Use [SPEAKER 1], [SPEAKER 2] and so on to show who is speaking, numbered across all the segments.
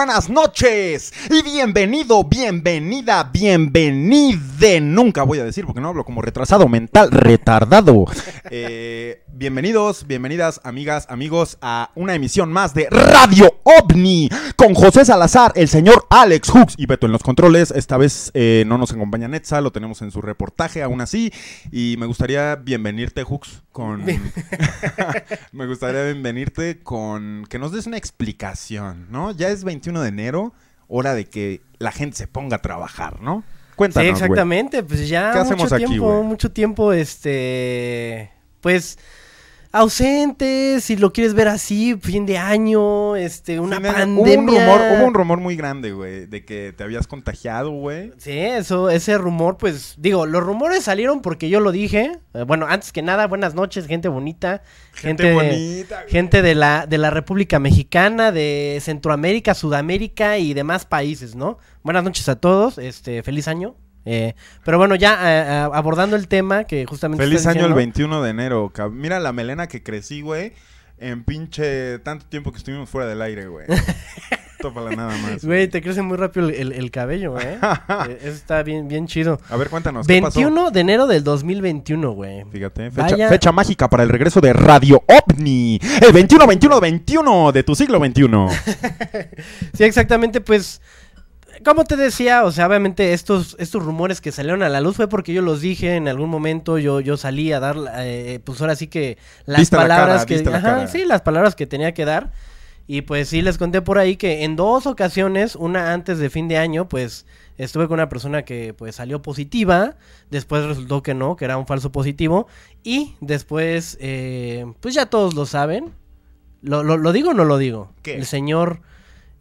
[SPEAKER 1] buenas noches y bienvenido, bienvenida, bienvenide. Nunca voy a decir porque no hablo como retrasado mental, retardado. Eh, bienvenidos, bienvenidas, amigas, amigos, a una emisión más de Radio OVNI con José Salazar, el señor Alex Hooks y Beto en los controles. Esta vez eh, no nos acompaña Netza, lo tenemos en su reportaje aún así. Y me gustaría bienvenirte, Hooks, con... me gustaría bienvenirte con que nos des una explicación, ¿no? Ya es 21 de enero, hora de que la gente se ponga a trabajar, ¿no? Cuéntanos,
[SPEAKER 2] Sí, exactamente. Pues ya
[SPEAKER 1] ¿Qué
[SPEAKER 2] mucho
[SPEAKER 1] hacemos
[SPEAKER 2] tiempo, mucho tiempo, este, pues ausentes, si lo quieres ver así, fin de año, este, una
[SPEAKER 1] Sí,
[SPEAKER 2] pandemia.
[SPEAKER 1] Hubo un rumor, hubo un rumor muy grande, güey, de que te habías contagiado, güey.
[SPEAKER 2] Sí, eso, ese rumor, pues, digo, los rumores salieron porque yo lo dije. Eh, bueno, antes que nada, buenas noches, gente bonita,
[SPEAKER 1] Gente,
[SPEAKER 2] gente,
[SPEAKER 1] bonita. güey.
[SPEAKER 2] gente de la, de la República Mexicana, de Centroamérica, Sudamérica y demás países, ¿no? Buenas noches a todos, este, feliz año. Eh, pero bueno, ya eh, eh, abordando el tema que justamente...
[SPEAKER 1] Feliz año el
[SPEAKER 2] diciendo.
[SPEAKER 1] 21 de enero. Mira la melena que crecí, güey. En pinche tanto tiempo que estuvimos fuera del aire, güey. Tópala nada más.
[SPEAKER 2] Güey, te crece muy rápido el, el- el cabello, ¿eh? Eh, Eso está bien, bien chido.
[SPEAKER 1] A ver, cuéntanos. ¿qué pasó?
[SPEAKER 2] 21 de enero del 2021, güey.
[SPEAKER 1] Fíjate, fecha,
[SPEAKER 2] Vaya-
[SPEAKER 1] fecha mágica para el regreso de Radio OVNI. El 21, 21, 21 de tu siglo 21.
[SPEAKER 2] Sí, exactamente, pues, como te decía, o sea, obviamente estos, estos rumores que salieron a la luz fue porque yo los dije en algún momento, yo, yo salí a dar, eh, pues ahora sí que las
[SPEAKER 1] la
[SPEAKER 2] palabras
[SPEAKER 1] cara,
[SPEAKER 2] que,
[SPEAKER 1] la cara.
[SPEAKER 2] sí, las palabras que tenía que dar. Y pues sí, les conté por ahí que en dos ocasiones, una antes de fin de año, pues estuve con una persona que pues salió positiva, después resultó que no, que era un falso positivo, y después, eh, pues ya todos lo saben. ¿Lo, lo, lo digo o no lo digo?
[SPEAKER 1] ¿Qué?
[SPEAKER 2] El señor...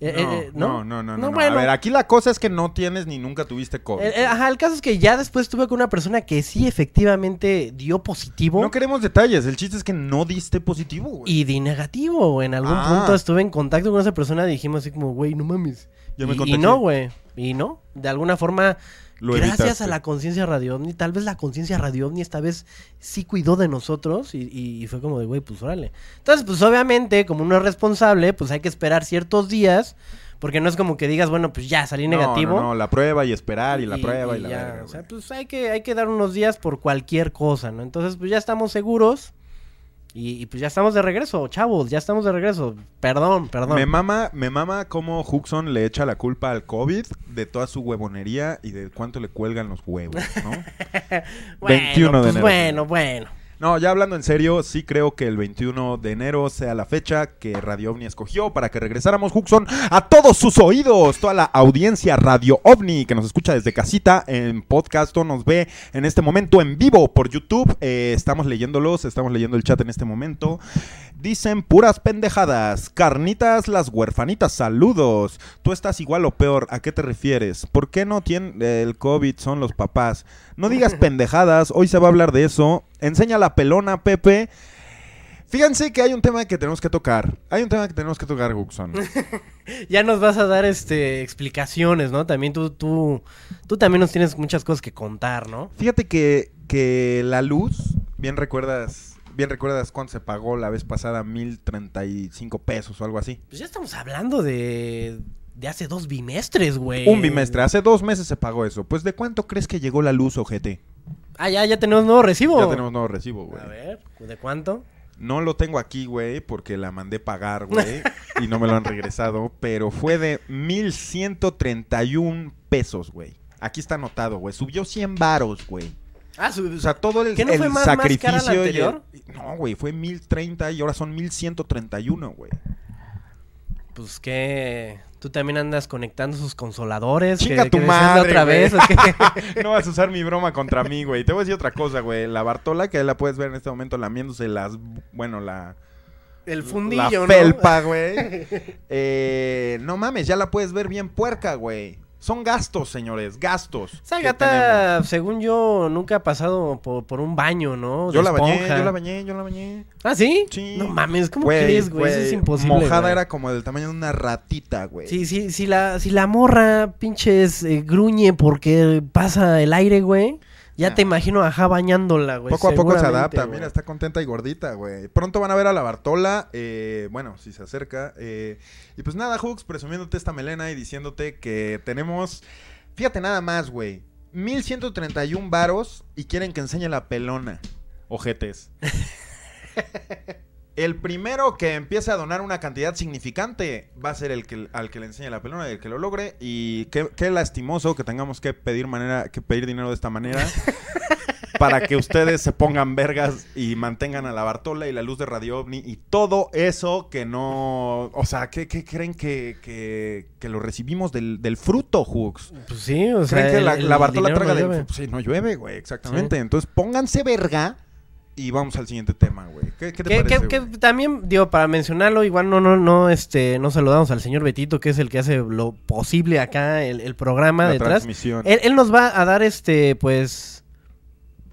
[SPEAKER 2] eh,
[SPEAKER 1] No,
[SPEAKER 2] eh,
[SPEAKER 1] no, no, no, no, no.
[SPEAKER 2] bueno.
[SPEAKER 1] A ver, aquí la cosa es que no tienes ni nunca tuviste COVID.
[SPEAKER 2] Eh, eh, ajá, el caso es que ya después estuve con una persona que sí efectivamente dio positivo
[SPEAKER 1] No queremos detalles. El chiste es que no diste positivo, güey.
[SPEAKER 2] y di negativo. En algún
[SPEAKER 1] Ah.
[SPEAKER 2] punto estuve en contacto con esa persona y dijimos así como, güey, no mames.
[SPEAKER 1] Ya me
[SPEAKER 2] y, y no, güey. Y no. De alguna forma,
[SPEAKER 1] Lo
[SPEAKER 2] gracias
[SPEAKER 1] evitaste.
[SPEAKER 2] a la conciencia radio ovni, tal vez la conciencia radio ovni esta vez sí cuidó de nosotros y, y- y fue como de, güey, pues órale. Entonces, pues obviamente, como uno es responsable, pues hay que esperar ciertos días. Porque no es como que digas, bueno, pues ya salí
[SPEAKER 1] No,
[SPEAKER 2] negativo.
[SPEAKER 1] No, no, la prueba y esperar y la prueba y, la
[SPEAKER 2] ya,
[SPEAKER 1] verga,
[SPEAKER 2] O sea, pues hay que, hay que dar unos días por cualquier cosa, ¿no? Entonces, pues ya estamos seguros. Y, y, pues ya estamos de regreso, chavos, ya estamos de regreso. Perdón, perdón.
[SPEAKER 1] Me mama, me mama cómo Huxon le echa la culpa al COVID de toda su huevonería y de cuánto le cuelgan los huevos, ¿no?
[SPEAKER 2] bueno,
[SPEAKER 1] 21 de
[SPEAKER 2] pues
[SPEAKER 1] enero.
[SPEAKER 2] Bueno, bueno.
[SPEAKER 1] No, ya hablando en serio, sí creo que el 21 de enero sea la fecha que Radio OVNI escogió para que regresáramos, Huxon, a todos sus oídos, toda la audiencia Radio OVNI que nos escucha desde casita en podcast o nos ve en este momento en vivo por YouTube. Eh, estamos leyéndolos, estamos leyendo el chat en este momento. Dicen puras pendejadas, carnitas las huerfanitas, saludos. Tú estás igual o peor, ¿a qué te refieres? ¿Por qué no tiene el COVID? Son los papás. No digas pendejadas, hoy se va a hablar de eso. Enseña la pelona, Pepe. Fíjense que hay un tema que tenemos que tocar. Hay un tema que tenemos que tocar, Guxon.
[SPEAKER 2] Ya nos vas a dar este explicaciones, ¿no? También tú, tú, tú también nos tienes muchas cosas que contar, ¿no?
[SPEAKER 1] Fíjate que, que la luz, bien recuerdas, bien recuerdas cuánto se pagó la vez pasada, mil treinta y cinco pesos o algo así.
[SPEAKER 2] Pues ya estamos hablando de, de hace dos bimestres, güey.
[SPEAKER 1] Un bimestre, hace dos meses se pagó eso. Pues ¿de cuánto crees que llegó la luz, ojete?
[SPEAKER 2] Ah, ya, ya tenemos nuevo recibo.
[SPEAKER 1] Ya tenemos nuevo recibo, güey.
[SPEAKER 2] A ver, ¿de cuánto?
[SPEAKER 1] No lo tengo aquí, güey, porque la mandé pagar, güey, y no me lo han regresado, pero fue de 1131 pesos, güey. Aquí está anotado, güey. Subió 100 varos, güey.
[SPEAKER 2] Ah, su-
[SPEAKER 1] O sea, todo el,
[SPEAKER 2] ¿Que no
[SPEAKER 1] el
[SPEAKER 2] fue más- más cara la
[SPEAKER 1] sacrificio. y el-
[SPEAKER 2] anterior?
[SPEAKER 1] No, güey, fue 1030 y ahora son 1131, güey.
[SPEAKER 2] Pues que tú también andas conectando sus consoladores.
[SPEAKER 1] Chinga
[SPEAKER 2] que,
[SPEAKER 1] tu
[SPEAKER 2] que
[SPEAKER 1] madre,
[SPEAKER 2] otra vez. ¿o qué?
[SPEAKER 1] no vas a usar mi broma contra mí, güey. Te voy a decir otra cosa, güey. La Bartola, que ahí la puedes ver en este momento lamiéndose las. Bueno, la.
[SPEAKER 2] El fundillo,
[SPEAKER 1] la
[SPEAKER 2] ¿no?
[SPEAKER 1] felpa, güey. Eh, no mames, ya la puedes ver bien puerca, güey. Son gastos, señores, gastos.
[SPEAKER 2] Esa gata, según yo, nunca ha pasado por, por un baño, ¿no?
[SPEAKER 1] Yo la bañé, yo la bañé, yo la bañé.
[SPEAKER 2] ¿Ah, sí?
[SPEAKER 1] Sí.
[SPEAKER 2] No mames, ¿cómo
[SPEAKER 1] Güey,
[SPEAKER 2] crees, güey? Eso es imposible.
[SPEAKER 1] Mojada
[SPEAKER 2] güey.
[SPEAKER 1] era como del tamaño de una ratita, güey.
[SPEAKER 2] Sí, sí, si la, si la morra pinches eh, gruñe porque pasa el aire, güey. Ya
[SPEAKER 1] Ah.
[SPEAKER 2] te imagino ajá bañándola, güey.
[SPEAKER 1] Poco a poco se adapta.
[SPEAKER 2] güey.
[SPEAKER 1] Mira, está contenta y gordita, güey. Pronto van a ver a la Bartola. eh, bueno, si se acerca. eh, y pues nada, Hooks, presumiéndote esta melena y diciéndote que tenemos. Fíjate nada más, güey. 1131 varos y quieren que enseñe la pelona. Ojetes. El primero que empiece a donar una cantidad significante va a ser el que al que le enseñe la pelona y el que lo logre. Y qué, qué lastimoso que tengamos que pedir manera, que pedir dinero de esta manera. para que ustedes se pongan vergas y mantengan a la Bartola y la luz de Radio OVNI y todo eso que no... O sea, ¿qué, qué creen que, que, que lo recibimos del, del fruto, Hooks?
[SPEAKER 2] Pues sí, o sea.
[SPEAKER 1] ¿Creen que
[SPEAKER 2] el-
[SPEAKER 1] la,
[SPEAKER 2] el
[SPEAKER 1] la Bartola traga
[SPEAKER 2] no
[SPEAKER 1] del... Pues sí, no llueve, güey, exactamente. Entonces pónganse verga y vamos al siguiente tema, güey. ¿Qué, qué te
[SPEAKER 2] Que,
[SPEAKER 1] parece,
[SPEAKER 2] que- que
[SPEAKER 1] güey?
[SPEAKER 2] también, digo, para mencionarlo, igual no, no, no, este, no saludamos al señor Betito, que es el que hace lo posible acá, el, el programa
[SPEAKER 1] La
[SPEAKER 2] detrás.
[SPEAKER 1] transmisión.
[SPEAKER 2] Él, él nos va a dar, este, pues,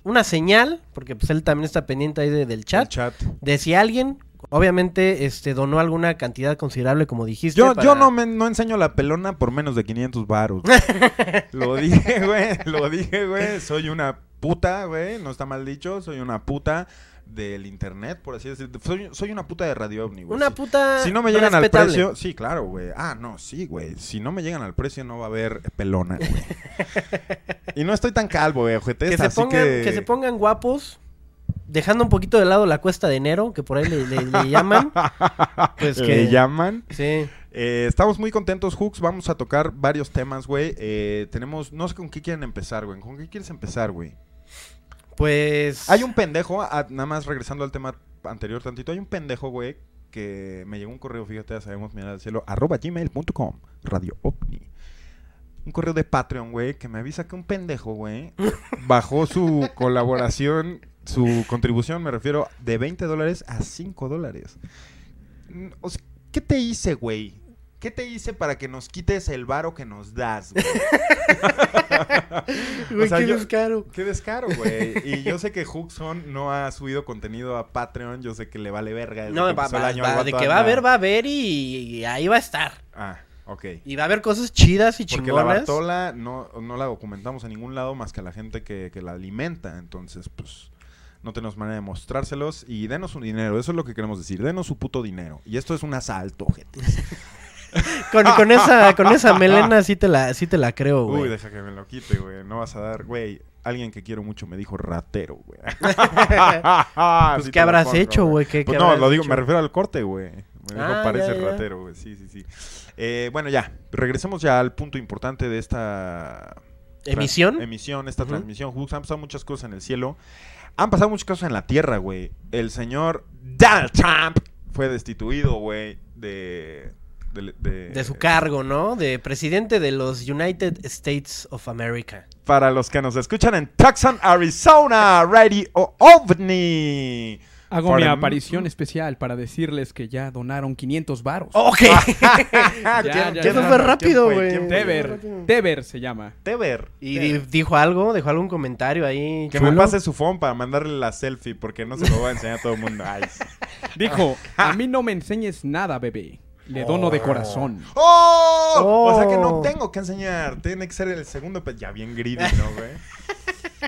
[SPEAKER 2] una señal, porque pues él también está pendiente ahí de- del
[SPEAKER 1] El
[SPEAKER 2] chat,
[SPEAKER 1] chat.
[SPEAKER 2] de si alguien, obviamente, este, donó alguna cantidad considerable, como dijiste.
[SPEAKER 1] Yo,
[SPEAKER 2] para-
[SPEAKER 1] yo no, me, no enseño la pelona por menos de 500 baros. lo dije, güey. Lo dije, güey. Soy una puta, güey. No está mal dicho. Soy una puta del internet, por así decirlo. Soy, soy una puta de Radio OVNI, güey.
[SPEAKER 2] Una puta
[SPEAKER 1] Si no me llegan al precio, sí, claro, güey. Ah, no, sí, güey. Si no me llegan al precio, no va a haber pelona, güey. y no estoy tan calvo, güey, ojete.
[SPEAKER 2] Que se,
[SPEAKER 1] así
[SPEAKER 2] pongan,
[SPEAKER 1] que...
[SPEAKER 2] que se pongan guapos, dejando un poquito de lado la cuesta de enero, que por ahí le, le- le llaman. Pues que...
[SPEAKER 1] Le llaman.
[SPEAKER 2] Sí.
[SPEAKER 1] Eh, estamos muy contentos, Hooks. Vamos a tocar varios temas, güey. Eh, tenemos, no sé con qué quieren empezar, güey. ¿Con qué quieres empezar, güey?
[SPEAKER 2] Pues...
[SPEAKER 1] Hay un pendejo, ah, nada más regresando al tema anterior tantito, hay un pendejo, güey, que me llegó un correo, fíjate, ya sabemos mirar al cielo, arroba gmail.com, Radio OVNI. Un correo de Patreon, güey, que me avisa que un pendejo, güey, bajó su colaboración, su contribución, me refiero, de 20 dólares a 5 dólares. Mm, O sea, ¿qué te hice, güey? ¿Qué te hice para que nos quites el varo que nos das, güey?
[SPEAKER 2] Güey,
[SPEAKER 1] O sea,
[SPEAKER 2] qué
[SPEAKER 1] yo-
[SPEAKER 2] descaro.
[SPEAKER 1] Qué descaro, güey. Y yo sé que Huxon no ha subido contenido a Patreon. Yo sé que le vale verga.
[SPEAKER 2] No, va, va-
[SPEAKER 1] año,
[SPEAKER 2] va- de que va a haber, va a haber y, y ahí va a estar.
[SPEAKER 1] Ah, ok.
[SPEAKER 2] Y va a haber cosas chidas y
[SPEAKER 1] Porque la
[SPEAKER 2] chingonas.
[SPEAKER 1] Bartola no, no la documentamos en ningún lado más que a la gente que, que la alimenta. Entonces, pues, no tenemos manera de mostrárselos. Y denos su dinero. Eso es lo que queremos decir. Denos su puto dinero. Y esto es un asalto, gente.
[SPEAKER 2] Con, con esa, con esa melena sí te la, sí te la creo,
[SPEAKER 1] Uy,
[SPEAKER 2] güey.
[SPEAKER 1] deja que me lo quite, güey. No vas a dar, güey. Alguien que quiero mucho me dijo ratero, güey.
[SPEAKER 2] Pues, ¿qué habrás hecho, güey? ¿Qué-
[SPEAKER 1] Pues
[SPEAKER 2] qué
[SPEAKER 1] no, lo digo,
[SPEAKER 2] hecho?
[SPEAKER 1] me refiero al corte, güey. Me dijo,
[SPEAKER 2] Ah,
[SPEAKER 1] parece
[SPEAKER 2] ya, ya.
[SPEAKER 1] ratero, güey. Sí, sí, sí. Eh, bueno, ya. Regresemos ya al punto importante de esta...
[SPEAKER 2] ¿Emisión?
[SPEAKER 1] Emisión, esta transmisión. Han pasado muchas cosas en el cielo. Han pasado muchas cosas en la tierra, güey. El señor Donald Trump fue destituido, güey, de... De, de-
[SPEAKER 2] De su cargo, ¿no? De presidente de los United States of America.
[SPEAKER 1] Para los que nos escuchan en Tucson, Arizona, Radio OVNI.
[SPEAKER 3] Hago
[SPEAKER 1] For
[SPEAKER 3] mi aparición especial para decirles que ya donaron 500 varos.
[SPEAKER 2] Ok.
[SPEAKER 3] Ya, ya,
[SPEAKER 2] Eso
[SPEAKER 3] ya.
[SPEAKER 2] fue
[SPEAKER 1] ¿Quién
[SPEAKER 2] rápido,
[SPEAKER 1] fue?
[SPEAKER 2] güey.
[SPEAKER 1] ¿Quién fue?
[SPEAKER 3] Teber, Teber se llama.
[SPEAKER 1] Teber.
[SPEAKER 2] Y di- dijo algo, dejó algún comentario ahí.
[SPEAKER 1] Que
[SPEAKER 2] chulo.
[SPEAKER 1] me pase su phone para mandarle la selfie porque no se lo voy a enseñar a todo el mundo. Ay, sí.
[SPEAKER 3] Dijo, a mí no me enseñes nada, bebé. Le dono de corazón.
[SPEAKER 1] ¡Oh! O sea que no
[SPEAKER 2] Oh.
[SPEAKER 1] tengo que enseñar. Tiene que ser el segundo. pe- Ya bien greedy, ¿no, güey?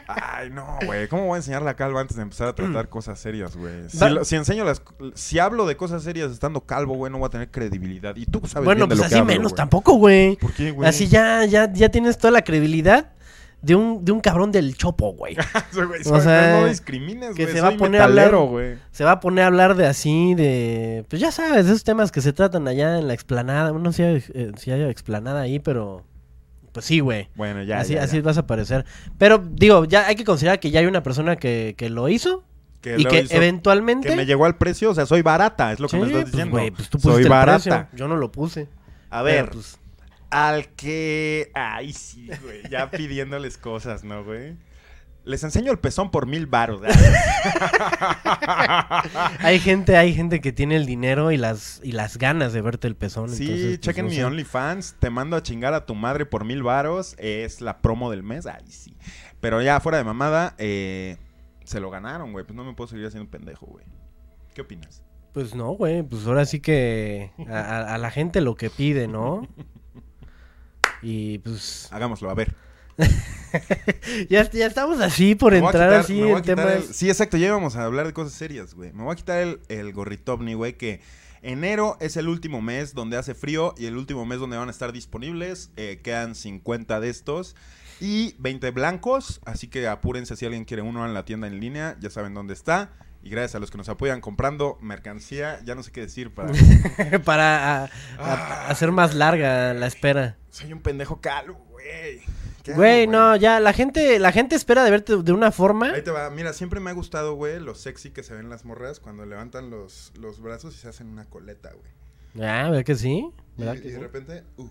[SPEAKER 1] Ay, no, güey. ¿Cómo voy a enseñar la calva antes de empezar a tratar cosas serias, güey? Si, enseño las... Si hablo de cosas serias estando calvo, güey, no voy a tener credibilidad. Y tú sabes
[SPEAKER 2] Bueno,
[SPEAKER 1] bien de
[SPEAKER 2] pues
[SPEAKER 1] lo que
[SPEAKER 2] así
[SPEAKER 1] hablo,
[SPEAKER 2] menos tampoco, güey.
[SPEAKER 1] ¿Por qué, güey?
[SPEAKER 2] Así ya, ya, ya tienes toda la credibilidad de un, de un cabrón del chopo, güey. O sea,
[SPEAKER 1] no discrimines,
[SPEAKER 2] que
[SPEAKER 1] güey.
[SPEAKER 2] se va a poner a hablar-
[SPEAKER 1] güey.
[SPEAKER 2] Se va a poner a hablar de así, de... Pues ya sabes, de esos temas que se tratan allá en la explanada. No sé si hay, eh, si hay explanada ahí, pero... Pues sí, güey.
[SPEAKER 1] Bueno, ya,
[SPEAKER 2] así
[SPEAKER 1] ya,
[SPEAKER 2] así vas a aparecer. Pero digo, ya hay que considerar que ya hay una persona que, que lo hizo y
[SPEAKER 1] lo
[SPEAKER 2] que
[SPEAKER 1] hizo-
[SPEAKER 2] eventualmente...
[SPEAKER 1] Que me llegó al precio, o sea, soy barata, es lo que
[SPEAKER 2] Sí,
[SPEAKER 1] me estás
[SPEAKER 2] pues,
[SPEAKER 1] diciendo.
[SPEAKER 2] güey, pues tú
[SPEAKER 1] soy
[SPEAKER 2] el
[SPEAKER 1] barata.
[SPEAKER 2] precio, Yo no lo puse.
[SPEAKER 1] A
[SPEAKER 2] Pero,
[SPEAKER 1] ver,
[SPEAKER 2] pues,
[SPEAKER 1] al que... Ay, sí, güey, ya pidiéndoles cosas, ¿no, güey? Les enseño el pezón por mil baros.
[SPEAKER 2] hay gente, hay gente que tiene el dinero y las y las ganas de verte el pezón.
[SPEAKER 1] sí,
[SPEAKER 2] entonces, pues,
[SPEAKER 1] chequen
[SPEAKER 2] no
[SPEAKER 1] mi
[SPEAKER 2] sé.
[SPEAKER 1] OnlyFans. Te mando a chingar a tu madre por mil varos. Es la promo del mes. Ay, sí. Pero ya, fuera de mamada, eh, se lo ganaron, güey. Pues no me puedo seguir haciendo pendejo, güey. ¿Qué opinas?
[SPEAKER 2] Pues no, güey, pues ahora sí que a, a- a la gente lo que pide, ¿no? Y pues
[SPEAKER 1] Hagámoslo, a ver.
[SPEAKER 2] ya, ya estamos así por
[SPEAKER 1] Me
[SPEAKER 2] entrar
[SPEAKER 1] quitar-
[SPEAKER 2] así en temas.
[SPEAKER 1] el- Sí, exacto, ya íbamos a hablar de cosas serias, güey. Me voy a quitar el, el gorrito ovni, güey, que enero es el último mes donde hace frío y el último mes donde van a estar disponibles. Eh, quedan 50 de estos y 20 blancos, así que apúrense si alguien quiere uno en la tienda en línea, ya saben dónde está. Y gracias a los que nos apoyan comprando mercancía, ya no sé qué decir para...
[SPEAKER 2] para a-
[SPEAKER 1] Ah.
[SPEAKER 2] hacer más larga la espera.
[SPEAKER 1] Soy un pendejo calvo, güey. ¿Qué hago,
[SPEAKER 2] Güey, no, ya la gente, la gente espera de verte de una forma.
[SPEAKER 1] Ahí te va. Mira, siempre me ha gustado, güey, lo sexy que se ven las morras cuando levantan los, los brazos y se hacen una coleta, güey.
[SPEAKER 2] Ah, ¿verdad que sí?
[SPEAKER 1] Y,
[SPEAKER 2] ¿Verdad
[SPEAKER 1] y
[SPEAKER 2] que
[SPEAKER 1] de
[SPEAKER 2] sí?
[SPEAKER 1] repente, uh.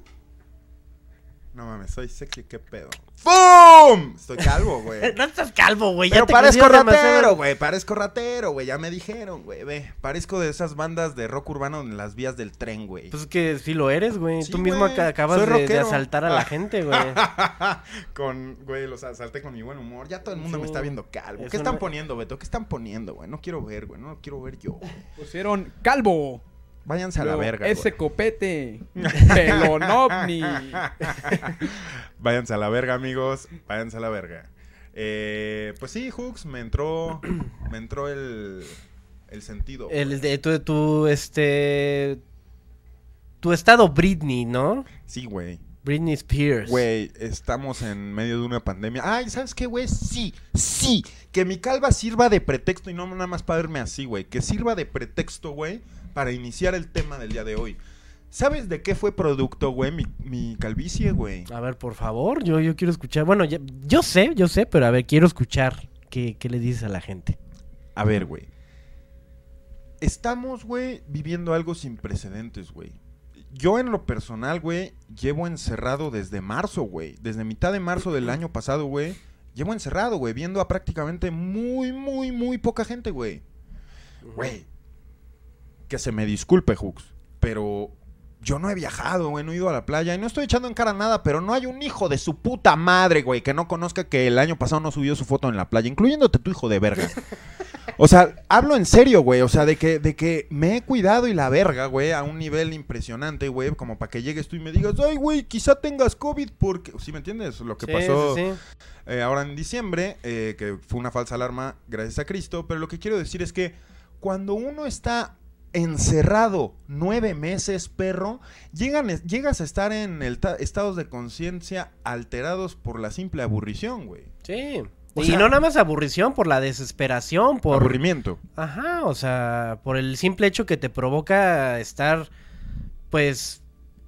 [SPEAKER 1] No mames, soy sexy, qué pedo. ¡Bum! Estoy calvo, güey.
[SPEAKER 2] No estás calvo, güey.
[SPEAKER 1] Pero
[SPEAKER 2] ya te
[SPEAKER 1] parezco ratero, güey. Parezco ratero, güey. Ya me dijeron, güey. Ve, parezco de esas bandas de rock urbano en las vías del tren, güey.
[SPEAKER 2] Pues es que sí lo eres, güey.
[SPEAKER 1] Sí,
[SPEAKER 2] Tú mismo acabas de, asaltar a la gente, güey.
[SPEAKER 1] con, güey, los asalté con mi buen humor. Ya todo el mundo me está viendo calvo.
[SPEAKER 2] Es
[SPEAKER 1] ¿Qué están poniendo, Beto? ¿Qué están poniendo, güey? No quiero ver, güey. No quiero ver yo.
[SPEAKER 3] Pusieron calvo.
[SPEAKER 1] Váyanse a la verga,
[SPEAKER 3] Ese
[SPEAKER 1] güey.
[SPEAKER 3] copete. Pelón ovni.
[SPEAKER 1] Váyanse a la verga, amigos. Váyanse a la verga. Eh, pues sí, Hooks, me entró. Me entró el. El sentido.
[SPEAKER 2] El de tu, tu, este... Tu estado Britney, ¿no?
[SPEAKER 1] Sí, güey.
[SPEAKER 2] Britney Spears.
[SPEAKER 1] Güey, estamos en medio de una pandemia. Ay, ¿sabes qué, güey? Sí, sí. Que mi calva sirva de pretexto y no nada más para verme así, güey. Que sirva de pretexto, güey, para iniciar el tema del día de hoy. ¿Sabes de qué fue producto, güey? Mi, mi calvicie, güey.
[SPEAKER 2] A ver, por favor, yo, yo quiero escuchar. Bueno, ya- yo sé, yo sé, pero a ver, quiero escuchar qué, qué le dices a la gente.
[SPEAKER 1] A ver, güey. Estamos, güey, viviendo algo sin precedentes, güey. Yo en lo personal, güey, llevo encerrado desde marzo, güey. Desde mitad de marzo del año pasado, güey. Llevo encerrado, güey, viendo a prácticamente muy, muy, muy poca gente, güey. Güey. Que se me disculpe, Hooks. Pero yo no he viajado, güey, no he ido a la playa. Y no estoy echando en cara nada, pero no hay un hijo de su puta madre, güey, que no conozca que el año pasado no subió su foto en la playa, incluyéndote tu hijo de verga. O sea, hablo en serio, güey. O sea, de que, de que me he cuidado y la verga, güey, a un nivel impresionante, güey. Como para que llegues tú y me digas, ay, güey, quizá tengas COVID porque... ¿Sí me entiendes? Lo que
[SPEAKER 2] Sí,
[SPEAKER 1] pasó
[SPEAKER 2] sí, sí.
[SPEAKER 1] eh, ahora en diciembre, eh, que fue una falsa alarma gracias a Cristo. Pero lo que quiero decir es que cuando uno está encerrado nueve meses, perro, llegan, llegas a estar en el estados de conciencia alterados por la simple aburrición, güey.
[SPEAKER 2] Sí.
[SPEAKER 1] O
[SPEAKER 2] y
[SPEAKER 1] sea-
[SPEAKER 2] no nada más aburrición, por la desesperación, por...
[SPEAKER 1] Aburrimiento.
[SPEAKER 2] Ajá, o sea, por el simple hecho que te provoca estar, pues,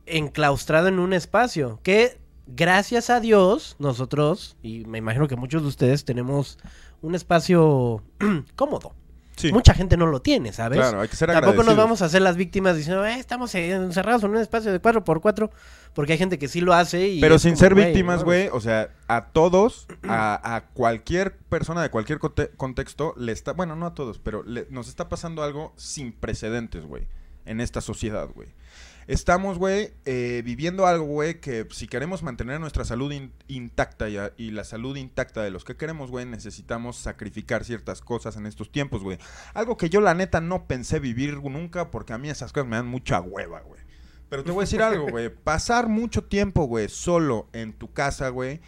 [SPEAKER 2] enclaustrado en un espacio. Que, gracias a Dios, nosotros, y me imagino que muchos de ustedes tenemos un espacio cómodo.
[SPEAKER 1] Sí.
[SPEAKER 2] Mucha gente no lo tiene, ¿sabes?
[SPEAKER 1] Claro, hay que ser
[SPEAKER 2] Tampoco nos vamos a hacer las víctimas diciendo, "Eh, estamos encerrados en un espacio de 4x4, porque hay gente que sí lo hace y...
[SPEAKER 1] Pero sin
[SPEAKER 2] como,
[SPEAKER 1] ser
[SPEAKER 2] "Güey,
[SPEAKER 1] víctimas,
[SPEAKER 2] no".
[SPEAKER 1] güey, o sea, a todos, a, a cualquier persona de cualquier conte- contexto, le está, bueno, no a todos, pero le- nos está pasando algo sin precedentes, güey, en esta sociedad, güey. Estamos, güey, eh, viviendo algo, güey, que si queremos mantener nuestra salud in- intacta y, y la salud intacta de los que queremos, güey, necesitamos sacrificar ciertas cosas en estos tiempos, güey. Algo que yo, la neta, no pensé vivir nunca porque a mí esas cosas me dan mucha hueva, güey. Pero te voy a decir algo, güey. Pasar mucho tiempo, güey, solo en tu casa, güey,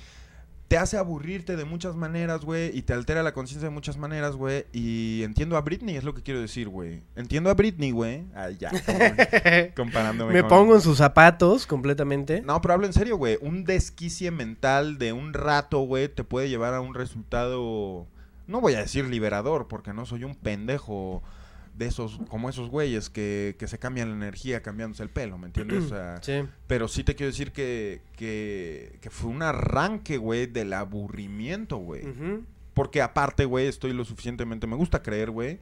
[SPEAKER 1] te hace aburrirte de muchas maneras, güey, y te altera la conciencia de muchas maneras, güey. Y entiendo a Britney, es lo que quiero decir, güey. Entiendo a Britney, güey. Ay, ya. Comparándome
[SPEAKER 2] Me
[SPEAKER 1] con-
[SPEAKER 2] pongo en sus zapatos completamente.
[SPEAKER 1] No, pero hablo en serio, güey. Un desquicie mental de un rato, güey, te puede llevar a un resultado. No voy a decir liberador, porque no soy un pendejo de esos, como esos güeyes que, que se cambian la energía cambiándose el pelo, ¿me entiendes? O sea,
[SPEAKER 2] Sí.
[SPEAKER 1] pero sí te quiero decir que, que, que fue un arranque, güey, del aburrimiento, güey. Porque aparte, güey, estoy lo suficientemente, me gusta creer, güey,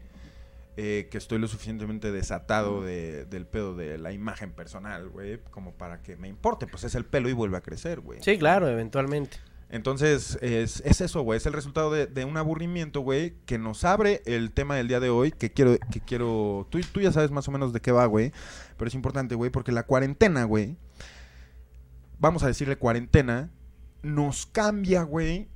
[SPEAKER 1] eh, que estoy lo suficientemente desatado de- del pedo de la imagen personal, güey, como para que me importe. Pues es el pelo y vuelve a crecer, güey.
[SPEAKER 2] Sí, claro, eventualmente.
[SPEAKER 1] Entonces, es, es eso, güey. Es el resultado de, de un aburrimiento, güey, que nos abre el tema del día de hoy, que quiero, que quiero... Tú, tú ya sabes más o menos de qué va, güey. Pero es importante, güey, porque la cuarentena, güey, vamos a decirle cuarentena, nos cambia, güey,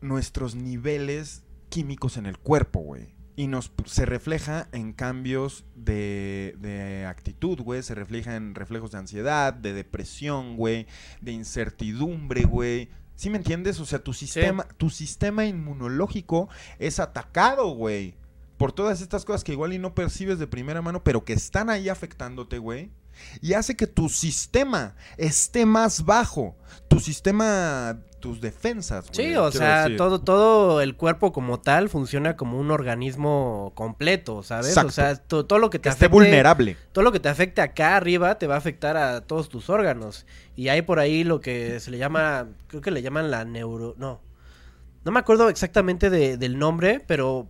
[SPEAKER 1] nuestros niveles químicos en el cuerpo, güey. Y nos se refleja en cambios de, de actitud, güey. Se refleja en reflejos de ansiedad, de depresión, güey. De incertidumbre, güey. ¿Sí me entiendes? O sea, tu sistema, tu sistema inmunológico es atacado, güey. Por todas estas cosas que igual y no percibes de primera mano, pero que están ahí afectándote, güey. Y hace que tu sistema esté más bajo. Tu sistema, tus defensas, güey.
[SPEAKER 2] Sí, o sea,
[SPEAKER 1] decir.
[SPEAKER 2] todo, todo el cuerpo como tal funciona como un organismo completo, ¿sabes?
[SPEAKER 1] Exacto.
[SPEAKER 2] O sea, to- todo lo que te
[SPEAKER 1] Que esté vulnerable.
[SPEAKER 2] todo lo que te afecte acá arriba te va a afectar a todos tus órganos. Y hay por ahí lo que se le llama, creo que le llaman la neuro... No, no me acuerdo exactamente de- del nombre, pero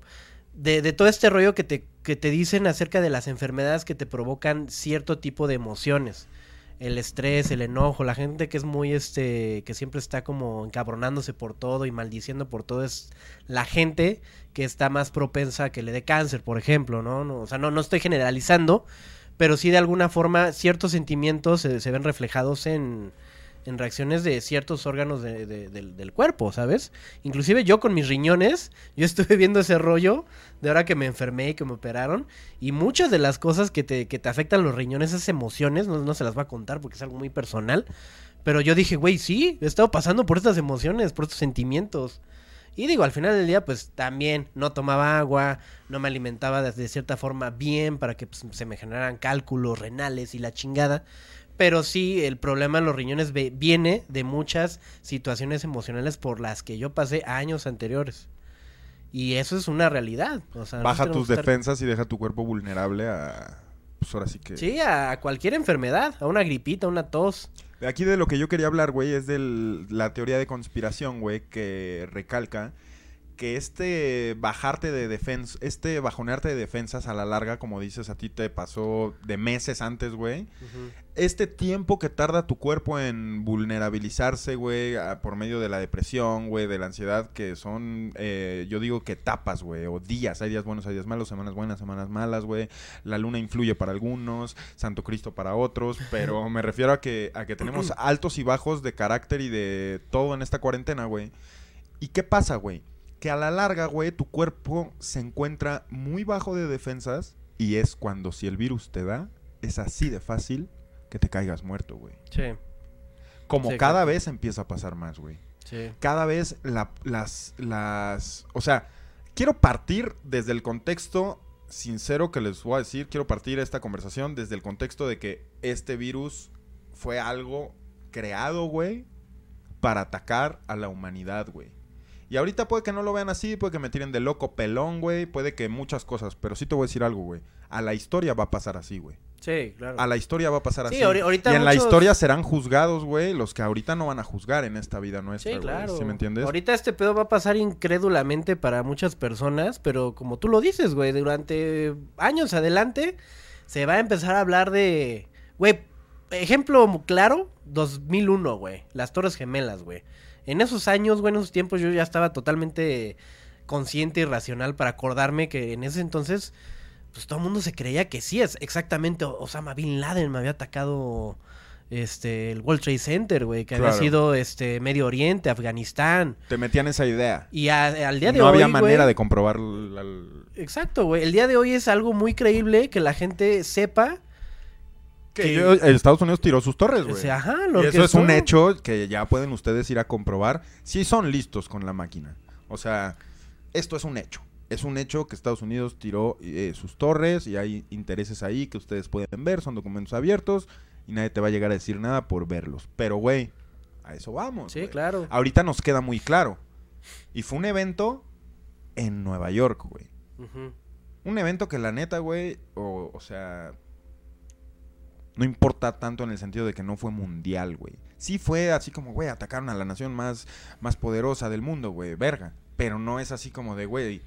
[SPEAKER 2] de, de todo este rollo que te, que te dicen acerca de las enfermedades que te provocan cierto tipo de emociones. El estrés, el enojo, la gente que es muy, este, que siempre está como encabronándose por todo y maldiciendo por todo, es la gente que está más propensa a que le dé cáncer, por ejemplo, ¿no? no o sea, no, no estoy generalizando, pero sí de alguna forma ciertos sentimientos se, se ven reflejados en, en reacciones de ciertos órganos de- de- del, cuerpo, ¿sabes? Inclusive yo con mis riñones, yo estuve viendo ese rollo de ahora que me enfermé y que me operaron, y muchas de las cosas que te, que te afectan los riñones, esas emociones, no, no se las voy a contar porque es algo muy personal, pero yo dije, güey, sí, he estado pasando por estas emociones, por estos sentimientos. Y digo, al final del día, pues también no tomaba agua, no me alimentaba de, de cierta forma bien para que pues, se me generaran cálculos renales y la chingada. Pero sí, el problema en los riñones viene de muchas situaciones emocionales por las que yo pasé años anteriores. Y eso es una realidad. O sea,
[SPEAKER 1] Baja tus
[SPEAKER 2] estar-
[SPEAKER 1] defensas y deja tu cuerpo vulnerable a. Pues ahora sí que.
[SPEAKER 2] Sí, a cualquier enfermedad, a una gripita, a una tos.
[SPEAKER 1] Aquí de lo que yo quería hablar, güey, es de la teoría de conspiración, güey, que recalca que este bajarte de defensa, este bajonearte de defensas a la larga, como dices, a ti te pasó de meses antes, güey. Este tiempo que tarda tu cuerpo en vulnerabilizarse, güey, por medio de la depresión, güey, de la ansiedad, que son, eh, yo digo que etapas, güey, o días. Hay días buenos, hay días malos, semanas buenas, semanas malas, güey. La luna influye para algunos, Santo Cristo para otros, pero me refiero a que, a que tenemos altos y bajos de carácter y de todo en esta cuarentena, güey. ¿Y qué pasa, güey? Que a la larga, güey, tu cuerpo se encuentra muy bajo de defensas y es cuando si el virus te da, es así de fácil que te caigas muerto, güey.
[SPEAKER 2] Sí,
[SPEAKER 1] Como
[SPEAKER 2] Sí,
[SPEAKER 1] cada
[SPEAKER 2] claro.
[SPEAKER 1] vez empieza a pasar más, güey.
[SPEAKER 2] sí.
[SPEAKER 1] Cada vez la- las, las... O sea, quiero partir desde el contexto sincero que les voy a decir, quiero partir esta conversación desde el contexto de que este virus fue algo creado, güey, para atacar a la humanidad, güey. Y ahorita puede que no lo vean así, puede que me tiren de loco pelón, güey, puede que muchas cosas, pero sí te voy a decir algo, güey. A la historia va a pasar así, güey.
[SPEAKER 2] Sí, claro.
[SPEAKER 1] A la historia va a pasar
[SPEAKER 2] Sí,
[SPEAKER 1] así.
[SPEAKER 2] ahori- ahorita
[SPEAKER 1] y en la historia serán juzgados, güey, los que ahorita no van a juzgar en esta vida nuestra,
[SPEAKER 2] Sí,
[SPEAKER 1] güey.
[SPEAKER 2] claro.
[SPEAKER 1] ¿Sí me entiendes?
[SPEAKER 2] Ahorita este pedo va a pasar incrédulamente para muchas personas, pero como tú lo dices, güey, durante años adelante se va a empezar a hablar de, güey, ejemplo claro, 2001, güey, las Torres Gemelas, güey. En esos años, güey, en esos tiempos yo ya estaba totalmente consciente y racional para acordarme que en ese entonces pues todo el mundo se creía que sí es exactamente Osama Bin Laden me había atacado este el World Trade Center, güey, que había sido este Medio Oriente, Afganistán.
[SPEAKER 1] Te metían esa idea.
[SPEAKER 2] Y a- al día de
[SPEAKER 1] no
[SPEAKER 2] hoy,
[SPEAKER 1] había
[SPEAKER 2] güey,
[SPEAKER 1] manera de comprobar la- la-
[SPEAKER 2] Exacto, güey. El día de hoy es algo muy creíble que la gente sepa
[SPEAKER 1] que yo- Estados Unidos tiró sus torres,
[SPEAKER 2] o
[SPEAKER 1] güey.
[SPEAKER 2] sea, ajá, lo
[SPEAKER 1] Y eso es un hecho que ya pueden ustedes ir a comprobar si son listos con la máquina. O sea, esto es un hecho. Es un hecho que Estados Unidos tiró eh, sus torres y hay intereses ahí que ustedes pueden ver, son documentos abiertos y nadie te va a llegar a decir nada por verlos. Pero, güey, a eso vamos.
[SPEAKER 2] Sí, claro.
[SPEAKER 1] Ahorita nos queda muy claro. Y fue un evento en Nueva York, güey. Un evento que la neta, güey, o, o sea, no importa tanto en el sentido de que no fue mundial, güey. Sí fue así como, güey, atacaron a la nación más, más poderosa del mundo, güey, verga. Pero no es así como de, güey,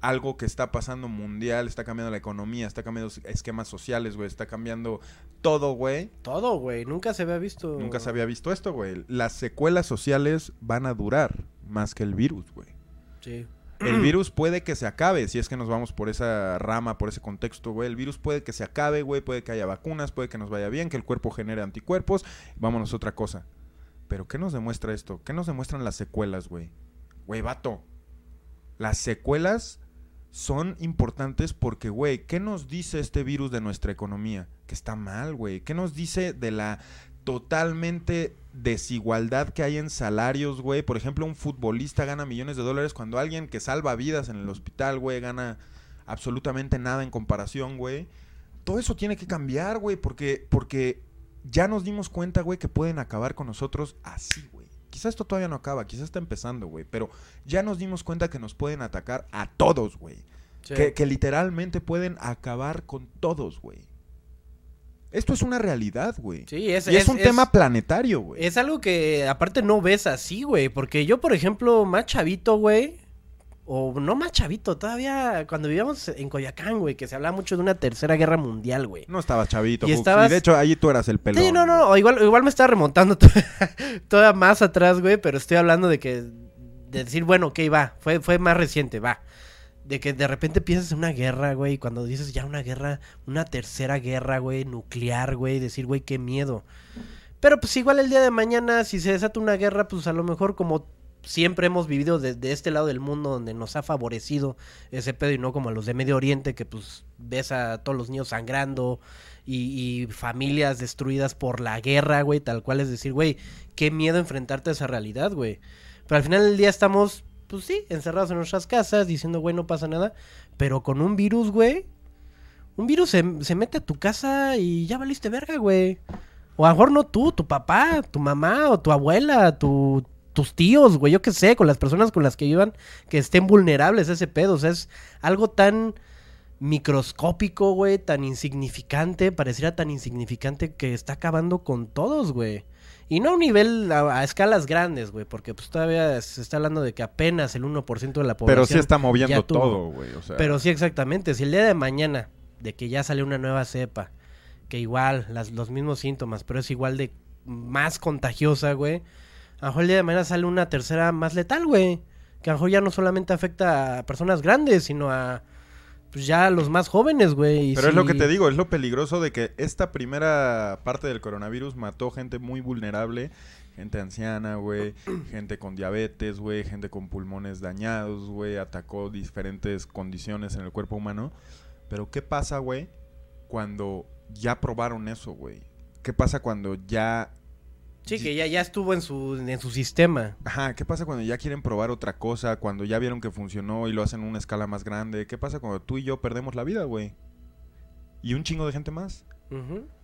[SPEAKER 1] algo que está pasando mundial, está cambiando la economía, está cambiando esquemas sociales, güey, está cambiando todo, güey.
[SPEAKER 2] Todo, güey. Nunca se había visto.
[SPEAKER 1] Nunca se había visto esto, güey. Las secuelas sociales van a durar más que el virus, güey.
[SPEAKER 2] Sí.
[SPEAKER 1] El virus puede que se acabe, si es que nos vamos por esa rama, por ese contexto, güey. El virus puede que se acabe, güey. Puede que haya vacunas, puede que nos vaya bien, que el cuerpo genere anticuerpos. Vámonos a otra cosa. Pero ¿qué nos demuestra esto? ¿Qué nos demuestran las secuelas, güey? Güey, vato. Las secuelas son importantes porque, güey, ¿qué nos dice este virus de nuestra economía? Que está mal, güey. ¿Qué nos dice de la totalmente desigualdad que hay en salarios, güey. Por ejemplo, un futbolista gana millones de dólares cuando alguien que salva vidas en el hospital, güey, gana absolutamente nada en comparación, güey. Todo eso tiene que cambiar, güey, porque, porque ya nos dimos cuenta, güey, que pueden acabar con nosotros así, güey. Quizás esto todavía no acaba, quizás está empezando, güey, pero ya nos dimos cuenta que nos pueden atacar a todos, güey.
[SPEAKER 2] Sí.
[SPEAKER 1] Que, que literalmente pueden acabar con todos, güey. Esto es una realidad, güey.
[SPEAKER 2] Sí, es,
[SPEAKER 1] y es, un tema planetario, güey.
[SPEAKER 2] Es algo que aparte no ves así, güey. Porque yo, por ejemplo, más chavito, güey. O no más chavito, todavía cuando vivíamos en Coyacán, güey, que se hablaba mucho de una tercera guerra mundial, güey.
[SPEAKER 1] No estabas chavito,
[SPEAKER 2] Y estabas-
[SPEAKER 1] de hecho ahí tú eras el pelón.
[SPEAKER 2] Sí, no, no, no, igual, igual me estaba remontando to- todavía más atrás, güey, pero estoy hablando de que, de decir, bueno, ok, va, fue, fue más reciente, va. De que de repente piensas en una guerra, güey, cuando dices ya una guerra, una tercera guerra, güey, nuclear, güey, decir, güey, qué miedo. Pero pues igual el día de mañana, si se desata una guerra, pues a lo mejor como siempre hemos vivido desde este lado del mundo donde nos ha favorecido ese pedo y no como a los de Medio Oriente que pues ves a todos los niños sangrando y, y familias destruidas por la guerra, güey, tal cual es decir, güey, qué miedo enfrentarte a esa realidad, güey. Pero al final del día estamos, pues sí, encerrados en nuestras casas diciendo, güey, no pasa nada, pero con un virus, güey, un virus se, se mete a tu casa y ya valiste verga, güey. O a lo mejor no tú, tu papá, tu mamá o tu abuela, tu, tus tíos, güey, yo qué sé, con las personas con las que vivan que estén vulnerables a ese pedo. O sea, es algo tan microscópico, güey, tan insignificante, pareciera tan insignificante que está acabando con todos, güey. Y no a un nivel, a, a escalas grandes, güey, porque pues todavía se está hablando de que apenas el 1% de la población...
[SPEAKER 1] Pero sí está moviendo
[SPEAKER 2] tuvo.
[SPEAKER 1] todo, güey. O sea,
[SPEAKER 2] Pero sí, exactamente. Si el día de mañana, de que ya sale una nueva cepa, que igual, las, los mismos síntomas, pero es igual de más contagiosa, güey. A lo mejor el día de mañana sale una tercera más letal, güey. Que a lo mejor ya no solamente afecta a personas grandes, sino a pues ya los más jóvenes, güey.
[SPEAKER 1] Pero es lo que te digo, es lo peligroso de que esta primera parte del coronavirus mató gente muy vulnerable, gente anciana, güey, gente con diabetes, güey, gente con pulmones dañados, güey, atacó diferentes condiciones en el cuerpo humano. Pero ¿qué pasa, güey, cuando ya probaron eso, güey? ¿Qué pasa cuando ya...
[SPEAKER 2] Sí, que ya, ya estuvo en su, en su sistema.
[SPEAKER 1] Ajá, ¿qué pasa cuando ya quieren probar otra cosa? Cuando ya vieron que funcionó y lo hacen en una escala más grande. ¿Qué pasa cuando tú y yo perdemos la vida, güey? Y un chingo de gente más.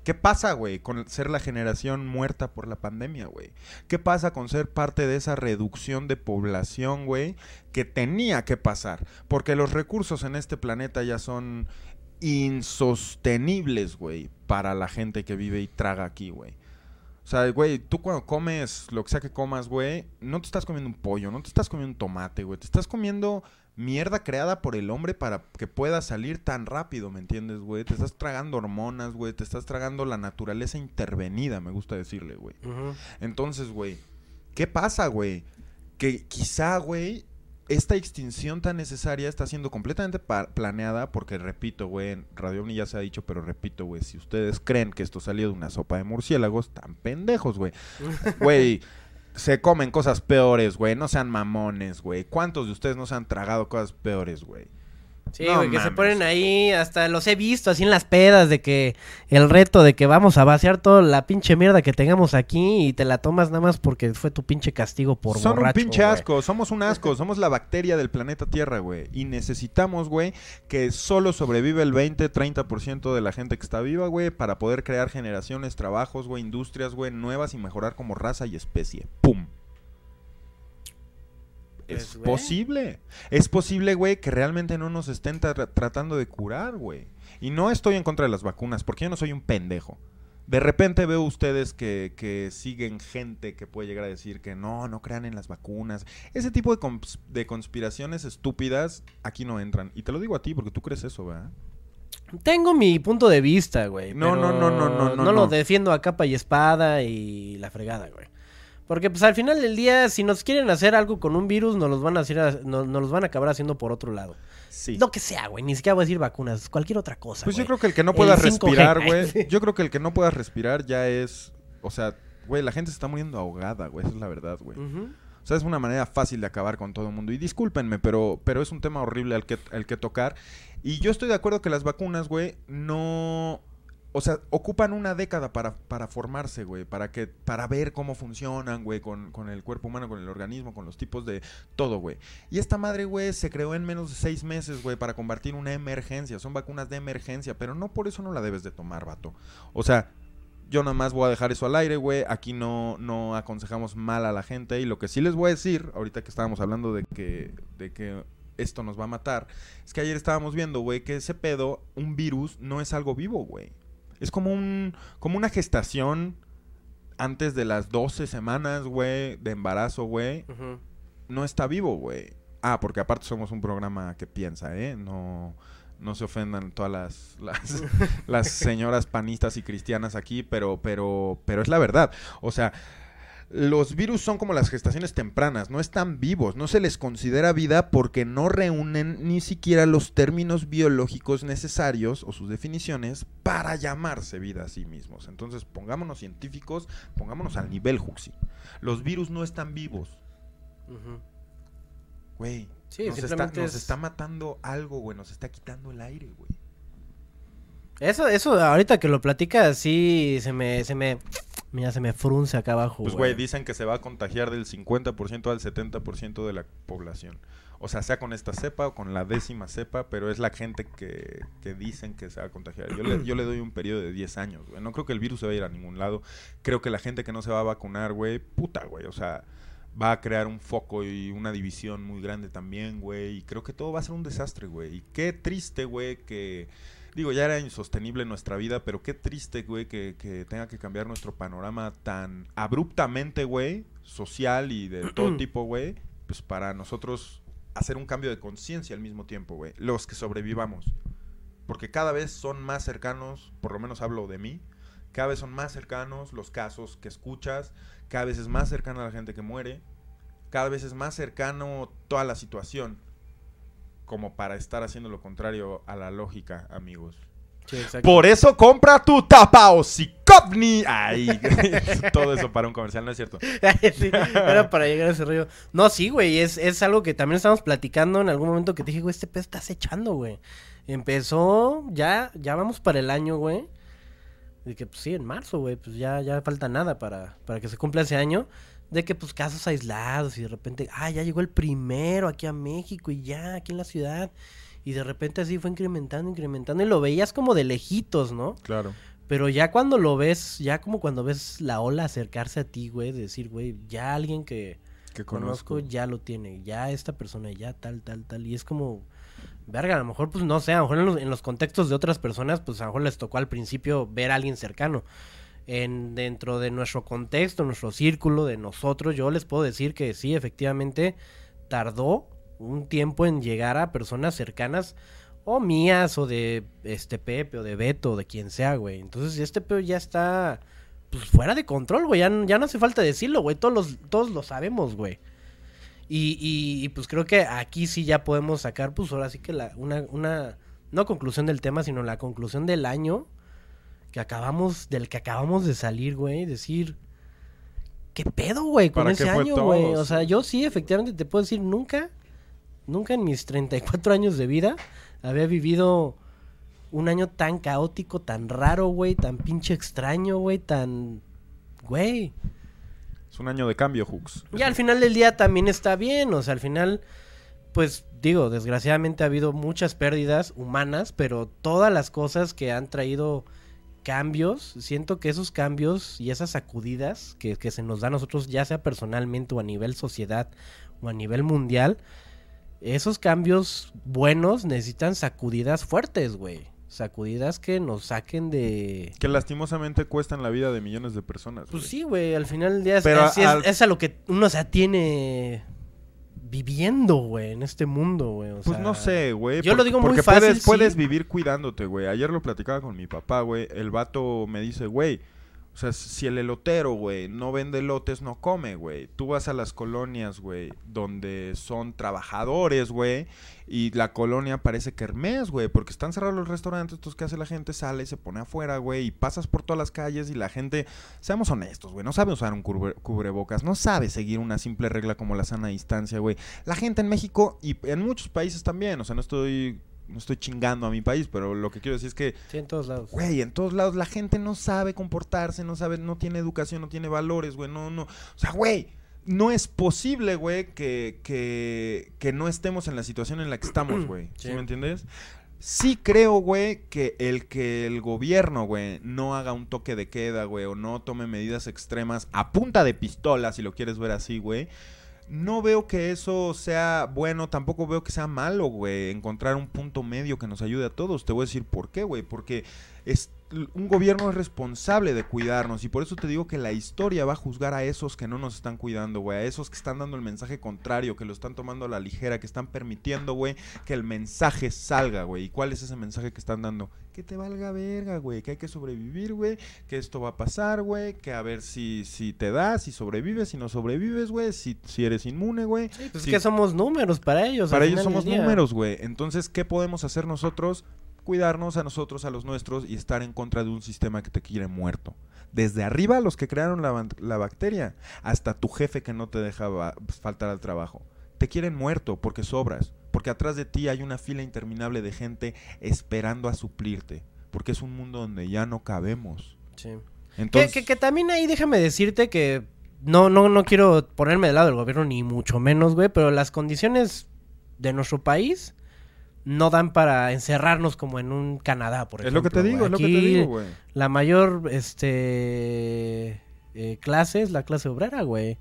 [SPEAKER 1] ¿Qué pasa, güey, con ser la generación muerta por la pandemia, güey? ¿Qué pasa con ser parte de esa reducción de población, güey, que tenía que pasar? Porque los recursos en este planeta ya son insostenibles, güey, para la gente que vive y traga aquí, güey. O sea, güey, tú cuando comes lo que sea que comas, güey, no te estás comiendo un pollo, no te estás comiendo un tomate, güey. Te estás comiendo mierda creada por el hombre para que pueda salir tan rápido, ¿me entiendes, güey? Te estás tragando hormonas, güey. Te estás tragando la naturaleza intervenida, me gusta decirle, güey. Entonces, güey, ¿qué pasa, güey? Que quizá, güey, esta extinción tan necesaria está siendo completamente planeada porque, repito, güey, en Radio Omni ya se ha dicho, pero repito, güey, si ustedes creen que esto salió de una sopa de murciélagos, tan pendejos, güey. Güey, se comen cosas peores, güey, no sean mamones, güey. ¿Cuántos de ustedes no se han tragado cosas peores, güey?
[SPEAKER 2] Sí,
[SPEAKER 1] No
[SPEAKER 2] güey, que se ponen ahí, hasta los he visto así en las pedas de que el reto de que vamos a vaciar toda la pinche mierda que tengamos aquí y te la tomas nada más porque fue tu pinche castigo por
[SPEAKER 1] Son
[SPEAKER 2] borracho.
[SPEAKER 1] un pinche
[SPEAKER 2] güey.
[SPEAKER 1] asco, somos un asco, somos la bacteria del planeta Tierra, güey. Y necesitamos, güey, que solo sobrevive el 20-30% de la gente que está viva, güey, para poder crear generaciones, trabajos, güey, industrias, güey, nuevas y mejorar como raza y especie. ¡Pum!
[SPEAKER 2] Pues,
[SPEAKER 1] es posible. Es posible, güey, que realmente no nos estén tra- tratando de curar, güey. Y no estoy en contra de las vacunas, porque yo no soy un pendejo. De repente veo ustedes que, que siguen gente que puede llegar a decir que no, no crean en las vacunas. Ese tipo de, cons- de conspiraciones estúpidas aquí no entran. Y te lo digo a ti porque tú crees eso, ¿verdad?
[SPEAKER 2] Tengo mi punto de vista, güey.
[SPEAKER 1] No,
[SPEAKER 2] pero
[SPEAKER 1] no, no, no, no, no,
[SPEAKER 2] No lo
[SPEAKER 1] no.
[SPEAKER 2] defiendo a capa y espada y la fregada, güey. Porque pues al final del día, si nos quieren hacer algo con un virus, nos los van a hacer, a- no- nos los van a acabar haciendo por otro lado.
[SPEAKER 1] Sí.
[SPEAKER 2] Lo que sea, güey. Ni siquiera voy a decir vacunas, cualquier otra cosa.
[SPEAKER 1] Pues yo creo que el que no pueda
[SPEAKER 2] 5G.
[SPEAKER 1] respirar, güey. Yo creo que el que no pueda respirar ya es. O sea, güey, la gente se está muriendo ahogada, güey. Esa es la verdad, güey. O sea, es una manera fácil de acabar con todo el mundo. Y discúlpenme, pero, pero es un tema horrible al que, al que tocar. Y yo estoy de acuerdo que las vacunas, güey, no o sea, ocupan una década para, para formarse, güey, para que, para ver cómo funcionan, güey, con, con el cuerpo humano, con el organismo, con los tipos de todo, güey. Y esta madre, güey, se creó en menos de seis meses, güey, para combatir una emergencia. Son vacunas de emergencia, pero no por eso no la debes de tomar, vato. O sea, yo nada más voy a dejar eso al aire, güey. Aquí no, no aconsejamos mal a la gente. Y lo que sí les voy a decir, ahorita que estábamos hablando de que, de que esto nos va a matar, es que ayer estábamos viendo, güey, que ese pedo, un virus, no es algo vivo, güey. Es como un, como una gestación antes de las 12 semanas, güey, de embarazo, güey. No está vivo, güey. Ah, porque aparte somos un programa que piensa, ¿eh? No, no se ofendan todas las, las, las señoras panistas y cristianas aquí, pero, pero, pero es la verdad. O sea, los virus son como las gestaciones tempranas, no están vivos, no se les considera vida porque no reúnen ni siquiera los términos biológicos necesarios o sus definiciones para llamarse vida a sí mismos. Entonces, pongámonos científicos, pongámonos al nivel Huxi. Los virus no están vivos, güey.
[SPEAKER 2] Sí,
[SPEAKER 1] nos, está, nos
[SPEAKER 2] es-
[SPEAKER 1] está matando algo, güey, nos está quitando el aire, güey.
[SPEAKER 2] Eso, eso, ahorita que lo platicas, sí, se me, se me, mira, se me frunce acá abajo,
[SPEAKER 1] Pues, güey, dicen que se va a contagiar del 50% al 70% de la población. O sea, sea con esta cepa o con la décima cepa, pero es la gente que, que dicen que se va a contagiar. Yo le, yo le doy un periodo de 10 años, güey. No creo que el virus se vaya a ir a ningún lado. Creo que la gente que no se va a vacunar, güey, puta, güey. O sea, va a crear un foco y una división muy grande también, güey. Y creo que todo va a ser un desastre, güey. Y qué triste, güey, que... Digo, ya era insostenible nuestra vida, pero qué triste, güey, que, que tenga que cambiar nuestro panorama tan abruptamente, güey, social y de todo tipo, güey, pues para nosotros hacer un cambio de conciencia al mismo tiempo, güey, los que sobrevivamos. Porque cada vez son más cercanos, por lo menos hablo de mí, cada vez son más cercanos los casos que escuchas, cada vez es más cercana la gente que muere, cada vez es más cercano toda la situación como para estar haciendo lo contrario a la lógica, amigos.
[SPEAKER 2] Sí.
[SPEAKER 1] Por eso compra tu tapa o. Ay, todo eso para un comercial, no es cierto.
[SPEAKER 2] Sí, era para llegar a ese rollo. No, sí, güey, es, es algo que también estamos platicando en algún momento que te dije, güey, este pez estás echando, güey. Empezó, ya, ya vamos para el año, güey. De que, pues sí, en marzo, güey, pues ya, ya falta nada para, para que se cumpla ese año. De que, pues, casos aislados y de repente, ah, ya llegó el primero aquí a México y ya, aquí en la ciudad. Y de repente así fue incrementando, incrementando. Y lo veías como de lejitos, ¿no?
[SPEAKER 1] Claro.
[SPEAKER 2] Pero ya cuando lo ves, ya como cuando ves la ola acercarse a ti, güey, de decir, güey, ya alguien que
[SPEAKER 1] Que
[SPEAKER 2] conozco.
[SPEAKER 1] conozco.
[SPEAKER 2] ya lo tiene, ya esta persona, ya tal, tal, tal. Y es como, verga, a lo mejor, pues no sé, a lo mejor en los, en los contextos de otras personas, pues a lo mejor les tocó al principio ver a alguien cercano. En, dentro de nuestro contexto, nuestro círculo, de nosotros, yo les puedo decir que sí, efectivamente, tardó un tiempo en llegar a personas cercanas o mías o de este Pepe o de Beto o de quien sea, güey. Entonces este pedo ya está pues fuera de control, güey. Ya, ya no hace falta decirlo, güey. Todos, los, todos lo sabemos, güey. Y, y, y, pues creo que aquí sí ya podemos sacar, pues ahora sí que la, una, una, no conclusión del tema, sino la conclusión del año que acabamos, del que acabamos de salir, güey. Decir, ¿qué pedo, güey, con
[SPEAKER 1] ¿Para qué
[SPEAKER 2] ese año, güey? O sea, yo sí, efectivamente, te puedo decir, nunca, nunca en mis 34 años de vida había vivido un año tan caótico, tan raro, güey, tan pinche extraño, güey, tan... Güey.
[SPEAKER 1] Es un año de cambio, Hooks.
[SPEAKER 2] Y al final del día también está bien, o sea, al final, pues digo, desgraciadamente ha habido muchas pérdidas humanas, pero todas las cosas que han traído cambios, siento que esos cambios y esas sacudidas que, que se nos da a nosotros, ya sea personalmente o a nivel sociedad o a nivel mundial, esos cambios buenos necesitan sacudidas fuertes, güey. Sacudidas que nos saquen de...
[SPEAKER 1] Que lastimosamente cuestan la vida de millones de personas.
[SPEAKER 2] Pues sí, güey, al final del día es,
[SPEAKER 1] Pero
[SPEAKER 2] así es,
[SPEAKER 1] al-
[SPEAKER 2] es a lo que uno se atiene viviendo, güey, en este mundo, güey. o
[SPEAKER 1] Pues
[SPEAKER 2] sea,
[SPEAKER 1] no sé, güey.
[SPEAKER 2] yo lo digo muy
[SPEAKER 1] porque
[SPEAKER 2] fácil,
[SPEAKER 1] Puedes,
[SPEAKER 2] sí.
[SPEAKER 1] puedes vivir cuidándote, güey. Ayer lo platicaba con mi papá, güey. El vato me dice, güey. O sea, si el elotero, güey, no vende elotes, no come, güey. Tú vas a las colonias, güey, donde son trabajadores, güey. Y la colonia parece kermés, güey, porque están cerrados los restaurantes. Entonces, ¿qué hace la gente? Sale, se pone afuera, güey. Y pasas por todas las calles y la gente, seamos honestos, güey, no sabe usar un cubre- cubrebocas. No sabe seguir una simple regla como la sana distancia, güey. La gente en México y en muchos países también, o sea, no estoy no estoy chingando a mi país, pero lo que quiero decir es que,
[SPEAKER 2] Sí, en todos lados.
[SPEAKER 1] güey, en todos lados la gente no sabe comportarse, no sabe, no tiene educación, no tiene valores, güey, no, no. O sea, güey, no es posible, güey, que, que, que no estemos en la situación en la que estamos, güey. ¿Sí
[SPEAKER 2] Sí.
[SPEAKER 1] me entiendes? Sí creo, güey, que el que el gobierno, güey, no haga un toque de queda, güey, o no tome medidas extremas a punta de pistola, si lo quieres ver así, güey. No veo que eso sea bueno, tampoco veo que sea malo, güey, encontrar un punto medio que nos ayude a todos. Te voy a decir por qué, güey, porque es, un gobierno es responsable de cuidarnos y por eso te digo que la historia va a juzgar a esos que no nos están cuidando, güey, a esos que están dando el mensaje contrario, que lo están tomando a la ligera, que están permitiendo, güey, que el mensaje salga, güey. ¿Y cuál es ese mensaje que están dando? Que te valga verga, güey, que hay que sobrevivir, güey, que esto va a pasar, güey, que a ver si, si te da, si sobrevives, si no sobrevives, güey, si, si eres inmune, güey.
[SPEAKER 2] Sí, pues
[SPEAKER 1] si-
[SPEAKER 2] es que somos números para ellos.
[SPEAKER 1] para ellos somos números, güey. Entonces, ¿qué podemos hacer nosotros? Cuidarnos a nosotros, a los nuestros y estar en contra de un sistema que te quiere muerto. Desde arriba, los que crearon la, la bacteria, hasta tu jefe que no te deja faltar al trabajo. Te quieren muerto porque sobras. Porque atrás de ti hay una fila interminable de gente esperando a suplirte. Porque es un mundo donde ya no cabemos.
[SPEAKER 2] Sí.
[SPEAKER 1] Entonces,
[SPEAKER 2] que, que- que también ahí déjame decirte que no, no, no quiero ponerme del lado del gobierno ni mucho menos, güey, pero las condiciones de nuestro país no dan para encerrarnos como en un Canadá, por
[SPEAKER 1] es
[SPEAKER 2] ejemplo.
[SPEAKER 1] lo que te digo, es lo que te digo, güey.
[SPEAKER 2] La mayor este eh, clase es la clase obrera, güey.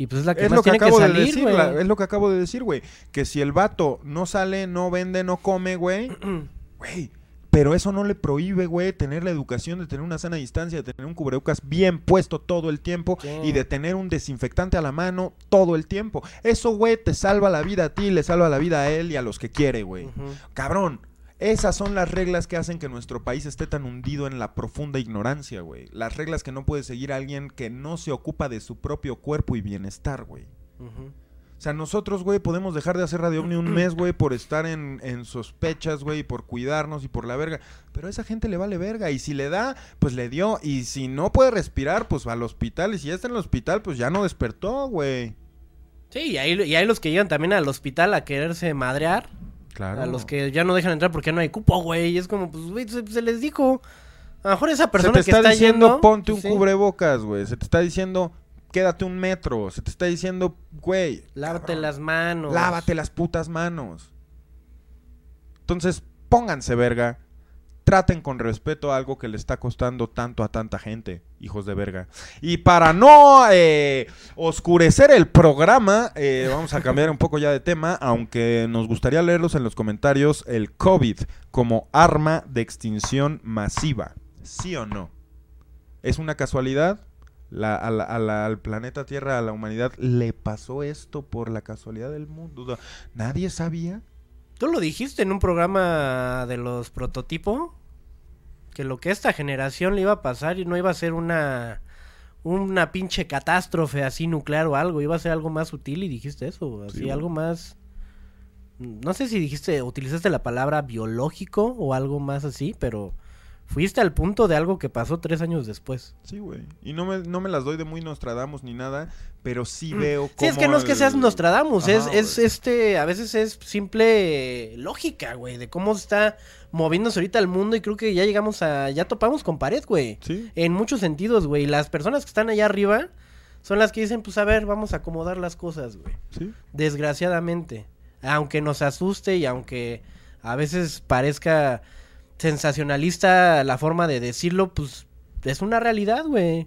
[SPEAKER 2] Y pues es la que
[SPEAKER 1] es
[SPEAKER 2] más
[SPEAKER 1] lo que
[SPEAKER 2] tiene que
[SPEAKER 1] de
[SPEAKER 2] salir,
[SPEAKER 1] decir,
[SPEAKER 2] güey.
[SPEAKER 1] la- es lo que acabo de decir, güey. Que si el vato no sale, no vende, no come, güey, güey. Pero eso no le prohíbe, güey, tener la educación de tener una sana distancia, de tener un cubrebocas bien puesto todo el tiempo y de tener un desinfectante a la mano todo el tiempo. Eso, güey, te salva la vida a ti, le salva la vida a él y a los que quiere, güey. Cabrón, esas son las reglas que hacen que nuestro país esté tan hundido en la profunda ignorancia, güey. Las reglas que no puede seguir alguien que no se ocupa de su propio cuerpo y bienestar, güey. O sea, nosotros, güey, podemos dejar de hacer Radio Ovni un mes, güey, por estar en, en sospechas, güey, por cuidarnos y por la verga. Pero a esa gente le vale verga. Y si le da, pues le dio. Y si no puede respirar, pues va al hospital. Y si ya está en el hospital, pues ya no despertó, güey.
[SPEAKER 2] Sí, y hay, y hay los que llegan también al hospital a quererse madrear.
[SPEAKER 1] Claro.
[SPEAKER 2] A los que ya no dejan entrar porque no hay cupo, güey. Y es como, pues, güey, se, se les dijo. A lo mejor esa persona
[SPEAKER 1] se te
[SPEAKER 2] que
[SPEAKER 1] está,
[SPEAKER 2] está
[SPEAKER 1] diciendo,
[SPEAKER 2] yendo,
[SPEAKER 1] ponte un
[SPEAKER 2] sí,
[SPEAKER 1] cubrebocas, güey. Se te está diciendo, quédate un metro. Se te está diciendo, güey.
[SPEAKER 2] Lávate
[SPEAKER 1] cabrón,
[SPEAKER 2] las manos.
[SPEAKER 1] Lávate las putas manos. Entonces, pónganse verga. Traten con respeto algo que le está costando tanto a tanta gente, hijos de verga. Y para no eh, oscurecer el programa, eh, vamos a cambiar un poco ya de tema, aunque nos gustaría leerlos en los comentarios, el COVID como arma de extinción masiva. ¿Sí o no? ¿Es una casualidad? La- a la- a la- al planeta Tierra, a la humanidad, le pasó esto por la casualidad del mundo. O sea, Nadie sabía.
[SPEAKER 2] Tú lo dijiste en un programa de los prototipo. Que lo que a esta generación le iba a pasar y no iba a ser una. Una pinche catástrofe así nuclear o algo. Iba a ser algo más sutil y dijiste eso. Así,
[SPEAKER 1] Sí,
[SPEAKER 2] algo más. No sé si dijiste, utilizaste la palabra biológico o algo más así, pero fuiste al punto de algo que pasó tres años después.
[SPEAKER 1] Sí, güey. Y no me, no me las doy de muy Nostradamus ni nada, pero sí veo
[SPEAKER 2] Mm. Sí, es que
[SPEAKER 1] cómo
[SPEAKER 2] no es que seas Nostradamus, es, es este, a veces es simple lógica, güey, de cómo está moviéndose ahorita el mundo y creo que ya llegamos a, ya topamos con pared, güey.
[SPEAKER 1] Sí,
[SPEAKER 2] En muchos sentidos, güey. Las personas que están allá arriba son las que dicen, pues a ver, vamos a acomodar las cosas, güey.
[SPEAKER 1] sí.
[SPEAKER 2] Desgraciadamente. Aunque nos asuste y aunque a veces parezca sensacionalista la forma de decirlo, pues es una realidad, güey.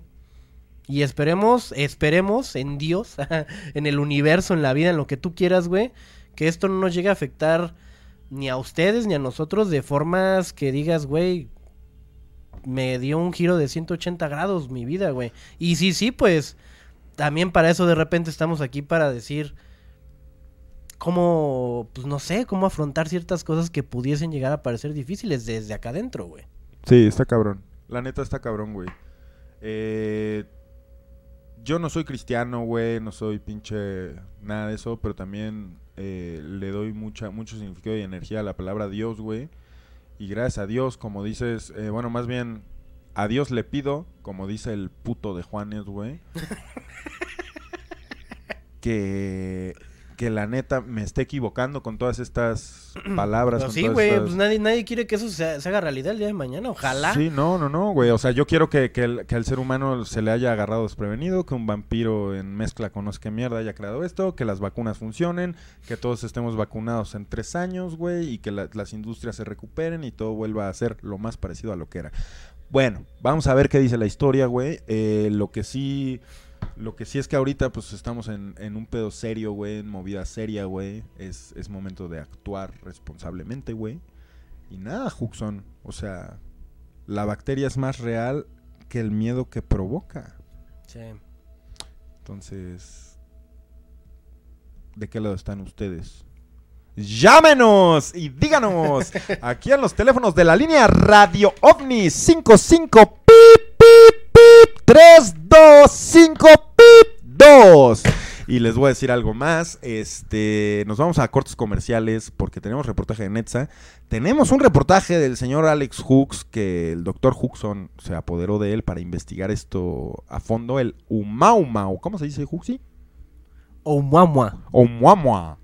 [SPEAKER 2] Y esperemos, esperemos en Dios, en el universo, en la vida, en lo que tú quieras, güey, que esto no nos llegue a afectar ni a ustedes ni a nosotros de formas que digas, güey, me dio un giro de 180 grados mi vida, güey. Y sí, sí, pues también para eso de repente estamos aquí para decir cómo, pues no sé, cómo afrontar ciertas cosas que pudiesen llegar a parecer difíciles desde acá adentro, güey.
[SPEAKER 1] Sí, está cabrón. La neta está cabrón, güey. Eh, yo no soy cristiano, güey, no soy pinche nada de eso, pero también eh, le doy mucha, mucho significado y energía a la palabra Dios, güey. Y gracias a Dios, como dices, eh, bueno, más bien a Dios le pido, como dice el puto de Juanes, güey, que,
[SPEAKER 4] que la neta me esté equivocando con todas estas palabras.
[SPEAKER 2] Pero
[SPEAKER 4] con
[SPEAKER 2] sí, güey,
[SPEAKER 4] estas-
[SPEAKER 2] pues nadie, nadie quiere que eso se, se haga realidad el día de mañana, ojalá.
[SPEAKER 4] Sí, no, no, no, güey. O sea, yo quiero que, que, el- que al ser humano se le haya agarrado desprevenido, que un vampiro en mezcla con no sé qué mierda haya creado esto, que las vacunas funcionen, que todos estemos vacunados en tres años, güey, y que la- las industrias se recuperen y todo vuelva a ser lo más parecido a lo que era. Bueno, vamos a ver qué dice la historia, güey. Eh, lo que sí... Lo que sí es que ahorita pues estamos en, en un pedo serio, güey, en movida seria, güey. Es, es momento de actuar responsablemente, güey. Y nada, Juxon. O sea, la bacteria es más real que el miedo que provoca.
[SPEAKER 2] Sí.
[SPEAKER 4] Entonces, ¿de qué lado están ustedes? Llámenos y díganos aquí en los teléfonos de la línea Radio OVNI 55 pip pip pip 325 pip 2. Y les voy a decir algo más, este, nos vamos a cortes comerciales porque tenemos reportaje de Netza. Tenemos un reportaje del señor Alex Hooks que el doctor Huxon se apoderó de él para investigar esto a fondo, el Umaumau, ¿cómo se dice Huxi?
[SPEAKER 2] O muamua.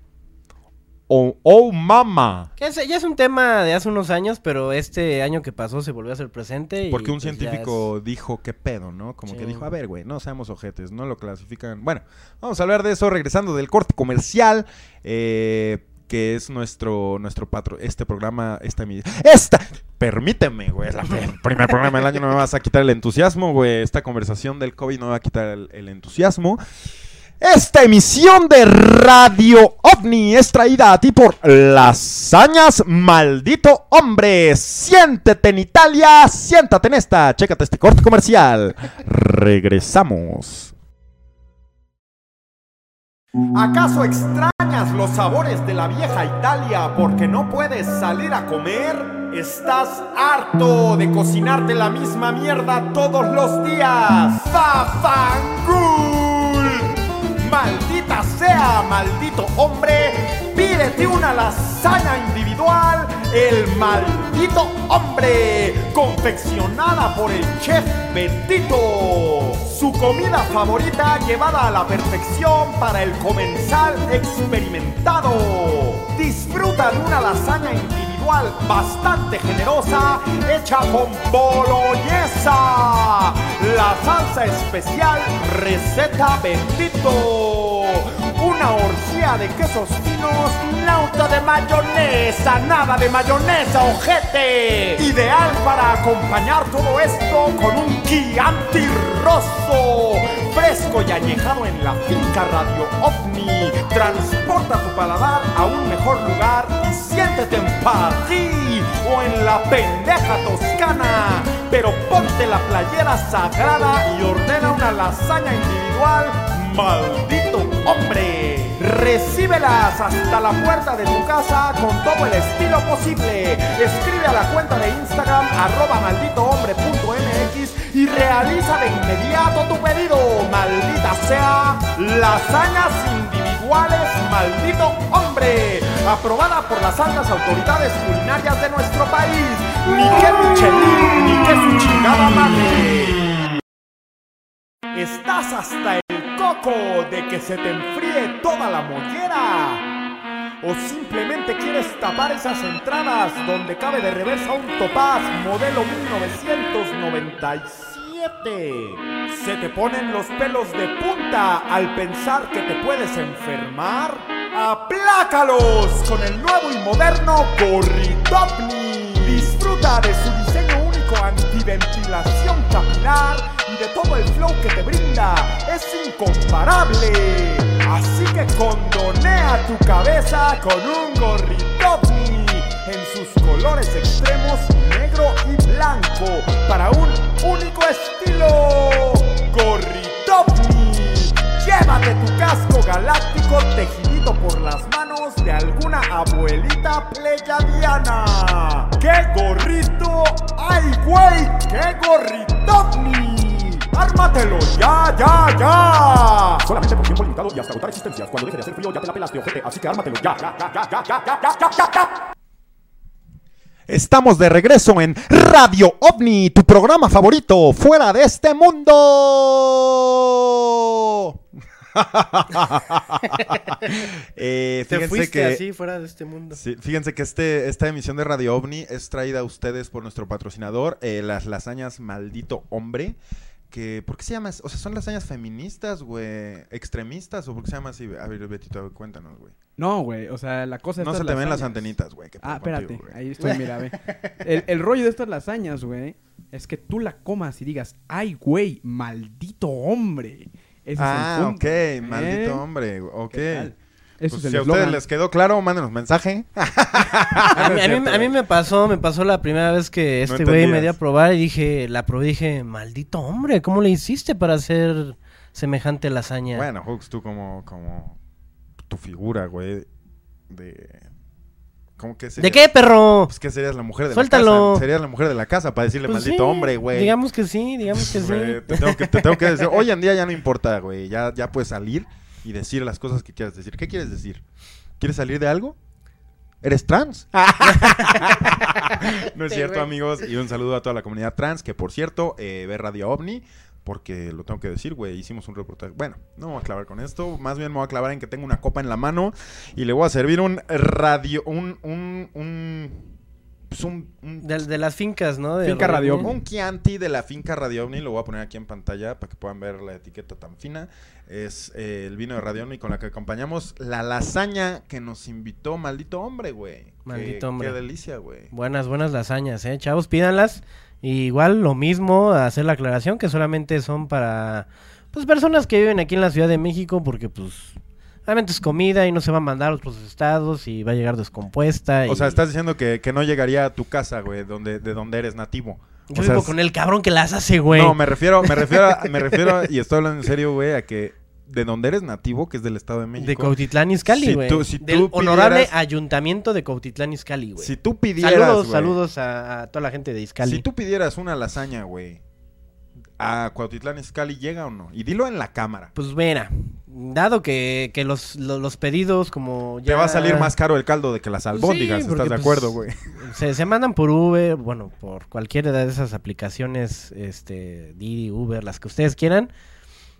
[SPEAKER 4] Oh Mama.
[SPEAKER 2] Que ya es un tema de hace unos años, pero este año que pasó se volvió a ser presente. y,
[SPEAKER 4] Porque un
[SPEAKER 2] pues,
[SPEAKER 4] científico dijo qué pedo, ¿no? Como que dijo, a ver, güey, no seamos ojetes, no lo clasifican. Bueno, vamos a hablar de eso regresando del corte comercial, eh, que es nuestro, nuestro patro, este programa, esta, esta, permíteme, güey, es la- el primer programa del año, no me vas a quitar el entusiasmo, güey, esta conversación del COVID no me va a quitar el, el entusiasmo. Esta emisión de Radio OVNI es traída a ti por Lasañas Maldito Hombre. Siéntete en Italia, siéntate en esta. Chécate este corte comercial. Regresamos.
[SPEAKER 1] ¿Acaso extrañas los sabores de la vieja Italia porque no puedes salir a comer? ¿Estás harto de cocinarte la misma mierda todos los días? ¡Fafangul! ¡Maldita sea, maldito hombre! Pídete una lasaña individual, el maldito hombre, confeccionada por el chef Betito. Su comida favorita llevada a la perfección para el comensal experimentado. Disfruta de una lasaña individual bastante generosa, hecha con boloñesa. La salsa especial receta Betito. Una orgía de quesos finos, nauta de mayonesa, nada de mayonesa, ojete. Ideal para acompañar todo esto con un Chianti rosso, fresco y añejado en la finca Radio OVNI. Transporta tu paladar a un mejor lugar en París o en la pendeja Toscana. Pero ponte la playera sagrada y ordena una lasaña individual ¡Maldito hombre! Recíbelas hasta la puerta de tu casa con todo el estilo posible. Escribe a la cuenta de Instagram arroba malditohombre.mx y realiza de inmediato tu pedido. Maldita sea, lasañas individuales, maldito hombre. Aprobada por las altas autoridades culinarias de nuestro país. Ni que Michelin, ni que su chingada madre. Estás hasta el coco de que se te enfríe toda la mollera. O simplemente quieres tapar esas entradas donde cabe de reversa un topaz modelo 1997. Se te ponen los pelos de punta al pensar que te puedes enfermar. ¡Aplácalos con el nuevo y moderno Gorritopni! Disfruta de su diseño único antiventilación capilar y de todo el flow que te brinda. Es incomparable. Así que condonea tu cabeza con un Gorritopni en sus colores extremos negro y blanco para un único estilo. Gorritopni. Llévate tu casco galáctico tejidito por las manos de alguna abuelita pleyadiana. ¡Qué gorrito! ¡Ay, güey! ¡Qué gorritovni! ¡Ármatelo ya, ya, ya! Solamente por tiempo limitado y hasta agotar existencias. Cuando deje de hacer frío ya te la pelaste, ojete. Así que ármatelo ya, ya, ya, ya, ya, ya, ya.
[SPEAKER 4] Estamos de regreso en Radio OVNI, tu programa favorito fuera de este mundo.
[SPEAKER 1] Eh,
[SPEAKER 2] Te fuiste
[SPEAKER 1] que,
[SPEAKER 2] así fuera de este mundo.
[SPEAKER 1] sí, fíjense que este, esta emisión de Radio OVNI es traída a ustedes por nuestro patrocinador, eh, las lasañas Maldito Hombre. Que, ¿Por qué se llama? O sea, ¿son lasañas feministas, güey? ¿Extremistas? ¿O por qué se llama así? A ver, Betito, cuéntanos, güey.
[SPEAKER 3] No, güey, o sea, la cosa
[SPEAKER 1] No
[SPEAKER 3] estas
[SPEAKER 1] se te ven las antenitas, güey. ¿qué
[SPEAKER 3] Ah, espérate,
[SPEAKER 1] contigo,
[SPEAKER 3] ahí estoy, mira, ve. El, el rollo de estas lasañas, güey, es que tú la comas y digas, ay, güey, maldito hombre. Ese es el
[SPEAKER 1] Ah,
[SPEAKER 3] punto,
[SPEAKER 1] ok,
[SPEAKER 3] ¿eh?
[SPEAKER 1] maldito hombre, ok.
[SPEAKER 3] ¿Qué tal?
[SPEAKER 1] Pues
[SPEAKER 3] es
[SPEAKER 1] si a ustedes les quedó claro, mándenos mensaje.
[SPEAKER 2] A mí, a mí- a mí me pasó, me pasó la primera vez que este güey me dio a probar y dije, la probé y dije, maldito hombre, ¿cómo le hiciste para hacer semejante lasaña?
[SPEAKER 1] Bueno, Hooks, tú como, como tu figura, güey, de... ¿Cómo que
[SPEAKER 2] ¿De qué, perro?
[SPEAKER 1] Pues que serías la mujer de la
[SPEAKER 2] Suéltalo.
[SPEAKER 1] casa. Serías la mujer de la casa para decirle
[SPEAKER 2] Pues
[SPEAKER 1] maldito
[SPEAKER 2] sí,
[SPEAKER 1] hombre, güey.
[SPEAKER 2] Digamos que sí, digamos que sí.
[SPEAKER 1] Te, tengo que, te tengo que decir, hoy en día ya no importa, güey. Ya, ya puedes salir y decir las cosas que quieras decir. ¿Qué quieres decir? ¿Quieres salir de algo? ¿Eres trans? no es cierto, amigos. Y un saludo a toda la comunidad trans, que por cierto, eh, ve Radio OVNI, porque lo tengo que decir, güey. Hicimos un reportaje. Bueno, no me voy a clavar con esto. Más bien me voy a clavar en que tengo una copa en la mano y le voy a servir un radio. Un. Un. Un. Pues un- un-
[SPEAKER 2] De, de las fincas, ¿no? De
[SPEAKER 3] Finca Radio
[SPEAKER 2] Ovni.
[SPEAKER 1] un Chianti de la finca Radio OVNI, lo voy a poner aquí en pantalla para que puedan ver la etiqueta tan fina. Es eh, el vino de Radio OVNI con la que acompañamos la lasaña que nos invitó Maldito Hombre, güey. Qué-
[SPEAKER 2] Maldito Hombre.
[SPEAKER 1] Qué delicia, güey.
[SPEAKER 2] Buenas, buenas lasañas, ¿eh? Chavos, pídanlas. Y igual lo mismo, hacer la aclaración que solamente son para pues personas que viven aquí en la Ciudad de México porque pues obviamente es comida y no se va a mandar a otros estados y va a llegar descompuesta.
[SPEAKER 1] O
[SPEAKER 2] y-
[SPEAKER 1] sea, estás diciendo que, que no llegaría a tu casa, güey, donde, de donde eres nativo.
[SPEAKER 2] Yo
[SPEAKER 1] o sea,
[SPEAKER 2] vivo con el cabrón que las hace, güey.
[SPEAKER 1] No, me refiero, me refiero, a- me refiero, y estoy hablando en serio, güey, a que de donde eres nativo, que es del Estado de México.
[SPEAKER 2] De Cuautitlán Izcalli,
[SPEAKER 1] Si
[SPEAKER 2] güey.
[SPEAKER 1] si
[SPEAKER 2] Del
[SPEAKER 1] tú
[SPEAKER 2] honorable
[SPEAKER 1] pidieras-
[SPEAKER 2] ayuntamiento de Cuautitlán Izcalli, güey.
[SPEAKER 1] Si tú pidieras,
[SPEAKER 2] saludos, saludos a, a toda la gente de Izcalli.
[SPEAKER 1] Si tú pidieras una lasaña, güey, a Cuautitlán Izcalli, ¿llega o no? Y dilo en la cámara.
[SPEAKER 2] Pues mira, dado que, que los, lo- los pedidos como ya...
[SPEAKER 1] Te va a salir más caro el caldo de que las albóndigas, ¿estás de
[SPEAKER 2] pues,
[SPEAKER 1] acuerdo, güey?
[SPEAKER 2] Se, se mandan por Uber, bueno, por cualquiera de esas aplicaciones, este, Didi, Uber, las que ustedes quieran.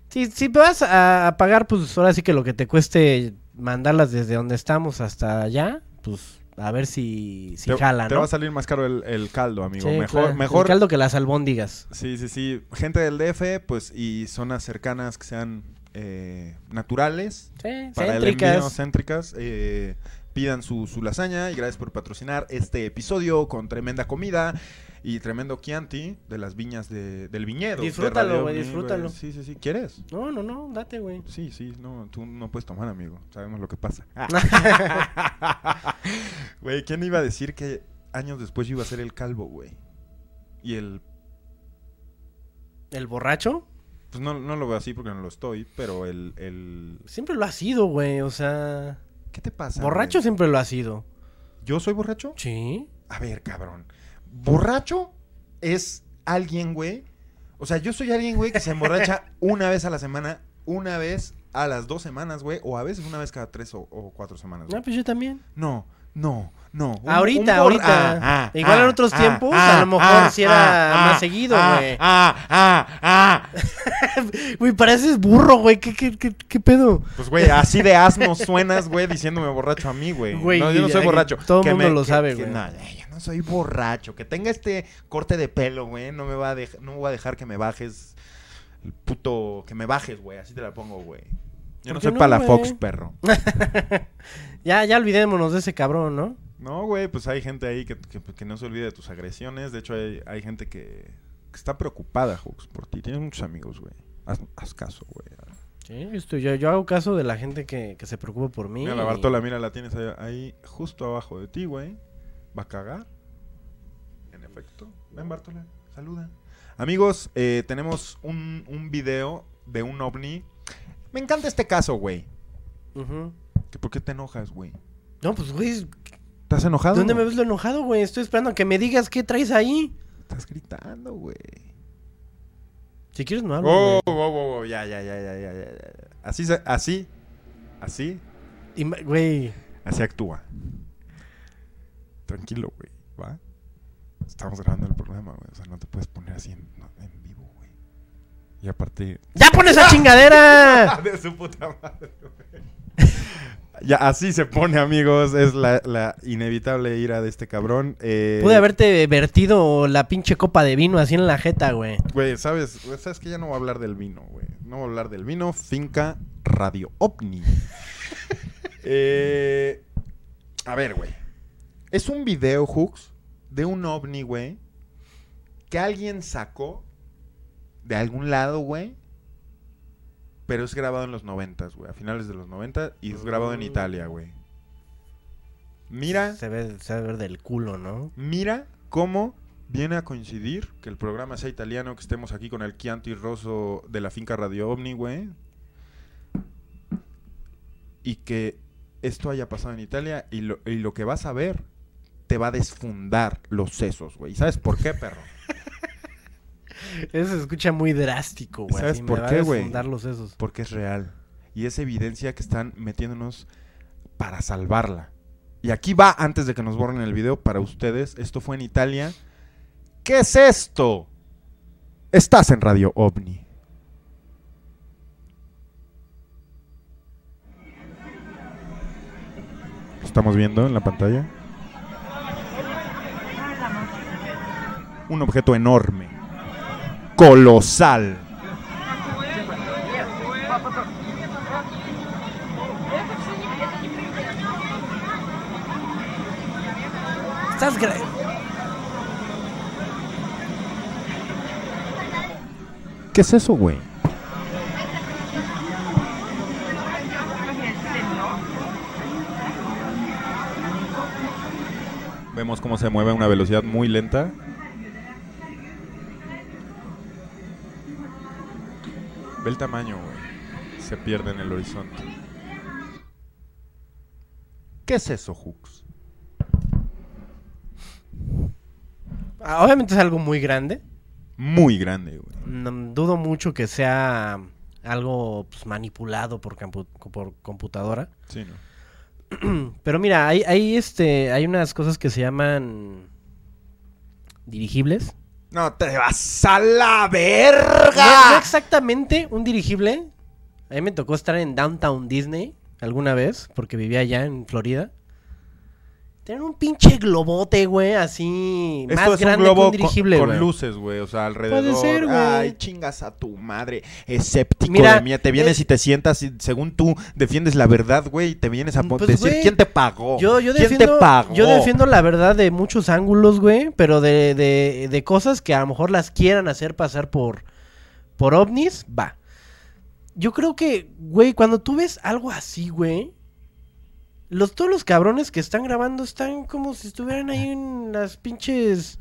[SPEAKER 2] Si, si vas a, a pagar, pues ahora sí que lo que te cueste mandarlas desde donde estamos hasta allá, pues a ver si, si
[SPEAKER 1] te,
[SPEAKER 2] jala,
[SPEAKER 1] te
[SPEAKER 2] ¿no?
[SPEAKER 1] va a salir más caro el, el caldo, amigo.
[SPEAKER 2] Sí,
[SPEAKER 1] mejor,
[SPEAKER 2] claro,
[SPEAKER 1] mejor.
[SPEAKER 2] El caldo que las albóndigas.
[SPEAKER 1] Sí, sí, sí. Gente del DF, pues, y zonas cercanas que sean eh, naturales.
[SPEAKER 2] Sí,
[SPEAKER 1] Para el envío,
[SPEAKER 2] céntricas.
[SPEAKER 1] céntricas. eh, pidan su, su lasaña y gracias por patrocinar este episodio con tremenda comida y tremendo Chianti de las viñas de, del viñedo.
[SPEAKER 2] Disfrútalo, güey, disfrútalo.
[SPEAKER 1] Sí, sí, sí. ¿Quieres?
[SPEAKER 2] No, no, no, date, güey.
[SPEAKER 1] Sí, sí, no, tú no puedes tomar, amigo. Sabemos lo que pasa. Güey, ¿quién iba a decir que años después yo iba a ser el calvo, güey? Y el...
[SPEAKER 2] ¿El borracho?
[SPEAKER 1] Pues no, no lo veo así porque no lo estoy, pero el... el...
[SPEAKER 2] Siempre lo ha sido, güey, o sea...
[SPEAKER 1] ¿Qué te pasa?
[SPEAKER 2] Borracho
[SPEAKER 1] güey?
[SPEAKER 2] siempre lo ha sido.
[SPEAKER 1] ¿Yo soy borracho?
[SPEAKER 2] Sí.
[SPEAKER 1] A ver, cabrón. Borracho es alguien, güey. O sea, yo soy alguien, güey, que se emborracha una vez a la semana, una vez a las dos semanas, güey, o a veces una vez cada tres o, o cuatro semanas. güey.
[SPEAKER 2] Ah, pues yo también.
[SPEAKER 1] No, no, no. Un-
[SPEAKER 2] ahorita,
[SPEAKER 1] un
[SPEAKER 2] ahorita.
[SPEAKER 1] Ah, ah,
[SPEAKER 2] Igual en
[SPEAKER 1] ah,
[SPEAKER 2] otros
[SPEAKER 1] ah,
[SPEAKER 2] tiempos, a lo mejor
[SPEAKER 1] ah,
[SPEAKER 2] sí era
[SPEAKER 1] ah,
[SPEAKER 2] más
[SPEAKER 1] ah,
[SPEAKER 2] seguido, güey.
[SPEAKER 1] Ah, ah, ah.
[SPEAKER 2] Güey, pareces burro, güey. ¿Qué, qué, qué, qué pedo?
[SPEAKER 1] Pues, güey, así de asno suenas, güey, diciéndome borracho a mí, güey. No, yo no soy borracho.
[SPEAKER 2] todo
[SPEAKER 1] Que
[SPEAKER 2] mundo lo
[SPEAKER 1] que-
[SPEAKER 2] sabe, güey.
[SPEAKER 1] no, yo no soy borracho. Que tenga este corte de pelo, güey, no me va a dejar, no voy a dejar que me bajes el puto, que me bajes, güey, así te la pongo, güey. Yo no
[SPEAKER 2] ¿Por qué
[SPEAKER 1] soy
[SPEAKER 2] no,
[SPEAKER 1] palafox, perro.
[SPEAKER 2] Ya, ya olvidémonos de ese cabrón, ¿no?
[SPEAKER 1] No, güey, pues hay gente ahí que, que- que no se olvide de tus agresiones. De hecho, hay, hay gente que, que está preocupada, Hooks, por ti. Tienes muchos amigos, güey. Haz, haz caso, güey.
[SPEAKER 2] Sí, yo, estoy- yo, yo hago caso de la gente que, que se preocupa por mí.
[SPEAKER 1] Mira la
[SPEAKER 2] y-
[SPEAKER 1] Bartola, mira, la tienes ahí, ahí justo abajo de ti, güey. Va a cagar. En efecto. Ven, Bartola, saluda. Amigos, eh, tenemos un, un video de un ovni. Me encanta este caso, güey.
[SPEAKER 2] Ujú.
[SPEAKER 1] ¿Que ¿Por qué te enojas, güey?
[SPEAKER 2] No, pues, güey,
[SPEAKER 1] ¿Estás enojado?
[SPEAKER 2] ¿dónde me ves lo enojado, güey? Estoy esperando a que me digas qué traes ahí.
[SPEAKER 1] Estás gritando, güey.
[SPEAKER 2] Si quieres, no hablo,
[SPEAKER 1] Oh, oh, oh, oh, ya, ya, ya, ya, ya, ya. Así, así, así,
[SPEAKER 2] Güey,
[SPEAKER 1] así actúa. Tranquilo, güey, ¿va? Estamos grabando el programa, güey. O sea, no te puedes poner así en, vivo, güey. Y aparte...
[SPEAKER 2] ¡Ya pon esa chingadera!
[SPEAKER 1] de su puta madre, güey. Ya, así se pone, amigos. Es la, la inevitable ira de este cabrón. Eh,
[SPEAKER 2] Pude haberte vertido la pinche copa de vino así en la jeta, güey.
[SPEAKER 1] Güey, ¿sabes? ¿Sabes que ya no voy a hablar del vino, güey? No voy a hablar del vino. Finca Radio OVNI. Eh, a ver, güey. Es un video, Hooks, de un ovni, güey, que alguien sacó de algún lado, güey. Pero es grabado en los noventas, güey. A finales de los 90 y es grabado en Italia, güey. Mira,
[SPEAKER 2] Se ve, se ve ver del culo, ¿no?
[SPEAKER 1] mira cómo viene a coincidir que el programa sea italiano, que estemos aquí con el Chianti Rosso de la finca Radio OVNI, güey. Y que esto haya pasado en Italia y lo, y lo que vas a ver te va a desfundar los sesos, güey. ¿Y ¿Sabes por qué, perro?
[SPEAKER 2] Eso se escucha muy drástico, güey.
[SPEAKER 1] ¿Sabes por qué, güey? Porque es real. Y es evidencia que están metiéndonos para salvarla. Y aquí va, antes de que nos borren el video, para ustedes. Esto fue en Italia. ¿Qué es esto? Estás en Radio OVNI. ¿Lo Estamos viendo en la pantalla. Un objeto enorme. Colosal.
[SPEAKER 2] Estás
[SPEAKER 1] ¿Qué es eso, güey? Vemos cómo se mueve a una velocidad muy lenta. Ve el tamaño, güey. Se pierde en el horizonte. ¿Qué es eso, Hooks?
[SPEAKER 2] Ah, Obviamente es algo muy grande.
[SPEAKER 1] Muy grande, güey.
[SPEAKER 2] No, dudo mucho que sea algo pues, manipulado por, computadora.
[SPEAKER 1] Sí, ¿no?
[SPEAKER 2] Pero mira, hay, hay, este, hay unas cosas que se llaman dirigibles.
[SPEAKER 1] No te vas a la verga.
[SPEAKER 2] no exactamente un dirigible. A mí me tocó estar en Downtown Disney alguna vez, porque vivía allá en Florida. Tenían un pinche globote, güey, así
[SPEAKER 1] Esto
[SPEAKER 2] más
[SPEAKER 1] es un
[SPEAKER 2] grande
[SPEAKER 1] globo
[SPEAKER 2] que un
[SPEAKER 1] con-
[SPEAKER 2] dirigible,
[SPEAKER 1] con,
[SPEAKER 2] güey.
[SPEAKER 1] luces, güey, o sea, alrededor.
[SPEAKER 2] ser, güey.
[SPEAKER 1] Ay, chingas a tu madre, escéptico
[SPEAKER 2] Mira,
[SPEAKER 1] de mía. Te vienes
[SPEAKER 2] es-
[SPEAKER 1] y te sientas y según tú defiendes la verdad, güey, y te vienes a
[SPEAKER 2] Pues,
[SPEAKER 1] decir quién te pagó.
[SPEAKER 2] Yo, yo,
[SPEAKER 1] ¿Quién
[SPEAKER 2] defiendo,
[SPEAKER 1] te pagó?
[SPEAKER 2] yo defiendo la verdad de muchos ángulos, güey, pero de, de, de cosas que a lo mejor las quieran hacer pasar por, por ovnis, va. Yo creo que, güey, cuando tú ves algo así, güey, los, todos los cabrones que están grabando están como si estuvieran ahí en las pinches...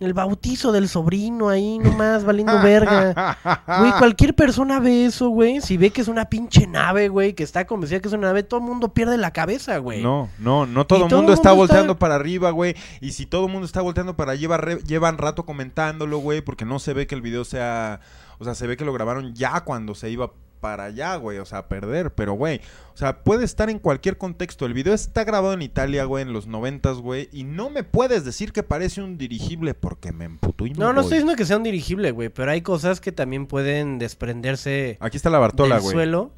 [SPEAKER 2] En el bautizo del sobrino ahí nomás valiendo verga. Güey, cualquier persona ve eso, güey. Si ve que es una pinche nave, güey, que está convencida que es una nave, todo el mundo pierde la cabeza, güey.
[SPEAKER 1] No, no, no todo el mundo está volteando para arriba, güey. Y si todo el mundo está volteando para re- llevan rato comentándolo, güey, porque no se ve que el video sea... O sea, se ve que lo grabaron ya cuando se iba para allá, güey, o sea, a perder. Pero, güey, o sea, puede estar en cualquier contexto. El video está grabado en Italia, güey, en los noventas, güey. Y no me puedes decir que parece un dirigible porque me emputó y me
[SPEAKER 2] No, no estoy diciendo que sea un dirigible, güey, pero hay cosas que también pueden desprenderse
[SPEAKER 1] Aquí está la Bartola,
[SPEAKER 2] del
[SPEAKER 1] güey.
[SPEAKER 2] suelo.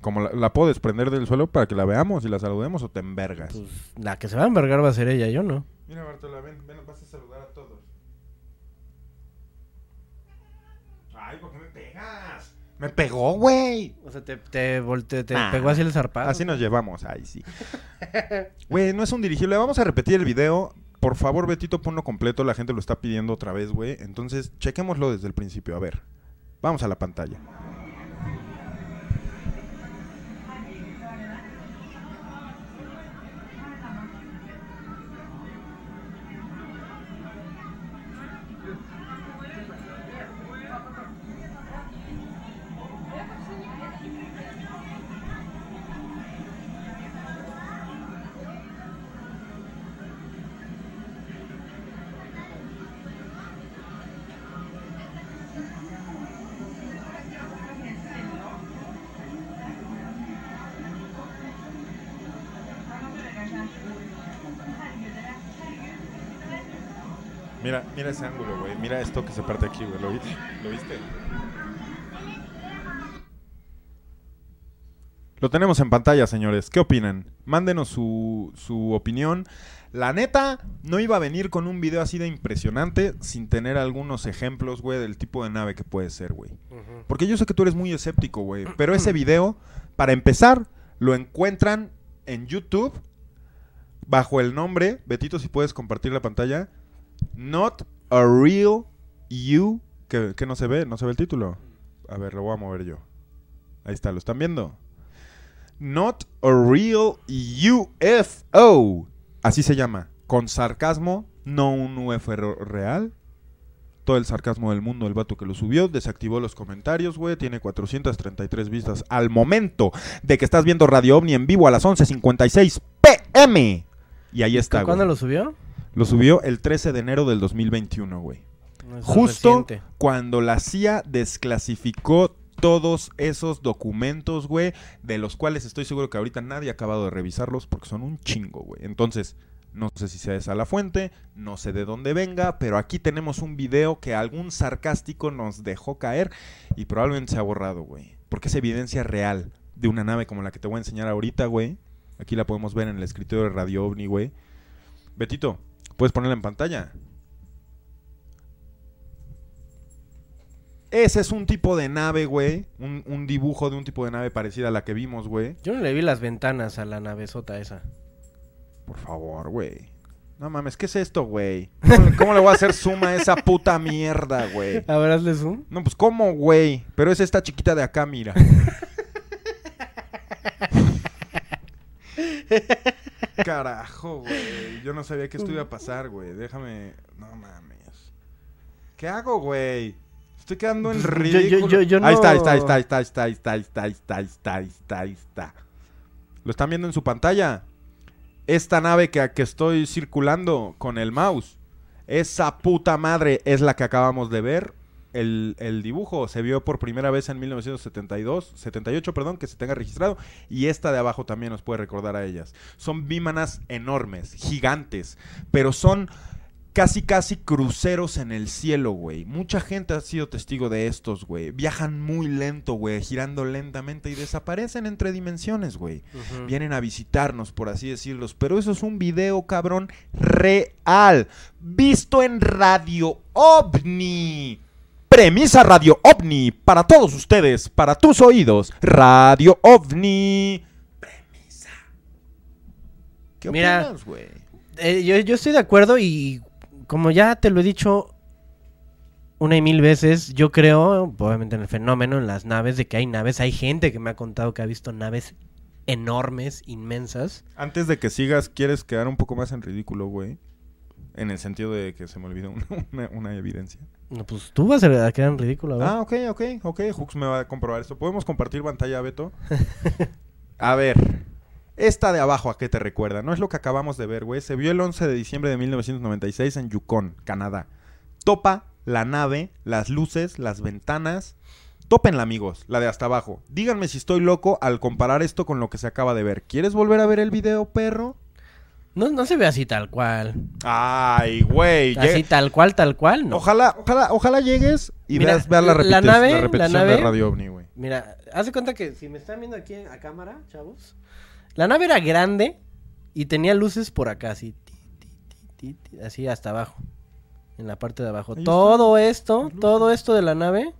[SPEAKER 1] Como la, la puedo desprender del suelo para que la veamos y la saludemos o te envergas.
[SPEAKER 2] Pues la que se va a envergar va a ser ella, yo no.
[SPEAKER 1] Mira, Bartola, ven, ven, Me pegó, güey.
[SPEAKER 2] O sea, te, te, volte- te
[SPEAKER 1] Ah,
[SPEAKER 2] pegó así el zarpado.
[SPEAKER 1] Así nos llevamos, ay, sí. Güey, no es un dirigible. Vamos a repetir el video. Por favor, Betito, ponlo completo. La gente lo está pidiendo otra vez, güey. Entonces, chequémoslo desde el principio. A ver, vamos a la pantalla. Mira, mira ese ángulo, güey. Mira esto que se parte aquí, güey. ¿Lo, viste? Lo tenemos en pantalla, señores. ¿Qué opinan? Mándenos su, su, opinión. La neta, no iba a venir con un video así de impresionante sin tener algunos ejemplos, güey, del tipo de nave que puede ser, güey. Porque yo sé que tú eres muy escéptico, güey. Pero ese video, para empezar, lo encuentran en YouTube bajo el nombre, Betito, si puedes compartir la pantalla, Not a Real You, que, que no se ve, no se ve el título. A ver, lo voy a mover yo. Ahí está, ¿lo están viendo? Not a Real UFO. Así se llama. Con sarcasmo, no un UFO real. Todo el sarcasmo del mundo, el vato que lo subió, desactivó los comentarios, güey. Tiene 433 vistas al momento de que estás viendo Radio OVNI en vivo a las 11.56 pm. Y ahí está, güey.
[SPEAKER 2] ¿Cuándo lo subió?
[SPEAKER 1] Lo subió el 13 de enero del 2021, güey.
[SPEAKER 2] No,
[SPEAKER 1] Justo
[SPEAKER 2] reciente.
[SPEAKER 1] cuando la CIA desclasificó todos esos documentos, güey, de los cuales estoy seguro que ahorita nadie ha acabado de revisarlos porque son un chingo, güey. Entonces, no sé si sea esa la fuente, no sé de dónde venga, pero aquí tenemos un video que algún sarcástico nos dejó caer y probablemente se ha borrado, güey. Porque es evidencia real de una nave como la que te voy a enseñar ahorita, güey. Aquí la podemos ver en el escritorio de Radio OVNI, güey. Betito, puedes ponerla en pantalla. Ese es un tipo de nave, güey. Un, un dibujo de un tipo de nave parecida a la que vimos, güey.
[SPEAKER 2] Yo no le vi las ventanas a la navezota esa.
[SPEAKER 1] Por favor, güey. No mames, ¿qué es esto, güey? ¿Cómo, cómo le voy a hacer zoom a esa puta mierda, güey?
[SPEAKER 2] A ver, hazle zoom.
[SPEAKER 1] No, pues ¿cómo, güey? Pero es esta chiquita de acá, mira. Carajo, güey. Yo no sabía que esto iba a pasar, güey. Déjame... No mames. ¿Qué hago, güey? Estoy quedando en
[SPEAKER 2] Yo- yo-
[SPEAKER 1] ridículo.
[SPEAKER 2] yo- yo
[SPEAKER 1] Ahí está, ahí
[SPEAKER 2] no-
[SPEAKER 1] está, ahí está, ahí está, ahí está, ahí está, ahí está, ahí está, ahí está, ahí está, ahí está. ¿Lo están viendo en su pantalla? Esta nave que, que estoy circulando con el mouse. Esa puta madre es la que acabamos de ver. El, el dibujo se vio por primera vez en 1972, 78, perdón, que se tenga registrado. Y esta de abajo también nos puede recordar a ellas. Son bímanas enormes, gigantes, pero son casi casi cruceros en el cielo, güey. Mucha gente ha sido testigo de estos, güey. Viajan muy lento, güey, girando lentamente y desaparecen entre dimensiones, güey. Vienen a visitarnos, por así decirlos. Pero eso es un video, cabrón, real. Visto en Radio OVNI. Premisa Radio OVNI. Para todos ustedes, para tus oídos. Radio OVNI. Premisa. ¿Qué
[SPEAKER 2] Mira.
[SPEAKER 1] opinas, güey?
[SPEAKER 2] Eh, yo, yo estoy de acuerdo y como ya te lo he dicho una y mil veces, yo creo, obviamente en el fenómeno, en las naves, de que hay naves, hay gente que me ha contado que ha visto naves enormes, inmensas.
[SPEAKER 1] Antes de que sigas, ¿quieres quedar un poco más en ridículo, güey? En el sentido de que se me olvidó una, una- una evidencia.
[SPEAKER 2] No, pues tú vas a quedar en ridículo, ¿verdad?
[SPEAKER 1] Ah, ok, ok, ok. Hux me va a comprobar esto. ¿Podemos compartir pantalla, Beto? a ver. Esta de abajo, ¿a qué te recuerda? No es lo que acabamos de ver, güey. Se vio el 11 de diciembre de 1996 en Yukon, Canadá. Topa la nave, las luces, las ventanas. Tópenla, amigos, la de hasta abajo. Díganme si estoy loco al comparar esto con lo que se acaba de ver. ¿Quieres volver a ver el video, perro?
[SPEAKER 2] No, no se ve así tal cual.
[SPEAKER 1] Ay, güey.
[SPEAKER 2] Así tal cual, tal cual, no.
[SPEAKER 1] Ojalá, ojalá, ojalá llegues y
[SPEAKER 2] Mira,
[SPEAKER 1] veas, veas la,
[SPEAKER 2] la
[SPEAKER 1] repetición-
[SPEAKER 2] nave-
[SPEAKER 1] la
[SPEAKER 2] la
[SPEAKER 1] repetición
[SPEAKER 2] nave-
[SPEAKER 1] de Radio OVNI, güey.
[SPEAKER 2] Mira, haz de cuenta que si me están viendo aquí a cámara, chavos, la nave era grande y tenía luces por acá, así, ti, ti, ti, ti, ti, así hasta abajo, en la parte de abajo.
[SPEAKER 1] Ahí
[SPEAKER 2] Todo esto, todo esto de la nave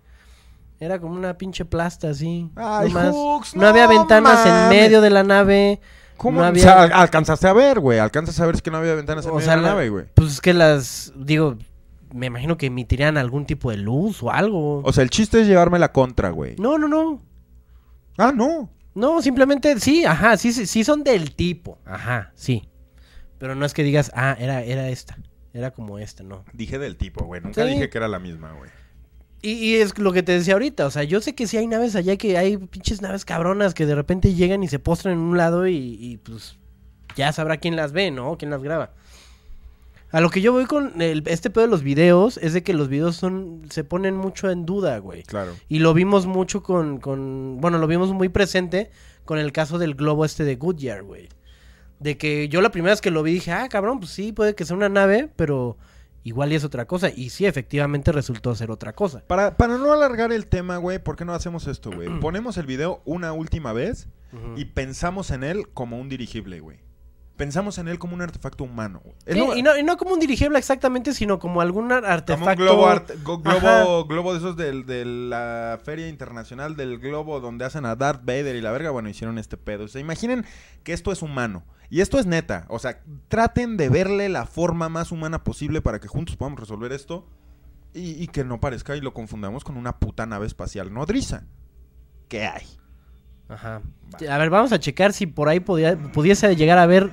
[SPEAKER 2] era como una pinche plasta así.
[SPEAKER 1] Ay. Hux,
[SPEAKER 2] no había
[SPEAKER 1] no
[SPEAKER 2] ventanas en medio de la nave.
[SPEAKER 1] ¿Cómo?
[SPEAKER 2] No
[SPEAKER 1] O
[SPEAKER 2] había-
[SPEAKER 1] sea, al- alcanzaste a ver, güey. Alcanzas a ver es que no había ventanas en
[SPEAKER 2] O
[SPEAKER 1] medio
[SPEAKER 2] sea,
[SPEAKER 1] de la
[SPEAKER 2] la-
[SPEAKER 1] nave, güey.
[SPEAKER 2] Pues es que las, digo, me imagino que emitirían algún tipo de luz o algo.
[SPEAKER 1] O sea, el chiste es llevarme la contra, güey.
[SPEAKER 2] no, no, no.
[SPEAKER 1] Ah, no.
[SPEAKER 2] No, simplemente sí, ajá, sí, sí, sí son del tipo, ajá, sí. Pero no es que digas, ah, era, era esta, era como esta, no.
[SPEAKER 1] Dije del tipo, güey. Nunca
[SPEAKER 2] Sí.
[SPEAKER 1] dije que era la misma, güey.
[SPEAKER 2] Y, y es lo que te decía ahorita, o sea, yo sé que sí hay naves allá, que hay pinches naves cabronas que de repente llegan y se postran en un lado y, y, pues ya sabrá quién las ve, ¿no? Quién las graba. A lo que yo voy con el- este pedo de los videos es de que los videos son se ponen mucho en duda, güey.
[SPEAKER 1] Claro.
[SPEAKER 2] Y lo vimos mucho con, con, bueno, lo vimos muy presente con el caso del globo este de Goodyear, güey. De que yo la primera vez que lo vi dije, ah, cabrón, pues sí, puede que sea una nave, pero igual y es otra cosa. Y sí, efectivamente resultó ser otra cosa.
[SPEAKER 1] Para, para no alargar el tema, güey, ¿por qué no hacemos esto, güey? Ponemos el video una última vez y pensamos en él como un dirigible, güey. Pensamos en él como un artefacto humano.
[SPEAKER 2] Sí, y, no, y no como un dirigible exactamente, sino como algún ar-
[SPEAKER 1] como
[SPEAKER 2] artefacto.
[SPEAKER 1] un globo, go- globo, globo de esos de la Feria Internacional del Globo donde hacen a Darth Vader y la verga. Bueno, hicieron este pedo. O sea, imaginen que esto es humano. Y esto es neta. O sea, traten de verle la forma más humana posible para que juntos podamos resolver esto. Y, y que no parezca y lo confundamos con una puta nave espacial nodriza. ¿Qué hay?
[SPEAKER 2] Ajá. A ver, vamos a checar si por ahí podía- pudiese llegar a ver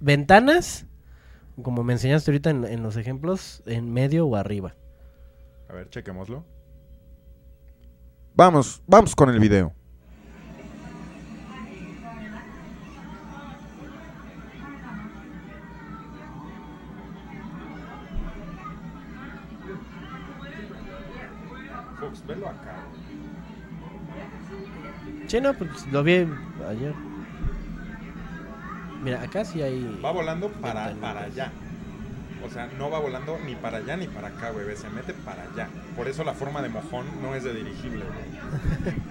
[SPEAKER 2] ventanas, como me enseñaste ahorita en, en los ejemplos, en medio o arriba.
[SPEAKER 1] A ver, chequémoslo. Vamos, vamos con el video.
[SPEAKER 2] Sí, no, pues lo vi ayer. Mira, acá sí hay...
[SPEAKER 1] Va volando para, para allá. O sea, no va volando ni para allá ni para acá, güey. Se mete para allá. Por eso la forma de mojón no es de dirigible, güey.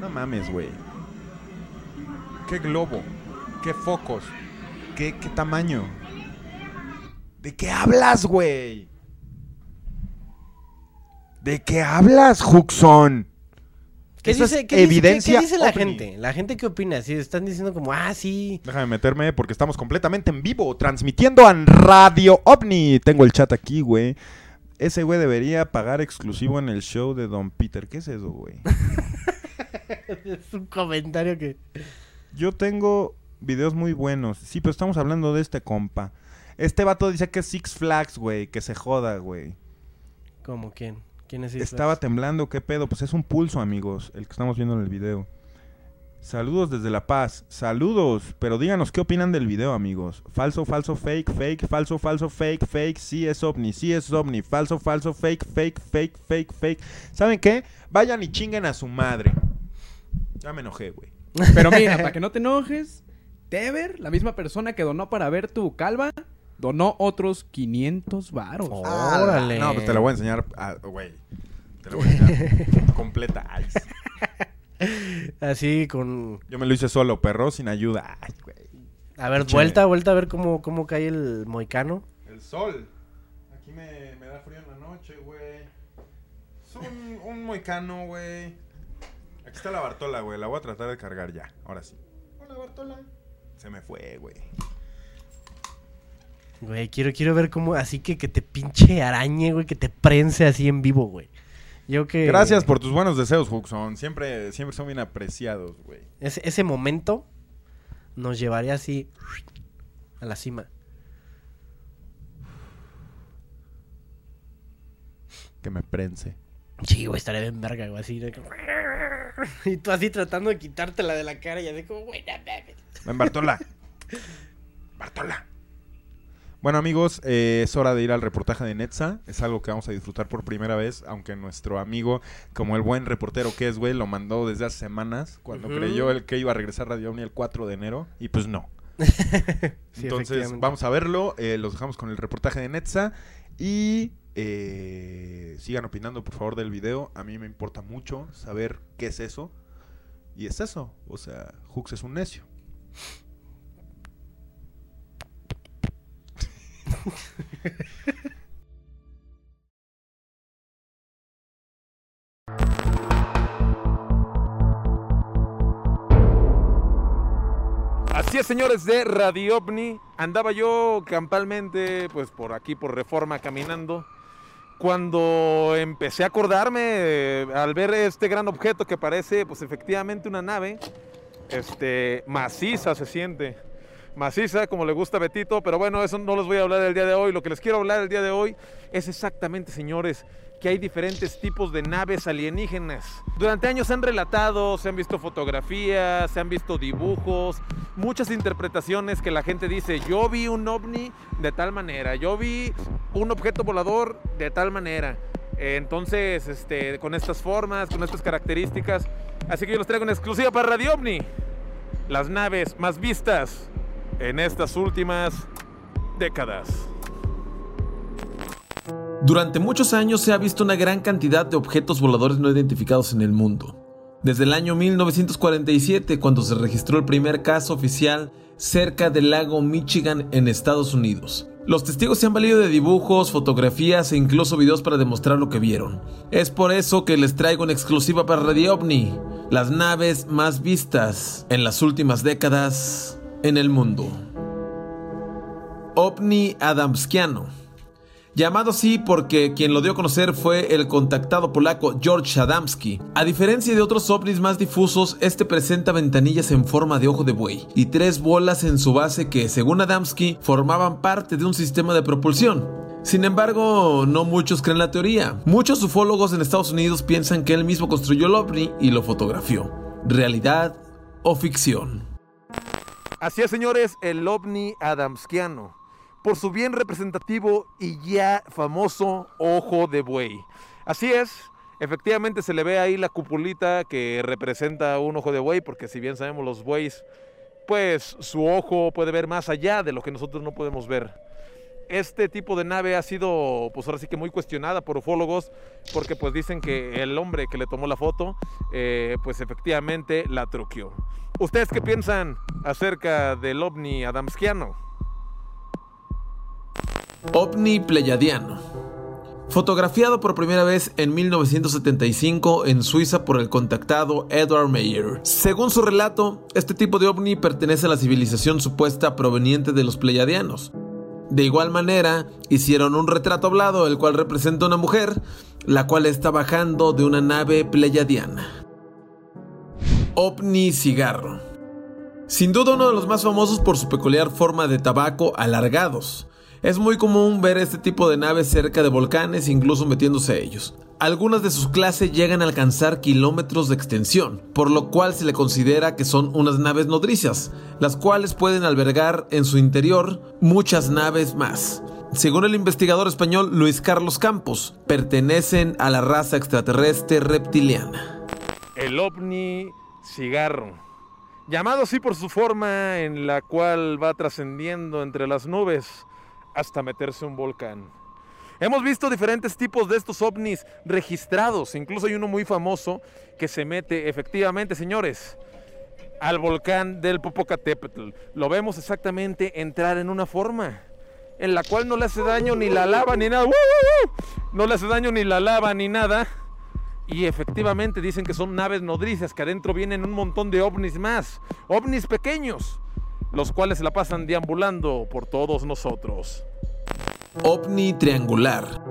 [SPEAKER 1] No mames, güey. ¿Qué globo? ¿Qué focos? ¿Qué, qué tamaño? ¿De qué hablas, güey? ¿De qué hablas, Huxon?
[SPEAKER 2] ¿Qué
[SPEAKER 1] Eso
[SPEAKER 2] dice,
[SPEAKER 1] es
[SPEAKER 2] qué dice-
[SPEAKER 1] evidencia
[SPEAKER 2] qué- qué dice la
[SPEAKER 1] ovni.
[SPEAKER 2] gente? ¿La gente qué opina? Si están diciendo como, ah, sí.
[SPEAKER 1] Déjame meterme porque estamos completamente en vivo, transmitiendo en Radio OVNI. Tengo el chat aquí, güey. Ese güey debería pagar exclusivo en el show de Don Peter. ¿Qué es eso, güey?
[SPEAKER 2] es un comentario que...
[SPEAKER 1] Yo tengo videos muy buenos. Sí, pero estamos hablando de este compa. Este vato dice que es Six Flags, güey. Que se joda, güey.
[SPEAKER 2] ¿Cómo? ¿Quién? ¿Quién es Six
[SPEAKER 1] Estaba
[SPEAKER 2] Flags?
[SPEAKER 1] temblando, ¿qué pedo? Pues es un pulso, amigos, el que estamos viendo en el video. Saludos desde La Paz. Saludos, pero díganos qué opinan del video, amigos. Falso, falso, fake, fake, falso, falso, fake, fake, sí es ovni, sí es ovni, falso, falso, fake, fake, fake, fake, fake. ¿Saben qué? Vayan y chinguen a su madre. Ya me enojé, güey.
[SPEAKER 3] Pero mira, para que no te enojes, Tever, la misma persona que donó para ver tu calva, donó otros 500 varos.
[SPEAKER 2] Órale.
[SPEAKER 1] No, pues te la voy a enseñar, ah, güey. Te la voy a enseñar completa. Ay, sí.
[SPEAKER 2] Así con...
[SPEAKER 1] Yo me lo hice solo, perro, sin ayuda. Ay, güey.
[SPEAKER 2] A ver, vuelta, vuelta a ver cómo, cómo cae el moicano.
[SPEAKER 1] El sol. Aquí me, me da frío en la noche, güey. Es un, un moicano, güey. Aquí está la Bartola, güey. La voy a tratar de cargar ya. Ahora sí. Hola, Bartola. Se me fue, güey.
[SPEAKER 2] Güey, quiero, quiero ver cómo... Así que que te pinche arañe, güey, que te prense así en vivo, güey. Yo que...
[SPEAKER 1] Gracias por tus buenos deseos, Huxon. Siempre, siempre son bien apreciados, güey.
[SPEAKER 2] Ese, ese momento nos llevaría así a la cima.
[SPEAKER 1] Que me prense.
[SPEAKER 2] Sí, güey, estaría bien verga, güey, así. Y tú así tratando de quitártela de la cara y así como, güey, no mames.
[SPEAKER 1] Ven, Bartola. Bartola. Bueno, amigos, eh, es hora de ir al reportaje de Netza. Es algo que vamos a disfrutar por primera vez, aunque nuestro amigo, como el buen reportero que es, güey, lo mandó desde hace semanas, cuando creyó el que iba a regresar a Radio Omni el 4 de enero, y pues no.
[SPEAKER 2] Sí,
[SPEAKER 1] Entonces, vamos a verlo. eh, los dejamos con el reportaje de Netza. Y eh, sigan opinando, por favor, del video. A mí me importa mucho saber qué es eso. Y es eso. O sea, Hux es un necio.
[SPEAKER 5] Así es, señores de Radio OVNI. Andaba yo campalmente, pues por aquí, por Reforma, caminando. Cuando empecé a acordarme, eh, al ver este gran objeto que parece, pues efectivamente una nave, este, maciza se siente. Maciza, como le gusta a Betito, pero bueno, eso no les voy a hablar el día de hoy. Lo que les quiero hablar el día de hoy es exactamente, señores, que hay diferentes tipos de naves alienígenas. Durante años se han relatado, se han visto fotografías, se han visto dibujos, muchas interpretaciones que la gente dice, yo vi un ovni de tal manera, yo vi un objeto volador de tal manera. Entonces, este, con estas formas, con estas características, así que yo les traigo una exclusiva para Radio OVNI. Las naves más vistas en estas últimas décadas.
[SPEAKER 6] Durante muchos años se ha visto una gran cantidad de objetos voladores no identificados en el mundo. Desde el año 1947, cuando se registró el primer caso oficial cerca del lago Michigan en Estados Unidos. Los testigos se han valido de dibujos, fotografías e incluso videos para demostrar lo que vieron. Es por eso que les traigo una exclusiva para Radio OVNI, las naves más vistas en las últimas décadas en el mundo. OVNI Adamskiano llamado así porque quien lo dio a conocer fue el contactado polaco George Adamski. A diferencia de otros ovnis más difusos, este presenta ventanillas en forma de ojo de buey y tres bolas en su base que, según Adamski, formaban parte de un sistema de propulsión. Sin embargo, no muchos creen la teoría. Muchos ufólogos en Estados Unidos piensan que él mismo construyó el ovni y lo fotografió. ¿Realidad o ficción?
[SPEAKER 5] Así es, señores, el ovni adamskiano por su bien representativo y ya famoso ojo de buey. Así es, efectivamente se le ve ahí la cupulita que representa un ojo de buey, porque si bien sabemos los bueyes, pues su ojo puede ver más allá de lo que nosotros no podemos ver. Este tipo de nave ha sido, pues ahora sí que muy cuestionada por ufólogos, porque pues dicen que el hombre que le tomó la foto, eh, pues efectivamente la truqueó. ¿Ustedes qué piensan acerca del ovni adamskiano?
[SPEAKER 6] OVNI Pleiadiano. Fotografiado por primera vez en 1975 en Suiza por el contactado Edward Meyer. Según su relato, este tipo de ovni pertenece a la civilización supuesta proveniente de los Pleiadianos. De igual manera, hicieron un retrato hablado, el cual representa una mujer, la cual está bajando de una nave pleiadiana. OVNI Cigarro. Sin duda uno de los más famosos por su peculiar forma de tabaco alargados. Es muy común ver este tipo de naves cerca de volcanes, incluso metiéndose a ellos. Algunas de sus clases llegan a alcanzar kilómetros de extensión, por lo cual se le considera que son unas naves nodrizas, las cuales pueden albergar en su interior muchas naves más. Según el investigador español Luis Carlos Campos, pertenecen a la raza extraterrestre reptiliana.
[SPEAKER 5] El ovni cigarro, llamado así por su forma en la cual va trascendiendo entre las nubes hasta meterse un volcán. Hemos visto diferentes tipos de estos ovnis registrados, incluso hay uno muy famoso que se mete efectivamente, señores, al volcán del Popocatépetl. Lo vemos exactamente entrar en una forma en la cual no le hace daño ni la lava ni nada. No le hace daño ni la lava ni nada. Y efectivamente dicen que son naves nodrizas, que adentro vienen un montón de ovnis más, ovnis pequeños, los cuales se la pasan deambulando por todos nosotros.
[SPEAKER 6] OVNI triangular.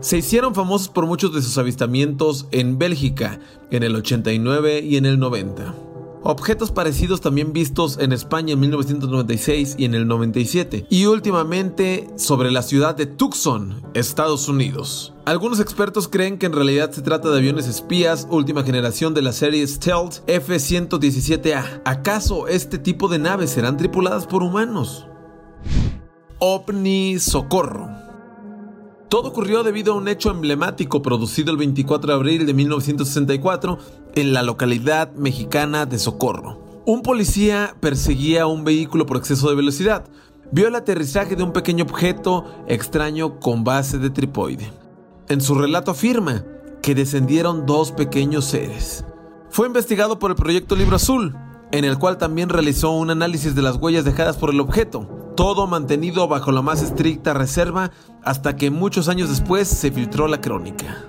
[SPEAKER 6] Se hicieron famosos por muchos de sus avistamientos en Bélgica en el 89 y en el 90. Objetos parecidos también vistos en España en 1996 y en el 97, y últimamente sobre la ciudad de Tucson, Estados Unidos. Algunos expertos creen que en realidad se trata de aviones espías última generación de la serie Stealth F-117A. ¿Acaso este tipo de naves serán tripuladas por humanos? OVNI Socorro. Todo ocurrió debido a un hecho emblemático producido el 24 de abril de 1964 en la localidad mexicana de Socorro. Un policía perseguía un vehículo por exceso de velocidad. Vio el aterrizaje de un pequeño objeto extraño con base de tripoide. En su relato afirma que descendieron dos pequeños seres. Fue investigado por el proyecto Libro Azul, en el cual también realizó un análisis de las huellas dejadas por el objeto, todo mantenido bajo la más estricta reserva hasta que muchos años después se filtró la crónica.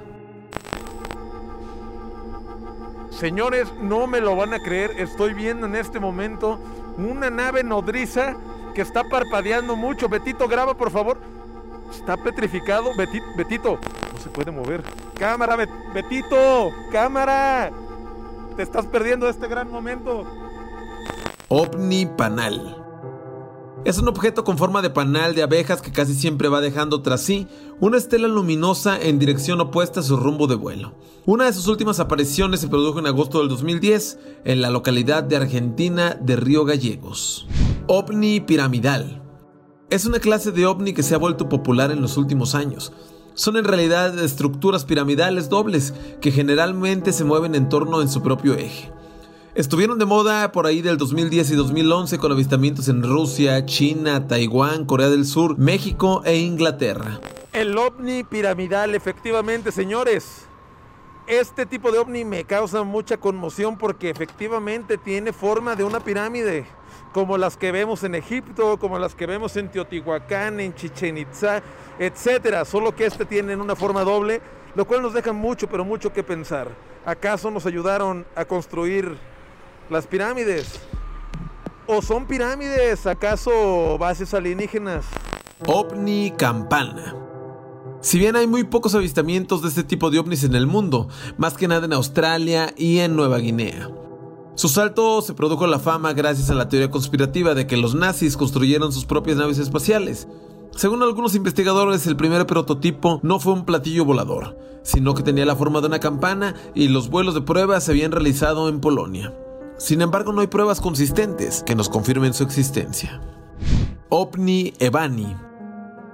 [SPEAKER 5] Señores, no me lo van a creer, estoy viendo en este momento una nave nodriza que está parpadeando mucho. Betito, graba por favor. Está petrificado. Betito, Betito, no se puede mover. Cámara, Betito, cámara. Te estás perdiendo este gran momento.
[SPEAKER 6] OVNI Panal. Es un objeto con forma de panal de abejas que casi siempre va dejando tras sí una estela luminosa en dirección opuesta a su rumbo de vuelo. Una de sus últimas apariciones se produjo en agosto del 2010 en la localidad de Argentina de Río Gallegos. OVNI piramidal. Es una clase de ovni que se ha vuelto popular en los últimos años. Son en realidad estructuras piramidales dobles que generalmente se mueven en torno en su propio eje. Estuvieron de moda por ahí del 2010 y 2011 con avistamientos en Rusia, China, Taiwán, Corea del Sur, México e Inglaterra.
[SPEAKER 5] El ovni piramidal, efectivamente, señores. Este tipo de ovni me causa mucha conmoción porque efectivamente tiene forma de una pirámide, como las que vemos en Egipto, como las que vemos en Teotihuacán, en Chichen Itza, etcétera. Solo que este tiene una forma doble, lo cual nos deja mucho, pero mucho que pensar. ¿Acaso nos ayudaron a construir las pirámides? ¿O son pirámides? ¿Acaso bases alienígenas?
[SPEAKER 6] OVNI Campana. Si bien hay muy pocos avistamientos de este tipo de ovnis en el mundo, más que nada en Australia y en Nueva Guinea. Su salto se produjo la fama gracias a la teoría conspirativa de que los nazis construyeron sus propias naves espaciales. Según algunos investigadores, el primer prototipo no fue un platillo volador, sino que tenía la forma de una campana y los vuelos de prueba se habían realizado en Polonia. Sin embargo, no hay pruebas consistentes que nos confirmen su existencia. OVNI Evani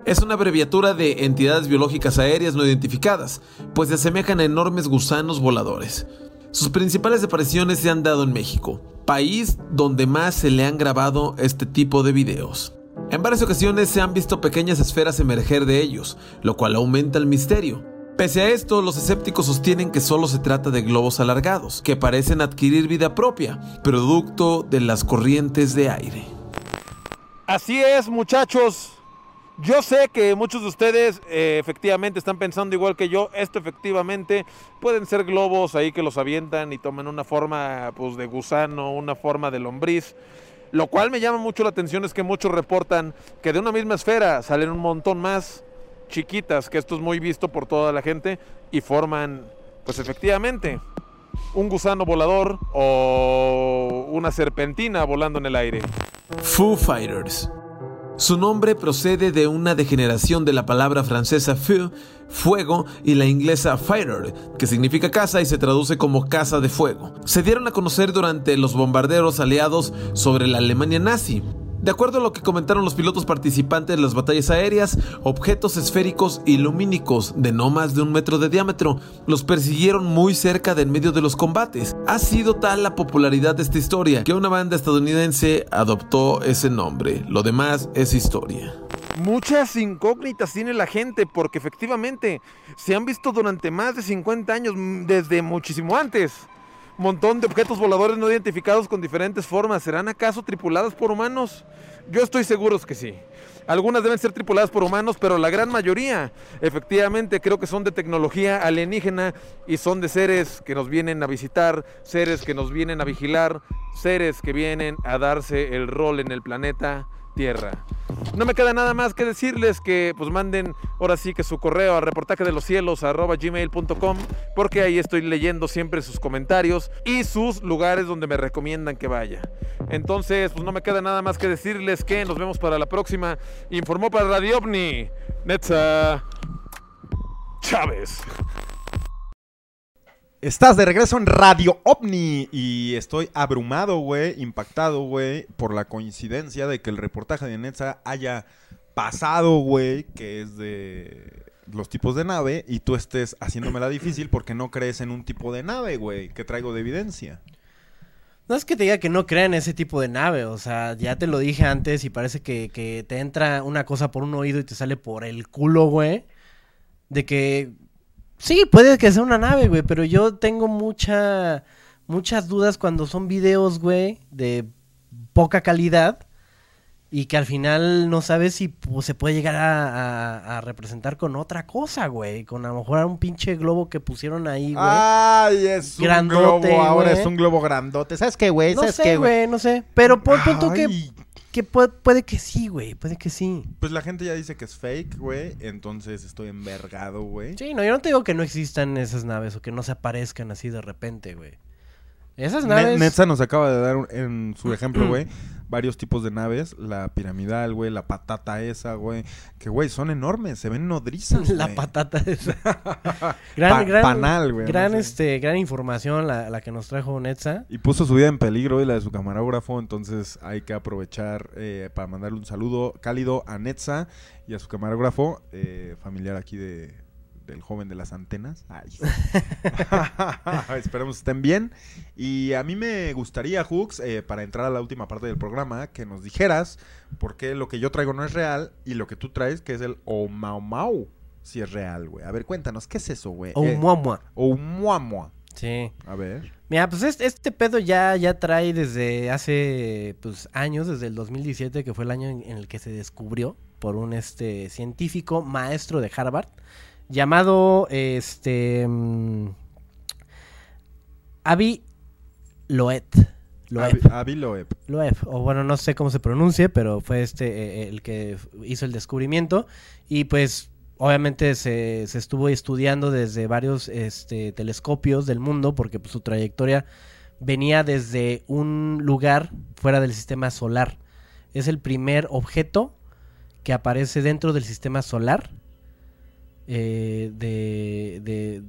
[SPEAKER 6] es una abreviatura de entidades biológicas aéreas no identificadas, pues se asemejan a enormes gusanos voladores. Sus principales apariciones se han dado en México, país donde más se le han grabado este tipo de videos. En varias ocasiones se han visto pequeñas esferas emerger de ellos, lo cual aumenta el misterio. Pese a esto, los escépticos sostienen que solo se trata de globos alargados, que parecen adquirir vida propia, producto de las corrientes de aire.
[SPEAKER 5] Así es, muchachos. Yo sé que muchos de ustedes eh, efectivamente están pensando igual que yo. Esto efectivamente pueden ser globos ahí que los avientan y toman una forma pues, de gusano, una forma de lombriz. Lo cual me llama mucho la atención es que muchos reportan que de una misma esfera salen un montón más chiquitas, que esto es muy visto por toda la gente y forman, pues efectivamente, un gusano volador o una serpentina volando en el aire.
[SPEAKER 6] Foo Fighters. Su nombre procede de una degeneración de la palabra francesa feu, fuego, y la inglesa fighter, que significa casa y se traduce como casa de fuego. Se dieron a conocer durante los bombarderos aliados sobre la Alemania nazi. De acuerdo a lo que comentaron los pilotos participantes en las batallas aéreas, objetos esféricos y lumínicos de no más de un metro de diámetro los persiguieron muy cerca del medio de los combates. Ha sido tal la popularidad de esta historia que una banda estadounidense adoptó ese nombre. Lo demás es historia.
[SPEAKER 5] Muchas incógnitas tiene la gente porque efectivamente se han visto durante más de 50 años, mm, desde muchísimo antes. Montón de objetos voladores no identificados con diferentes formas. ¿Serán acaso tripuladas por humanos? Yo estoy seguro que sí. Algunas deben ser tripuladas por humanos, pero la gran mayoría, efectivamente, creo que son de tecnología alienígena y son de seres que nos vienen a visitar, seres que nos vienen a vigilar, seres que vienen a darse el rol en el planeta Tierra. No me queda nada más que decirles que pues manden ahora sí que su correo a reportaje de los cielos gmail.com porque ahí estoy leyendo siempre sus comentarios y sus lugares donde me recomiendan que vaya. Entonces, pues no me queda nada más que decirles que nos vemos para la próxima. Informó para Radio OVNI, Netza Chávez.
[SPEAKER 1] Estás de regreso en Radio OVNI y estoy abrumado, güey, impactado, güey, por la coincidencia de que el reportaje de Netza haya pasado, güey, que es de los tipos de nave y tú estés haciéndomela difícil porque no crees en un tipo de nave, güey, que traigo de evidencia.
[SPEAKER 2] No es que te diga que no crean ese tipo de nave, o sea, ya te lo dije antes y parece que, que te entra una cosa por un oído y te sale por el culo, güey. De que Sí, puede que sea una nave, güey, pero yo tengo mucha, muchas dudas cuando son videos, güey, de poca calidad y que al final no sabes si pues, se puede llegar a, a- a representar con otra cosa, güey. Con a lo mejor un pinche globo que pusieron ahí, güey.
[SPEAKER 1] Ay, es un
[SPEAKER 2] Grandote,
[SPEAKER 1] globo, ahora
[SPEAKER 2] güey.
[SPEAKER 1] es un globo grandote. ¿Sabes qué, güey?
[SPEAKER 2] no
[SPEAKER 1] ¿Sabes
[SPEAKER 2] sé,
[SPEAKER 1] qué,
[SPEAKER 2] güey, no sé. Pero por punto que, que puede, puede que sí, güey. Puede que sí.
[SPEAKER 1] Pues la gente ya dice que es fake, güey, entonces estoy envergado, güey.
[SPEAKER 2] Sí, no, yo no te digo que no existan esas naves o que no se aparezcan así de repente, güey. Esas naves...
[SPEAKER 1] Netza nos acaba de dar un- en su ejemplo, güey, varios tipos de naves. La piramidal, güey, la patata esa, güey. Que, güey, son enormes, se ven nodrizas,
[SPEAKER 2] La
[SPEAKER 1] güey.
[SPEAKER 2] patata esa.
[SPEAKER 1] Pa-
[SPEAKER 2] gran, gran,
[SPEAKER 1] panal, güey,
[SPEAKER 2] gran,
[SPEAKER 1] no sé.
[SPEAKER 2] este, gran información la, la que nos trajo Netza.
[SPEAKER 1] Y puso su vida en peligro y la de su camarógrafo, entonces hay que aprovechar eh, para mandarle un saludo cálido a Netza y a su camarógrafo, eh, familiar aquí de, del joven de las antenas. Ay. Esperemos estén bien. Y a mí me gustaría, Hooks, eh, para entrar a la última parte del programa, que nos dijeras por qué lo que yo traigo no es real y lo que tú traes, que es el Omaumau. si es real, güey. A ver, cuéntanos, ¿qué es eso, güey?
[SPEAKER 2] O
[SPEAKER 1] Eh,
[SPEAKER 2] muamua.
[SPEAKER 1] Oumuamua.
[SPEAKER 2] Sí.
[SPEAKER 1] A ver.
[SPEAKER 2] Mira, pues este, este pedo ya, ya trae desde hace pues, años, desde el 2017, que fue el año en, en el que se descubrió por un este científico maestro de Harvard, llamado este mm, Avi Loeb. Loeb.
[SPEAKER 1] Avi- Loeb.
[SPEAKER 2] Loeb, o bueno, no sé cómo se pronuncie, pero fue este eh, el que hizo el descubrimiento. Y pues, obviamente se, se estuvo estudiando desde varios este, telescopios del mundo, porque pues, su trayectoria venía desde un lugar fuera del sistema solar. Es el primer objeto que aparece dentro del sistema solar eh, de, de,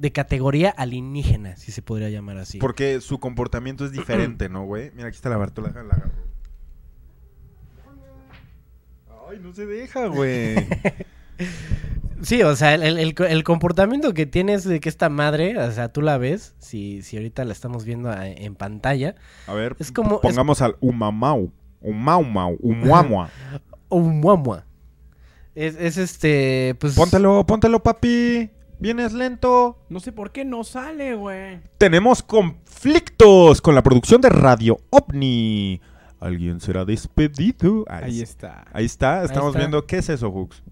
[SPEAKER 2] de categoría alienígena, si se podría llamar así.
[SPEAKER 1] Porque su comportamiento es diferente, ¿no, güey? Mira, aquí está la Bartola. La agarro. Ay, no se deja, güey.
[SPEAKER 2] Sí, o sea, el, el- el co- el comportamiento que tienes de que esta madre, o sea, tú la ves, si, si ahorita la estamos viendo a- en pantalla,
[SPEAKER 1] A ver,
[SPEAKER 2] Es como-
[SPEAKER 1] pongamos al Umamau. Umaumau. Umuamua.
[SPEAKER 2] o un muamua. Es, es este, pues...
[SPEAKER 1] póntelo, póntelo, papi. Vienes lento.
[SPEAKER 3] No sé por qué no sale, güey.
[SPEAKER 1] Tenemos conflictos con la producción de Radio OVNI. Alguien será despedido. Ahí,
[SPEAKER 3] Ahí
[SPEAKER 1] está. Ahí está. Estamos
[SPEAKER 2] está.
[SPEAKER 1] viendo qué es eso, Hooks.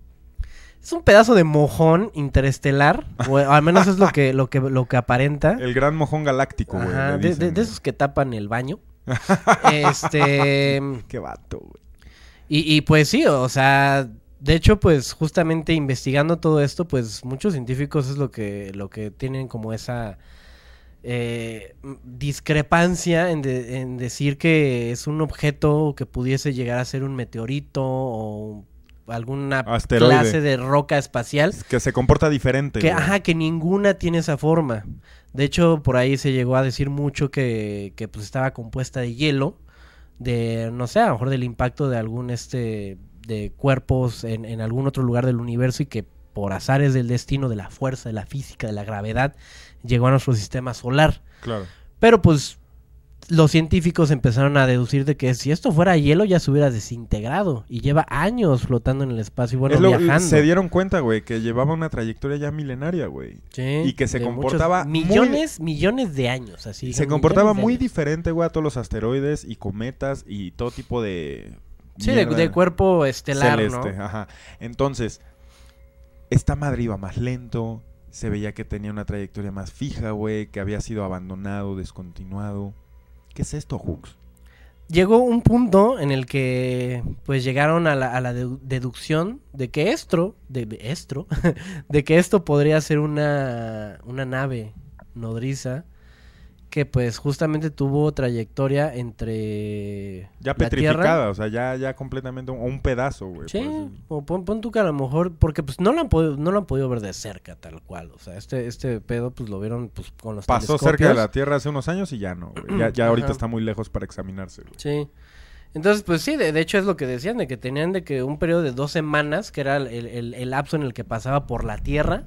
[SPEAKER 2] Es un pedazo de mojón interestelar, o al menos es lo que, lo que, lo que aparenta.
[SPEAKER 1] El gran mojón galáctico, güey.
[SPEAKER 2] De, esos que tapan el baño. este...
[SPEAKER 1] Qué vato, güey.
[SPEAKER 2] Y, y pues sí, o sea, de hecho, pues justamente investigando todo esto, pues muchos científicos es lo que, lo que tienen como esa eh, discrepancia en, de- en decir que es un objeto que pudiese llegar a ser un meteorito o alguna
[SPEAKER 1] Asteroide.
[SPEAKER 2] clase de roca espacial.
[SPEAKER 1] Que se comporta diferente.
[SPEAKER 2] Que, ajá, que ninguna tiene esa forma. De hecho, por ahí se llegó a decir mucho que, que pues estaba compuesta de hielo, de, no sé, a lo mejor del impacto de algún este, de cuerpos en, en algún otro lugar del universo y que por azares del destino, de la fuerza, de la física, de la gravedad, llegó a nuestro sistema solar.
[SPEAKER 1] Claro.
[SPEAKER 2] Pero pues los científicos empezaron a deducir de que si esto fuera hielo ya se hubiera desintegrado y lleva años flotando en el espacio y bueno,
[SPEAKER 1] Es lo-
[SPEAKER 2] viajando.
[SPEAKER 1] se dieron cuenta, güey, que llevaba una trayectoria ya milenaria, güey.
[SPEAKER 2] Sí,
[SPEAKER 1] y que se comportaba
[SPEAKER 2] muchos-
[SPEAKER 1] muy-
[SPEAKER 2] millones, millones de años, así.
[SPEAKER 1] se comportaba muy diferente, güey, a todos los asteroides y cometas y todo tipo de...
[SPEAKER 2] Sí, de, cuerpo estelar,
[SPEAKER 1] celeste,
[SPEAKER 2] ¿no?
[SPEAKER 1] ajá. Entonces, esta madre iba más lento, se veía que tenía una trayectoria más fija, güey, que había sido abandonado, descontinuado. ¿Qué es esto, Hooks?
[SPEAKER 2] Llegó un punto en el que pues llegaron a la, a la dedu- deducción de que esto, de, de esto, de que esto podría ser una, una nave nodriza que pues justamente tuvo trayectoria entre
[SPEAKER 1] Ya
[SPEAKER 2] la
[SPEAKER 1] petrificada,
[SPEAKER 2] Tierra.
[SPEAKER 1] o sea, ya, ya completamente un, o un pedazo, güey.
[SPEAKER 2] Sí, o pon, pon tú que a lo mejor, porque pues no lo han podido, no lo han podido ver de cerca tal cual, o sea, este, este pedo pues lo vieron pues con los
[SPEAKER 1] Pasó cerca de la Tierra hace unos años y ya no, güey. Ya, ya ahorita
[SPEAKER 2] Ajá.
[SPEAKER 1] está muy lejos para examinarse, güey.
[SPEAKER 2] Sí. Entonces, pues sí, de, de hecho es lo que decían, de que tenían de que un periodo de dos semanas, que era el, el- el lapso en el que pasaba por la Tierra,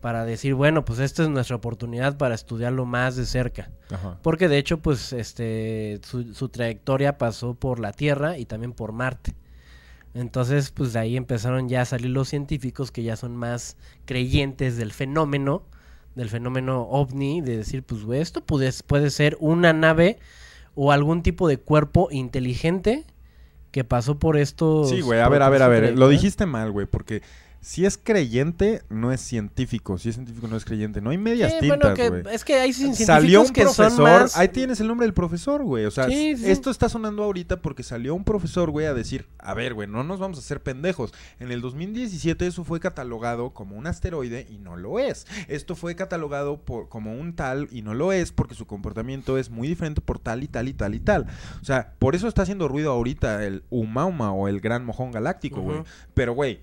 [SPEAKER 2] para decir, bueno, pues esta es nuestra oportunidad para estudiarlo más de cerca.
[SPEAKER 1] Ajá.
[SPEAKER 2] Porque de hecho, pues, este, su, su trayectoria pasó por la Tierra y también por Marte. Entonces, pues de ahí empezaron ya a salir los científicos que ya son más creyentes del fenómeno, del fenómeno ovni, de decir, pues, güey, esto puede, puede ser una nave o algún tipo de cuerpo inteligente que pasó por estos...
[SPEAKER 1] Sí, güey, a ver, a ver, a ver. Lo dijiste mal, güey, porque si es creyente, no es científico. Si es científico, no es creyente. No hay medias
[SPEAKER 2] Sí,
[SPEAKER 1] tintas, güey.
[SPEAKER 2] es que hay científicos
[SPEAKER 1] Salió un
[SPEAKER 2] que son
[SPEAKER 1] profesor,
[SPEAKER 2] más...
[SPEAKER 1] ahí tienes el nombre del profesor, güey. O sea,
[SPEAKER 2] Sí, sí.
[SPEAKER 1] esto está sonando ahorita porque salió un profesor, güey, a decir, a ver, güey, no nos vamos a hacer pendejos. En el 2017 eso fue catalogado como un asteroide y no lo es. Esto fue catalogado por, como un tal y no lo es porque su comportamiento es muy diferente por tal y tal y tal y tal. O sea, por eso está haciendo ruido ahorita el Umauma o el Gran Mojón Galáctico, güey. Pero, güey,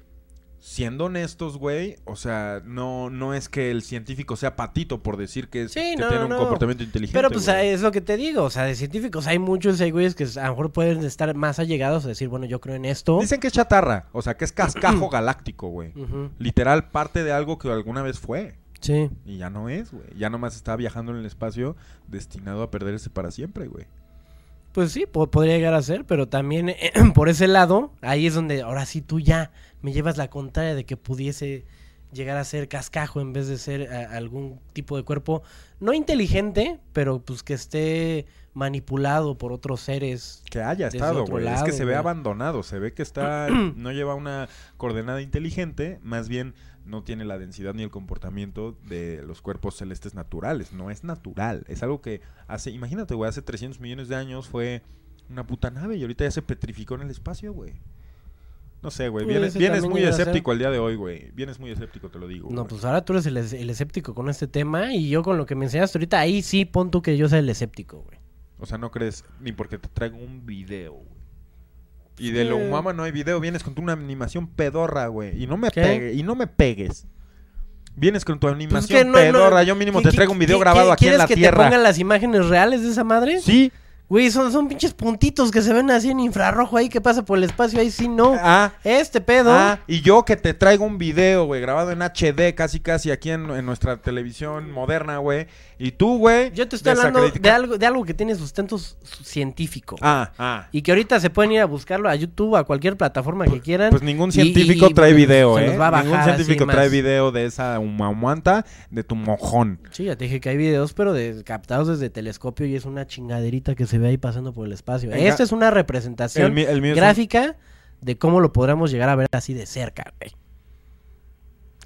[SPEAKER 1] siendo honestos, güey, o sea, no, no es que el científico sea patito por decir que, es-
[SPEAKER 2] Sí,
[SPEAKER 1] que
[SPEAKER 2] no,
[SPEAKER 1] tiene
[SPEAKER 2] no,
[SPEAKER 1] un comportamiento inteligente.
[SPEAKER 2] Pero pues
[SPEAKER 1] güey.
[SPEAKER 2] es lo que te digo, o sea, de científicos hay muchos, hay güeyes que a lo mejor pueden estar más allegados a decir, bueno, yo creo en esto.
[SPEAKER 1] Dicen que es chatarra, o sea, que es cascajo galáctico, güey. Literal, parte de algo que alguna vez fue.
[SPEAKER 2] Sí.
[SPEAKER 1] Y ya no es, güey. Ya nomás está viajando en el espacio destinado a perderse para siempre, güey.
[SPEAKER 2] Pues sí, po- podría llegar a ser, pero también eh, por ese lado, ahí es donde ahora sí tú ya me llevas la contraria de que pudiese llegar a ser cascajo en vez de ser a- algún tipo de cuerpo no inteligente, pero pues que esté manipulado por otros seres.
[SPEAKER 1] Que haya estado, güey. Es que se ve abandonado, se ve que está, no lleva una coordenada inteligente, más bien no tiene la densidad ni el comportamiento de los cuerpos celestes naturales. No es natural, es algo que hace, imagínate, güey, hace 300 millones de años fue una puta nave y ahorita ya se petrificó en el espacio, güey. No sé, güey, vienes, vienes muy escéptico el día de hoy, güey. Vienes muy escéptico, te lo digo.
[SPEAKER 2] No,
[SPEAKER 1] güey.
[SPEAKER 2] pues ahora tú eres el, es- el escéptico con este tema y yo con lo que me enseñaste ahorita, ahí sí pon tú que yo sea el escéptico, güey.
[SPEAKER 1] O sea, no crees ni porque te traigo un video, güey. Y de lo
[SPEAKER 2] Eh.
[SPEAKER 1] mama no hay video, vienes con tu una animación pedorra, güey. Y no me
[SPEAKER 2] ¿Qué?
[SPEAKER 1] pegue, y no me pegues. Vienes con tu
[SPEAKER 2] Pues
[SPEAKER 1] animación
[SPEAKER 2] que no- no-
[SPEAKER 1] pedorra, yo mínimo
[SPEAKER 2] ¿qué-
[SPEAKER 1] te traigo un video grabado aquí en
[SPEAKER 2] ¿quieres
[SPEAKER 1] la
[SPEAKER 2] que
[SPEAKER 1] tierra.
[SPEAKER 2] te pongan las imágenes reales de esa madre?
[SPEAKER 1] Sí.
[SPEAKER 2] Güey, son, son pinches puntitos que se ven así en infrarrojo ahí que pasa por el espacio, ahí sí no.
[SPEAKER 1] Ah,
[SPEAKER 2] Este pedo.
[SPEAKER 1] ah, y yo que te traigo un video, güey, grabado en HD casi casi aquí en, en nuestra televisión moderna, güey. Y tú, güey.
[SPEAKER 2] yo te estoy hablando de algo, de algo que tiene sustento científico.
[SPEAKER 1] Ah, ah.
[SPEAKER 2] Y que ahorita se pueden ir a buscarlo a YouTube, a cualquier plataforma que quieran.
[SPEAKER 1] Pues ningún científico
[SPEAKER 2] y-
[SPEAKER 1] trae video, ¿eh?
[SPEAKER 2] los va a
[SPEAKER 1] Ningún científico
[SPEAKER 2] así
[SPEAKER 1] trae
[SPEAKER 2] más.
[SPEAKER 1] video de esa humamuanta de tu mojón.
[SPEAKER 2] Sí, ya te dije que hay videos, pero de, captados desde telescopio y es una chingaderita que se ve ahí pasando por el espacio.
[SPEAKER 1] Venga.
[SPEAKER 2] Esta es una representación
[SPEAKER 1] El mi- el mío es un-
[SPEAKER 2] gráfica de cómo lo podremos llegar a ver así de cerca, güey.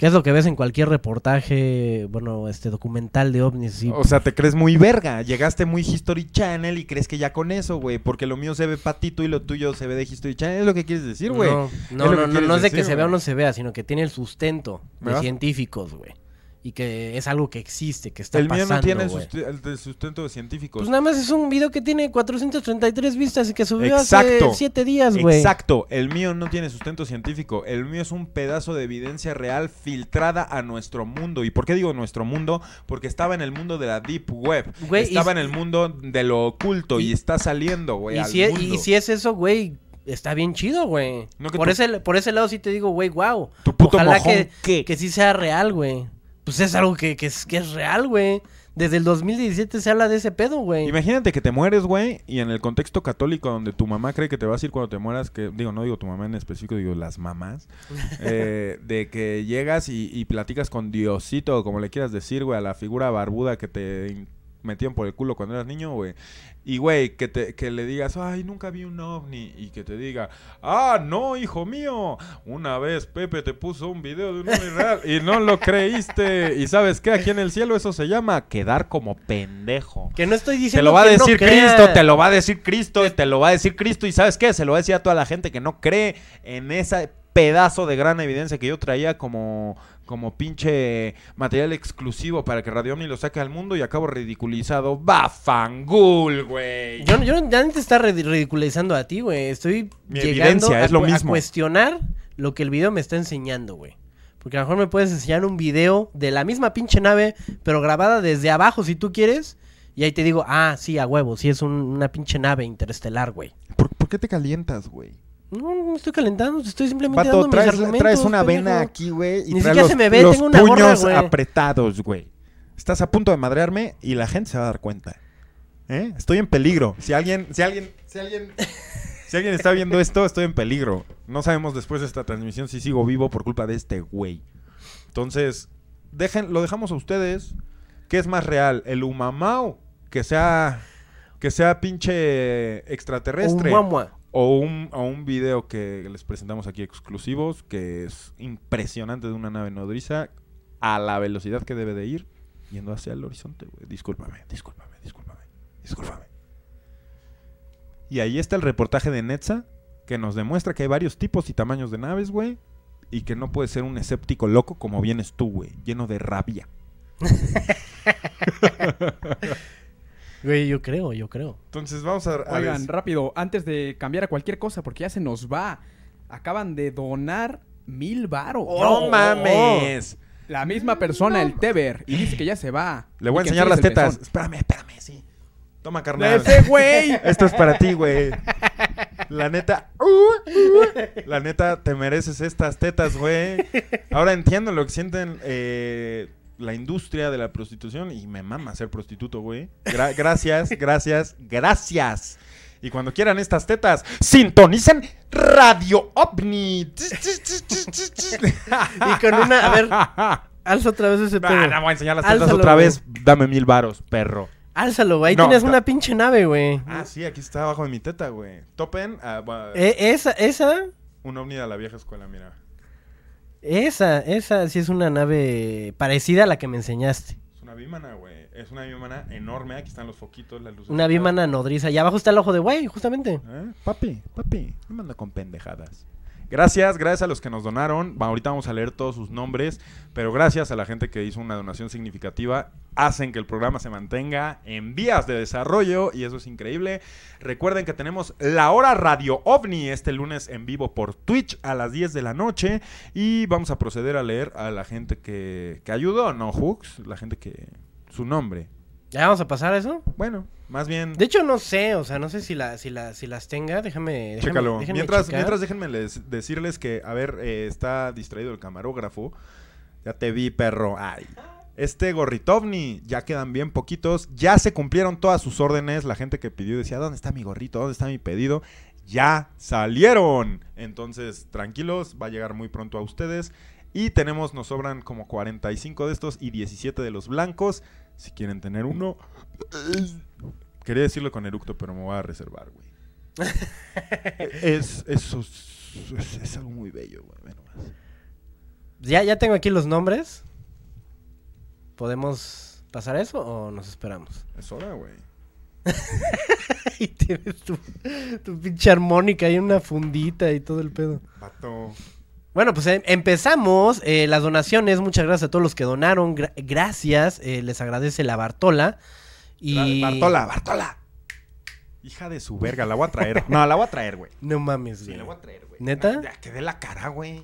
[SPEAKER 2] ¿Qué es lo que ves en cualquier reportaje, bueno, este documental de ovnis? sí?
[SPEAKER 1] O sea, te crees muy verga. Llegaste muy History Channel y crees que ya con eso, güey. Porque lo mío se ve patito y lo tuyo se ve de History Channel. Es lo que quieres decir, güey.
[SPEAKER 2] no, no, no,
[SPEAKER 1] que
[SPEAKER 2] no, no es de que
[SPEAKER 1] decir,
[SPEAKER 2] se vea o no se vea, sino que tiene el sustento
[SPEAKER 1] ¿Me
[SPEAKER 2] de científicos, güey. Y que es algo que existe, que está
[SPEAKER 1] El mío
[SPEAKER 2] pasando,
[SPEAKER 1] no tiene
[SPEAKER 2] güey.
[SPEAKER 1] susti- el de sustento de científicos.
[SPEAKER 2] Pues nada más es un video que tiene 433 vistas y que subió
[SPEAKER 1] Exacto.
[SPEAKER 2] hace 7 días, güey.
[SPEAKER 1] Exacto, el mío no tiene sustento científico, el mío es un pedazo de evidencia real filtrada a nuestro mundo. ¿Y por qué digo nuestro mundo? Porque estaba en el mundo de la deep web, estaba en el mundo de lo oculto y,
[SPEAKER 2] y-
[SPEAKER 1] está saliendo, güey,
[SPEAKER 2] Y
[SPEAKER 1] al
[SPEAKER 2] si, es,
[SPEAKER 1] mundo.
[SPEAKER 2] y si es eso, güey, está bien chido, güey.
[SPEAKER 1] No,
[SPEAKER 2] por, ese, por ese lado sí te digo, güey, wow.
[SPEAKER 1] Tu puto
[SPEAKER 2] Ojalá
[SPEAKER 1] mojón,
[SPEAKER 2] que,
[SPEAKER 1] ¿qué?
[SPEAKER 2] que sí sea real, güey. Pues es algo que, que es, que es real, güey. Desde el 2017 se habla de ese pedo, güey.
[SPEAKER 1] Imagínate que te mueres, güey, y en el contexto católico donde tu mamá cree que te vas a ir cuando te mueras, que digo, no digo tu mamá en específico, digo las mamás, eh, de que llegas y, y platicas con Diosito, o como le quieras decir, güey, a la figura barbuda que te metían por el culo cuando eras niño, güey. Y, güey, que, te, que le digas, ay, nunca vi un ovni. Y que te diga, ah, no, hijo mío. Una vez Pepe te puso un video de un ovni real y no lo creíste. Y sabes qué, aquí en el cielo eso se llama quedar como pendejo.
[SPEAKER 2] Que no estoy
[SPEAKER 1] Te
[SPEAKER 2] diciendo
[SPEAKER 1] lo va a
[SPEAKER 2] no
[SPEAKER 1] decir. Cristo, te lo va a decir Cristo, te lo va a decir Cristo. ¿Y sabes qué? Se lo va a decir a toda la gente que no cree en ese pedazo de gran evidencia que yo traía como, como pinche material exclusivo para que Radio Omni lo saque al mundo y acabo ridiculizado. ¡Bafangul, güey!
[SPEAKER 2] Yo, yo ya no te está ri- ridiculizando a ti, güey. Estoy
[SPEAKER 1] Mi
[SPEAKER 2] llegando
[SPEAKER 1] evidencia,
[SPEAKER 2] a,
[SPEAKER 1] es lo
[SPEAKER 2] cu- a
[SPEAKER 1] mismo.
[SPEAKER 2] cuestionar lo que el video me está enseñando, güey. Porque a lo mejor me puedes enseñar un video de la misma pinche nave, pero grabada desde abajo si tú quieres. Y ahí te digo, ah, sí, a huevo, sí es un- una pinche nave interestelar, güey.
[SPEAKER 1] ¿Por, por qué te calientas, güey?
[SPEAKER 2] No, no me estoy calentando, te estoy simplemente dando mis
[SPEAKER 1] traes,
[SPEAKER 2] argumentos,
[SPEAKER 1] traes una
[SPEAKER 2] pendejo.
[SPEAKER 1] vena aquí, güey, y
[SPEAKER 2] Ni
[SPEAKER 1] traes
[SPEAKER 2] siquiera
[SPEAKER 1] los,
[SPEAKER 2] se me ve,
[SPEAKER 1] los
[SPEAKER 2] tengo una gorra,
[SPEAKER 1] puños
[SPEAKER 2] güey.
[SPEAKER 1] apretados, güey. Estás a punto de madrearme y la gente se va a dar cuenta. ¿Eh? Estoy en peligro. Si alguien, si alguien, si alguien, si alguien está viendo esto, estoy en peligro. No sabemos después de esta transmisión si sigo vivo por culpa de este güey. Entonces, dejen, lo dejamos a ustedes. ¿Qué es más real? ¿El Umamau? Que sea, que sea pinche extraterrestre.
[SPEAKER 2] Un muamua.
[SPEAKER 1] O un, o un video que les presentamos aquí exclusivos, que es impresionante de una nave nodriza a la velocidad que debe de ir, yendo hacia el horizonte, güey. Discúlpame, discúlpame, discúlpame, discúlpame. Y ahí está el reportaje de Netza, que nos demuestra que hay varios tipos y tamaños de naves, güey. Y que no puede ser un escéptico loco como vienes tú, güey, lleno de rabia.
[SPEAKER 2] Güey, yo creo, yo creo.
[SPEAKER 1] Entonces vamos a... a
[SPEAKER 3] Oigan, rápido, antes de cambiar a cualquier cosa, porque ya se nos va. Acaban de donar mil varos.
[SPEAKER 1] ¡No mames!
[SPEAKER 3] La misma persona, el Teber, y dice que ya se va.
[SPEAKER 1] Le voy a enseñar las tetas. Espérame, espérame, sí. Toma,
[SPEAKER 3] ¡De
[SPEAKER 1] carnal.
[SPEAKER 3] ese güey!
[SPEAKER 1] Esto es para ti, güey. La neta. uh, uh, la neta, te mereces estas tetas, güey. Ahora entiendo lo que sienten eh, la industria de la prostitución y me mama ser prostituto, güey. Gra- gracias, gracias, gracias. Y cuando quieran estas tetas, sintonicen Radio OVNI.
[SPEAKER 2] Y con una, a ver, alza otra vez ese pedo.
[SPEAKER 1] Ah, no voy a enseñar las tetas otra
[SPEAKER 2] güey.
[SPEAKER 1] vez. Dame mil varos, perro.
[SPEAKER 2] Álzalo, güey. Ahí
[SPEAKER 1] No,
[SPEAKER 2] tienes una pinche nave, güey.
[SPEAKER 1] Ah, sí, aquí está abajo de mi teta, güey. Topen. ah,
[SPEAKER 2] Eh, esa, esa,
[SPEAKER 1] Un ovni de la vieja escuela, mira.
[SPEAKER 2] Esa, esa sí es una nave parecida a la que me enseñaste.
[SPEAKER 1] Es una bímana, güey. Es una bímana enorme. Aquí están los foquitos, las luces.
[SPEAKER 2] Una bímana nodriza. Y abajo está el ojo de güey, justamente.
[SPEAKER 1] ¿Eh? Papi, papi, no me anda con pendejadas. Gracias, gracias a los que nos donaron. Ahorita vamos a leer todos sus nombres, pero gracias a la gente que hizo una donación significativa, hacen que el programa se mantenga en vías de desarrollo y eso es increíble. Recuerden que tenemos la hora Radio OVNI este lunes en vivo por Twitch a las 10 de la noche y vamos a proceder a leer a la gente que, que ayudó, ¿no, Hooks? La gente que... su nombre.
[SPEAKER 2] ¿Ya vamos a pasar a eso?
[SPEAKER 1] Bueno, más bien...
[SPEAKER 2] De hecho, no sé, o sea, no sé si, la, si, la, si las tenga. Déjame. déjame
[SPEAKER 1] Chécalo. mientras,
[SPEAKER 2] checar.
[SPEAKER 1] mientras déjenme les- decirles que, a ver, eh, está distraído el camarógrafo. Ya te vi, perro. Ay. Este gorritovni, ya quedan bien poquitos. Ya se cumplieron todas sus órdenes. La gente que pidió decía, ¿dónde está mi gorrito? ¿Dónde está mi pedido? Ya salieron. Entonces, tranquilos, va a llegar muy pronto a ustedes. Y tenemos, nos sobran como 45 de estos y 17 de los blancos. Si quieren tener uno. Quería decirlo con eructo, pero me voy a reservar, güey. es, eso es, es- es algo muy bello, güey.
[SPEAKER 2] Ya, ya tengo aquí los nombres. ¿Podemos pasar eso o nos esperamos?
[SPEAKER 1] Es hora, güey.
[SPEAKER 2] y tienes tu, tu pinche armónica y una fundita y todo el pedo.
[SPEAKER 1] Pato.
[SPEAKER 2] Bueno, pues em- empezamos eh, las donaciones. Muchas gracias a todos los que donaron. gra- gracias. eh, les agradece la Bartola. Y...
[SPEAKER 1] Bartola, Bartola. Hija de su verga, la voy a traer. No, la voy a traer, güey.
[SPEAKER 2] No mames,
[SPEAKER 1] Sí,
[SPEAKER 2] güey.
[SPEAKER 1] la voy a traer, güey.
[SPEAKER 2] ¿Neta?
[SPEAKER 1] Ya, que dé la cara, güey.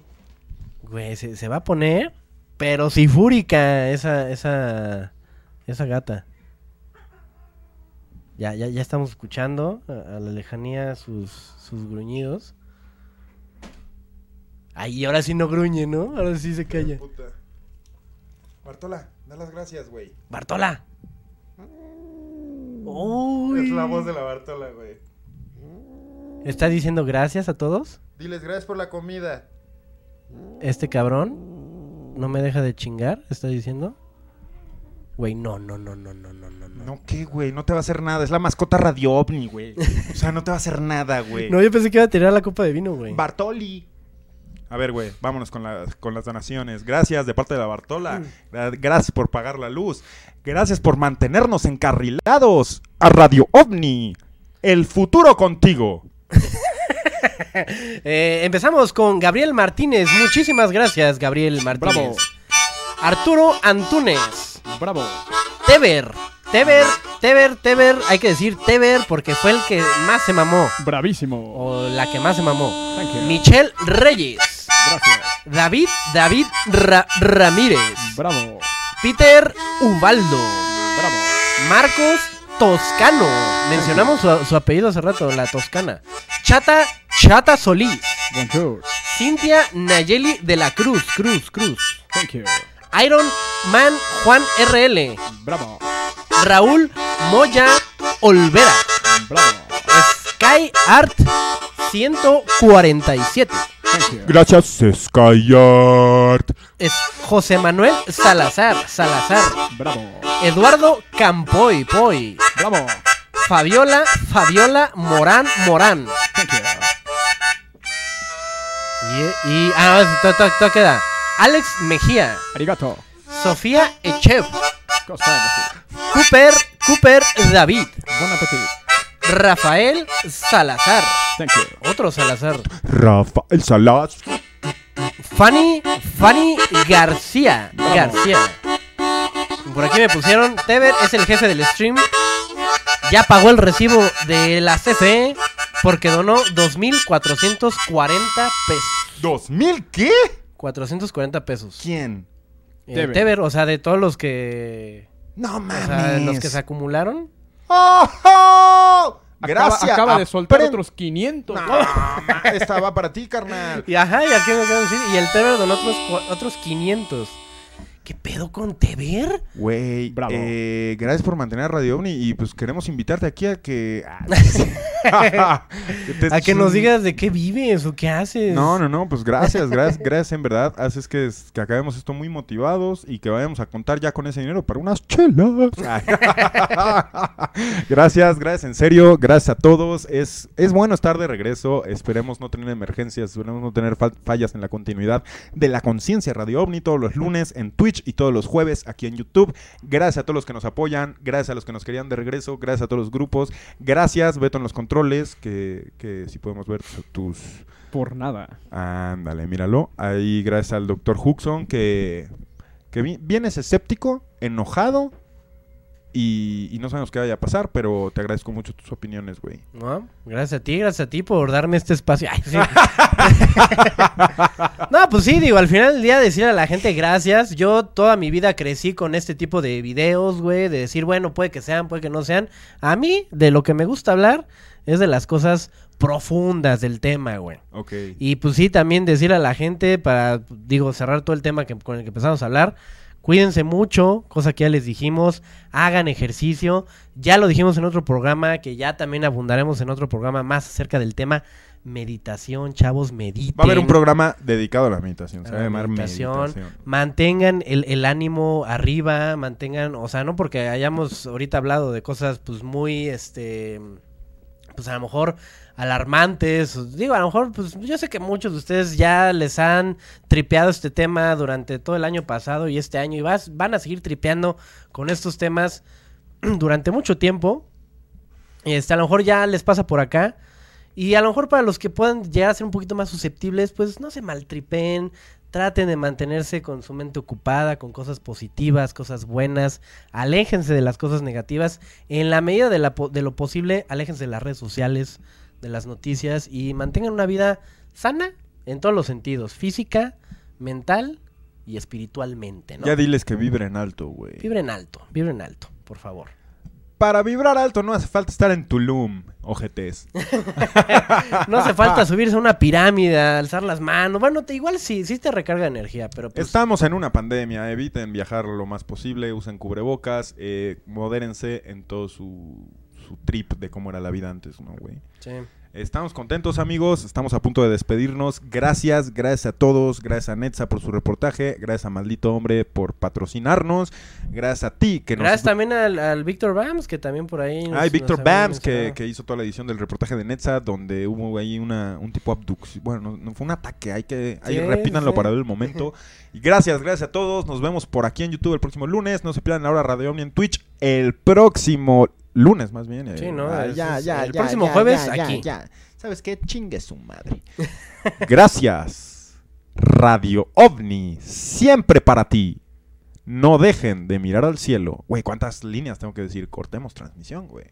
[SPEAKER 2] Güey, se, se va a poner, pero sí fúrica esa, esa, esa gata. Ya, ya, ya estamos escuchando a, a la lejanía sus, sus gruñidos. Ay, ahora sí no gruñe, ¿no? Ahora sí se calla.
[SPEAKER 1] Puta. Bartola, da las gracias, güey.
[SPEAKER 2] ¡Bartola! Uy.
[SPEAKER 1] Es la voz de la Bartola, güey.
[SPEAKER 2] ¿Está diciendo gracias a todos?
[SPEAKER 1] Diles gracias por la comida.
[SPEAKER 2] Este cabrón no me deja de chingar, está diciendo. Güey, no, no, no, no, no, no, no. No,
[SPEAKER 1] No, ¿qué, güey? No te va a hacer nada. Es la mascota Radio OVNI, güey. O sea, no te va a hacer nada, güey.
[SPEAKER 2] no yo pensé que iba a tirar la copa de vino, güey.
[SPEAKER 1] Bartoli. A ver, güey, vámonos con las, con las donaciones. Gracias de parte de la Bartola. Gra- Gracias por pagar la luz. Gracias por mantenernos encarrilados a Radio OVNI. El futuro contigo.
[SPEAKER 2] Eh, empezamos con Gabriel Martínez. Muchísimas gracias, Gabriel Martínez.
[SPEAKER 3] Bravo.
[SPEAKER 2] Arturo Antunes.
[SPEAKER 3] Bravo.
[SPEAKER 2] Teber. Teber, Teber, Teber. Hay que decir Teber porque fue el que más se mamó.
[SPEAKER 3] Bravísimo.
[SPEAKER 2] O la que más se mamó. Michelle Reyes.
[SPEAKER 3] Gracias.
[SPEAKER 2] David, David Ra- Ramírez.
[SPEAKER 3] Bravo.
[SPEAKER 2] Peter Ubaldo.
[SPEAKER 3] Bravo.
[SPEAKER 2] Marcos Toscano. Mencionamos su, su apellido hace rato, la Toscana. Chata, Chata Solís.
[SPEAKER 3] Bonjour.
[SPEAKER 2] Cintia Nayeli de la Cruz, Cruz, Cruz.
[SPEAKER 3] Thank you.
[SPEAKER 2] Iron Man Juan RL.
[SPEAKER 3] Bravo.
[SPEAKER 2] Raúl Moya Olvera.
[SPEAKER 3] Bravo.
[SPEAKER 2] Sky Art 147.
[SPEAKER 3] Thank you.
[SPEAKER 1] Gracias, Skyart.
[SPEAKER 2] Es José Manuel Salazar, Salazar.
[SPEAKER 3] Bravo.
[SPEAKER 2] Eduardo Campoy, Poy.
[SPEAKER 3] Bravo.
[SPEAKER 2] Fabiola, Fabiola Morán, Morán.
[SPEAKER 3] Thank you.
[SPEAKER 2] Y, y ah, to- to- to queda. Alex Mejía,
[SPEAKER 3] Arigato.
[SPEAKER 2] Sofía Echev,
[SPEAKER 3] Costa
[SPEAKER 2] Cooper, Cooper David,
[SPEAKER 3] Bon appetit.
[SPEAKER 2] Rafael Salazar,
[SPEAKER 3] Thank you.
[SPEAKER 2] otro Salazar,
[SPEAKER 1] Rafael Salas.
[SPEAKER 2] Fanny, Fanny García, García. Por aquí me pusieron, Teber es el jefe del stream, ya pagó el recibo de la CFE porque donó 2.440 pesos.
[SPEAKER 1] ¿Dos mil qué?
[SPEAKER 2] 440 pesos.
[SPEAKER 1] ¿Quién?
[SPEAKER 2] Eh.
[SPEAKER 3] Teber,
[SPEAKER 2] o sea, de todos los que...
[SPEAKER 1] No
[SPEAKER 2] O
[SPEAKER 1] mames.
[SPEAKER 2] sea, los que se acumularon.
[SPEAKER 1] ¡Oh, oh!
[SPEAKER 3] Acaba-
[SPEAKER 1] Gracias.
[SPEAKER 3] Acaba, de soltar otros 500.
[SPEAKER 1] No, esta va para ti, carnal.
[SPEAKER 2] Y ajá, y aquí me quiero decir. Y el Teber donó otros, cua- otros 500. ¿Qué pedo con Teber?
[SPEAKER 1] Güey,
[SPEAKER 3] Bravo.
[SPEAKER 1] eh, gracias por mantener a Radio OVNI y pues queremos invitarte aquí a que... Ah,
[SPEAKER 2] A que nos digas de qué vives o qué haces.
[SPEAKER 1] No, no, no, pues gracias, gracias, gracias en verdad. Haces que, que acabemos esto muy motivados y que vayamos a contar ya con ese dinero para unas chelas. gracias, gracias, en serio, gracias a todos. Es, es bueno estar de regreso. Esperemos no tener emergencias, esperemos no tener fal- fallas en la continuidad de la conciencia Radio OVNI todos los lunes en Twitch y todos los jueves aquí en YouTube. Gracias a todos los que nos apoyan, gracias a los que nos querían de regreso, gracias a todos los grupos. Gracias, Beto en los controles, que, que si podemos ver tus...
[SPEAKER 3] Por nada.
[SPEAKER 1] Ándale, míralo. Ahí gracias al doctor Huxon que, que vi- vienes escéptico, enojado y, y no sabemos qué vaya a pasar, pero te agradezco mucho tus opiniones, güey.
[SPEAKER 2] No, gracias a ti, gracias a ti por darme este espacio. Ay, sí. no, pues sí, digo, al final del día decirle a la gente gracias. Yo toda mi vida crecí con este tipo de videos, güey, de decir, bueno, puede que sean, puede que no sean. A mí, de lo que me gusta hablar, es de las cosas profundas del tema, güey.
[SPEAKER 1] Ok.
[SPEAKER 2] Y pues sí, también decirle a la gente, para, digo, cerrar todo el tema que, con el que empezamos a hablar, cuídense mucho, cosa que ya les dijimos, hagan ejercicio, ya lo dijimos en otro programa, que ya también abundaremos en otro programa más acerca del tema meditación, chavos, mediten.
[SPEAKER 1] Va a haber un programa dedicado a la meditación. Se va a
[SPEAKER 2] la
[SPEAKER 1] llamar
[SPEAKER 2] meditación.
[SPEAKER 1] meditación.
[SPEAKER 2] Mantengan el, el ánimo arriba, mantengan, o sea, no porque hayamos ahorita hablado de cosas pues muy, este, pues a lo mejor alarmantes, digo, a lo mejor, pues yo sé que muchos de ustedes ya les han tripeado este tema durante todo el año pasado y este año y vas, van a seguir tripeando con estos temas durante mucho tiempo. Este, a lo mejor ya les pasa por acá. Y a lo mejor para los que puedan llegar a ser un poquito más susceptibles, pues no se maltripen, traten de mantenerse con su mente ocupada, con cosas positivas, cosas buenas, aléjense de las cosas negativas, en la medida de, la de lo posible, aléjense de las redes sociales, de las noticias y mantengan una vida sana en todos los sentidos, física, mental y espiritualmente, ¿no?
[SPEAKER 1] Ya diles que vibren alto, güey.
[SPEAKER 2] Vibren alto, vibren alto, por favor.
[SPEAKER 1] Para vibrar alto no hace falta estar en Tulum, ojetes.
[SPEAKER 2] No hace falta subirse a una pirámide, alzar las manos. Bueno, te, igual sí, sí te recarga energía, pero pues...
[SPEAKER 1] Estamos en una pandemia, eviten viajar lo más posible, usen cubrebocas, eh, modérense en todo su, su trip de cómo era la vida antes, ¿no, güey?
[SPEAKER 2] Sí.
[SPEAKER 1] Estamos contentos, amigos. Estamos a punto de despedirnos. Gracias, gracias a todos. Gracias a Netza por su reportaje. Gracias a Maldito Hombre por patrocinarnos. Gracias a ti que nos.
[SPEAKER 2] Gracias también al, al Víctor Bams, que también por ahí... nos-
[SPEAKER 1] Ay, Víctor Bams, que, que hizo toda la edición del reportaje de Netza, donde hubo ahí una, un tipo abducción. Bueno, no, no fue un ataque, hay que. Ahí
[SPEAKER 2] Sí,
[SPEAKER 1] repítanlo
[SPEAKER 2] sí.
[SPEAKER 1] para ver el momento. Y gracias, gracias a todos. Nos vemos por aquí en YouTube el próximo lunes. No se pierdan ahora Radio Omni en Twitch el próximo lunes, más bien.
[SPEAKER 2] Sí,
[SPEAKER 1] Eh,
[SPEAKER 2] ¿no?
[SPEAKER 1] ah, ya, ya,
[SPEAKER 2] el
[SPEAKER 1] ya,
[SPEAKER 2] próximo
[SPEAKER 1] ya,
[SPEAKER 2] jueves,
[SPEAKER 1] ya, ya,
[SPEAKER 2] aquí.
[SPEAKER 1] ya. ¿Sabes qué? Chingue su madre. Gracias. Radio OVNI, siempre para ti. No dejen de mirar al cielo. Güey, ¿cuántas líneas tengo que decir? Cortemos transmisión, güey.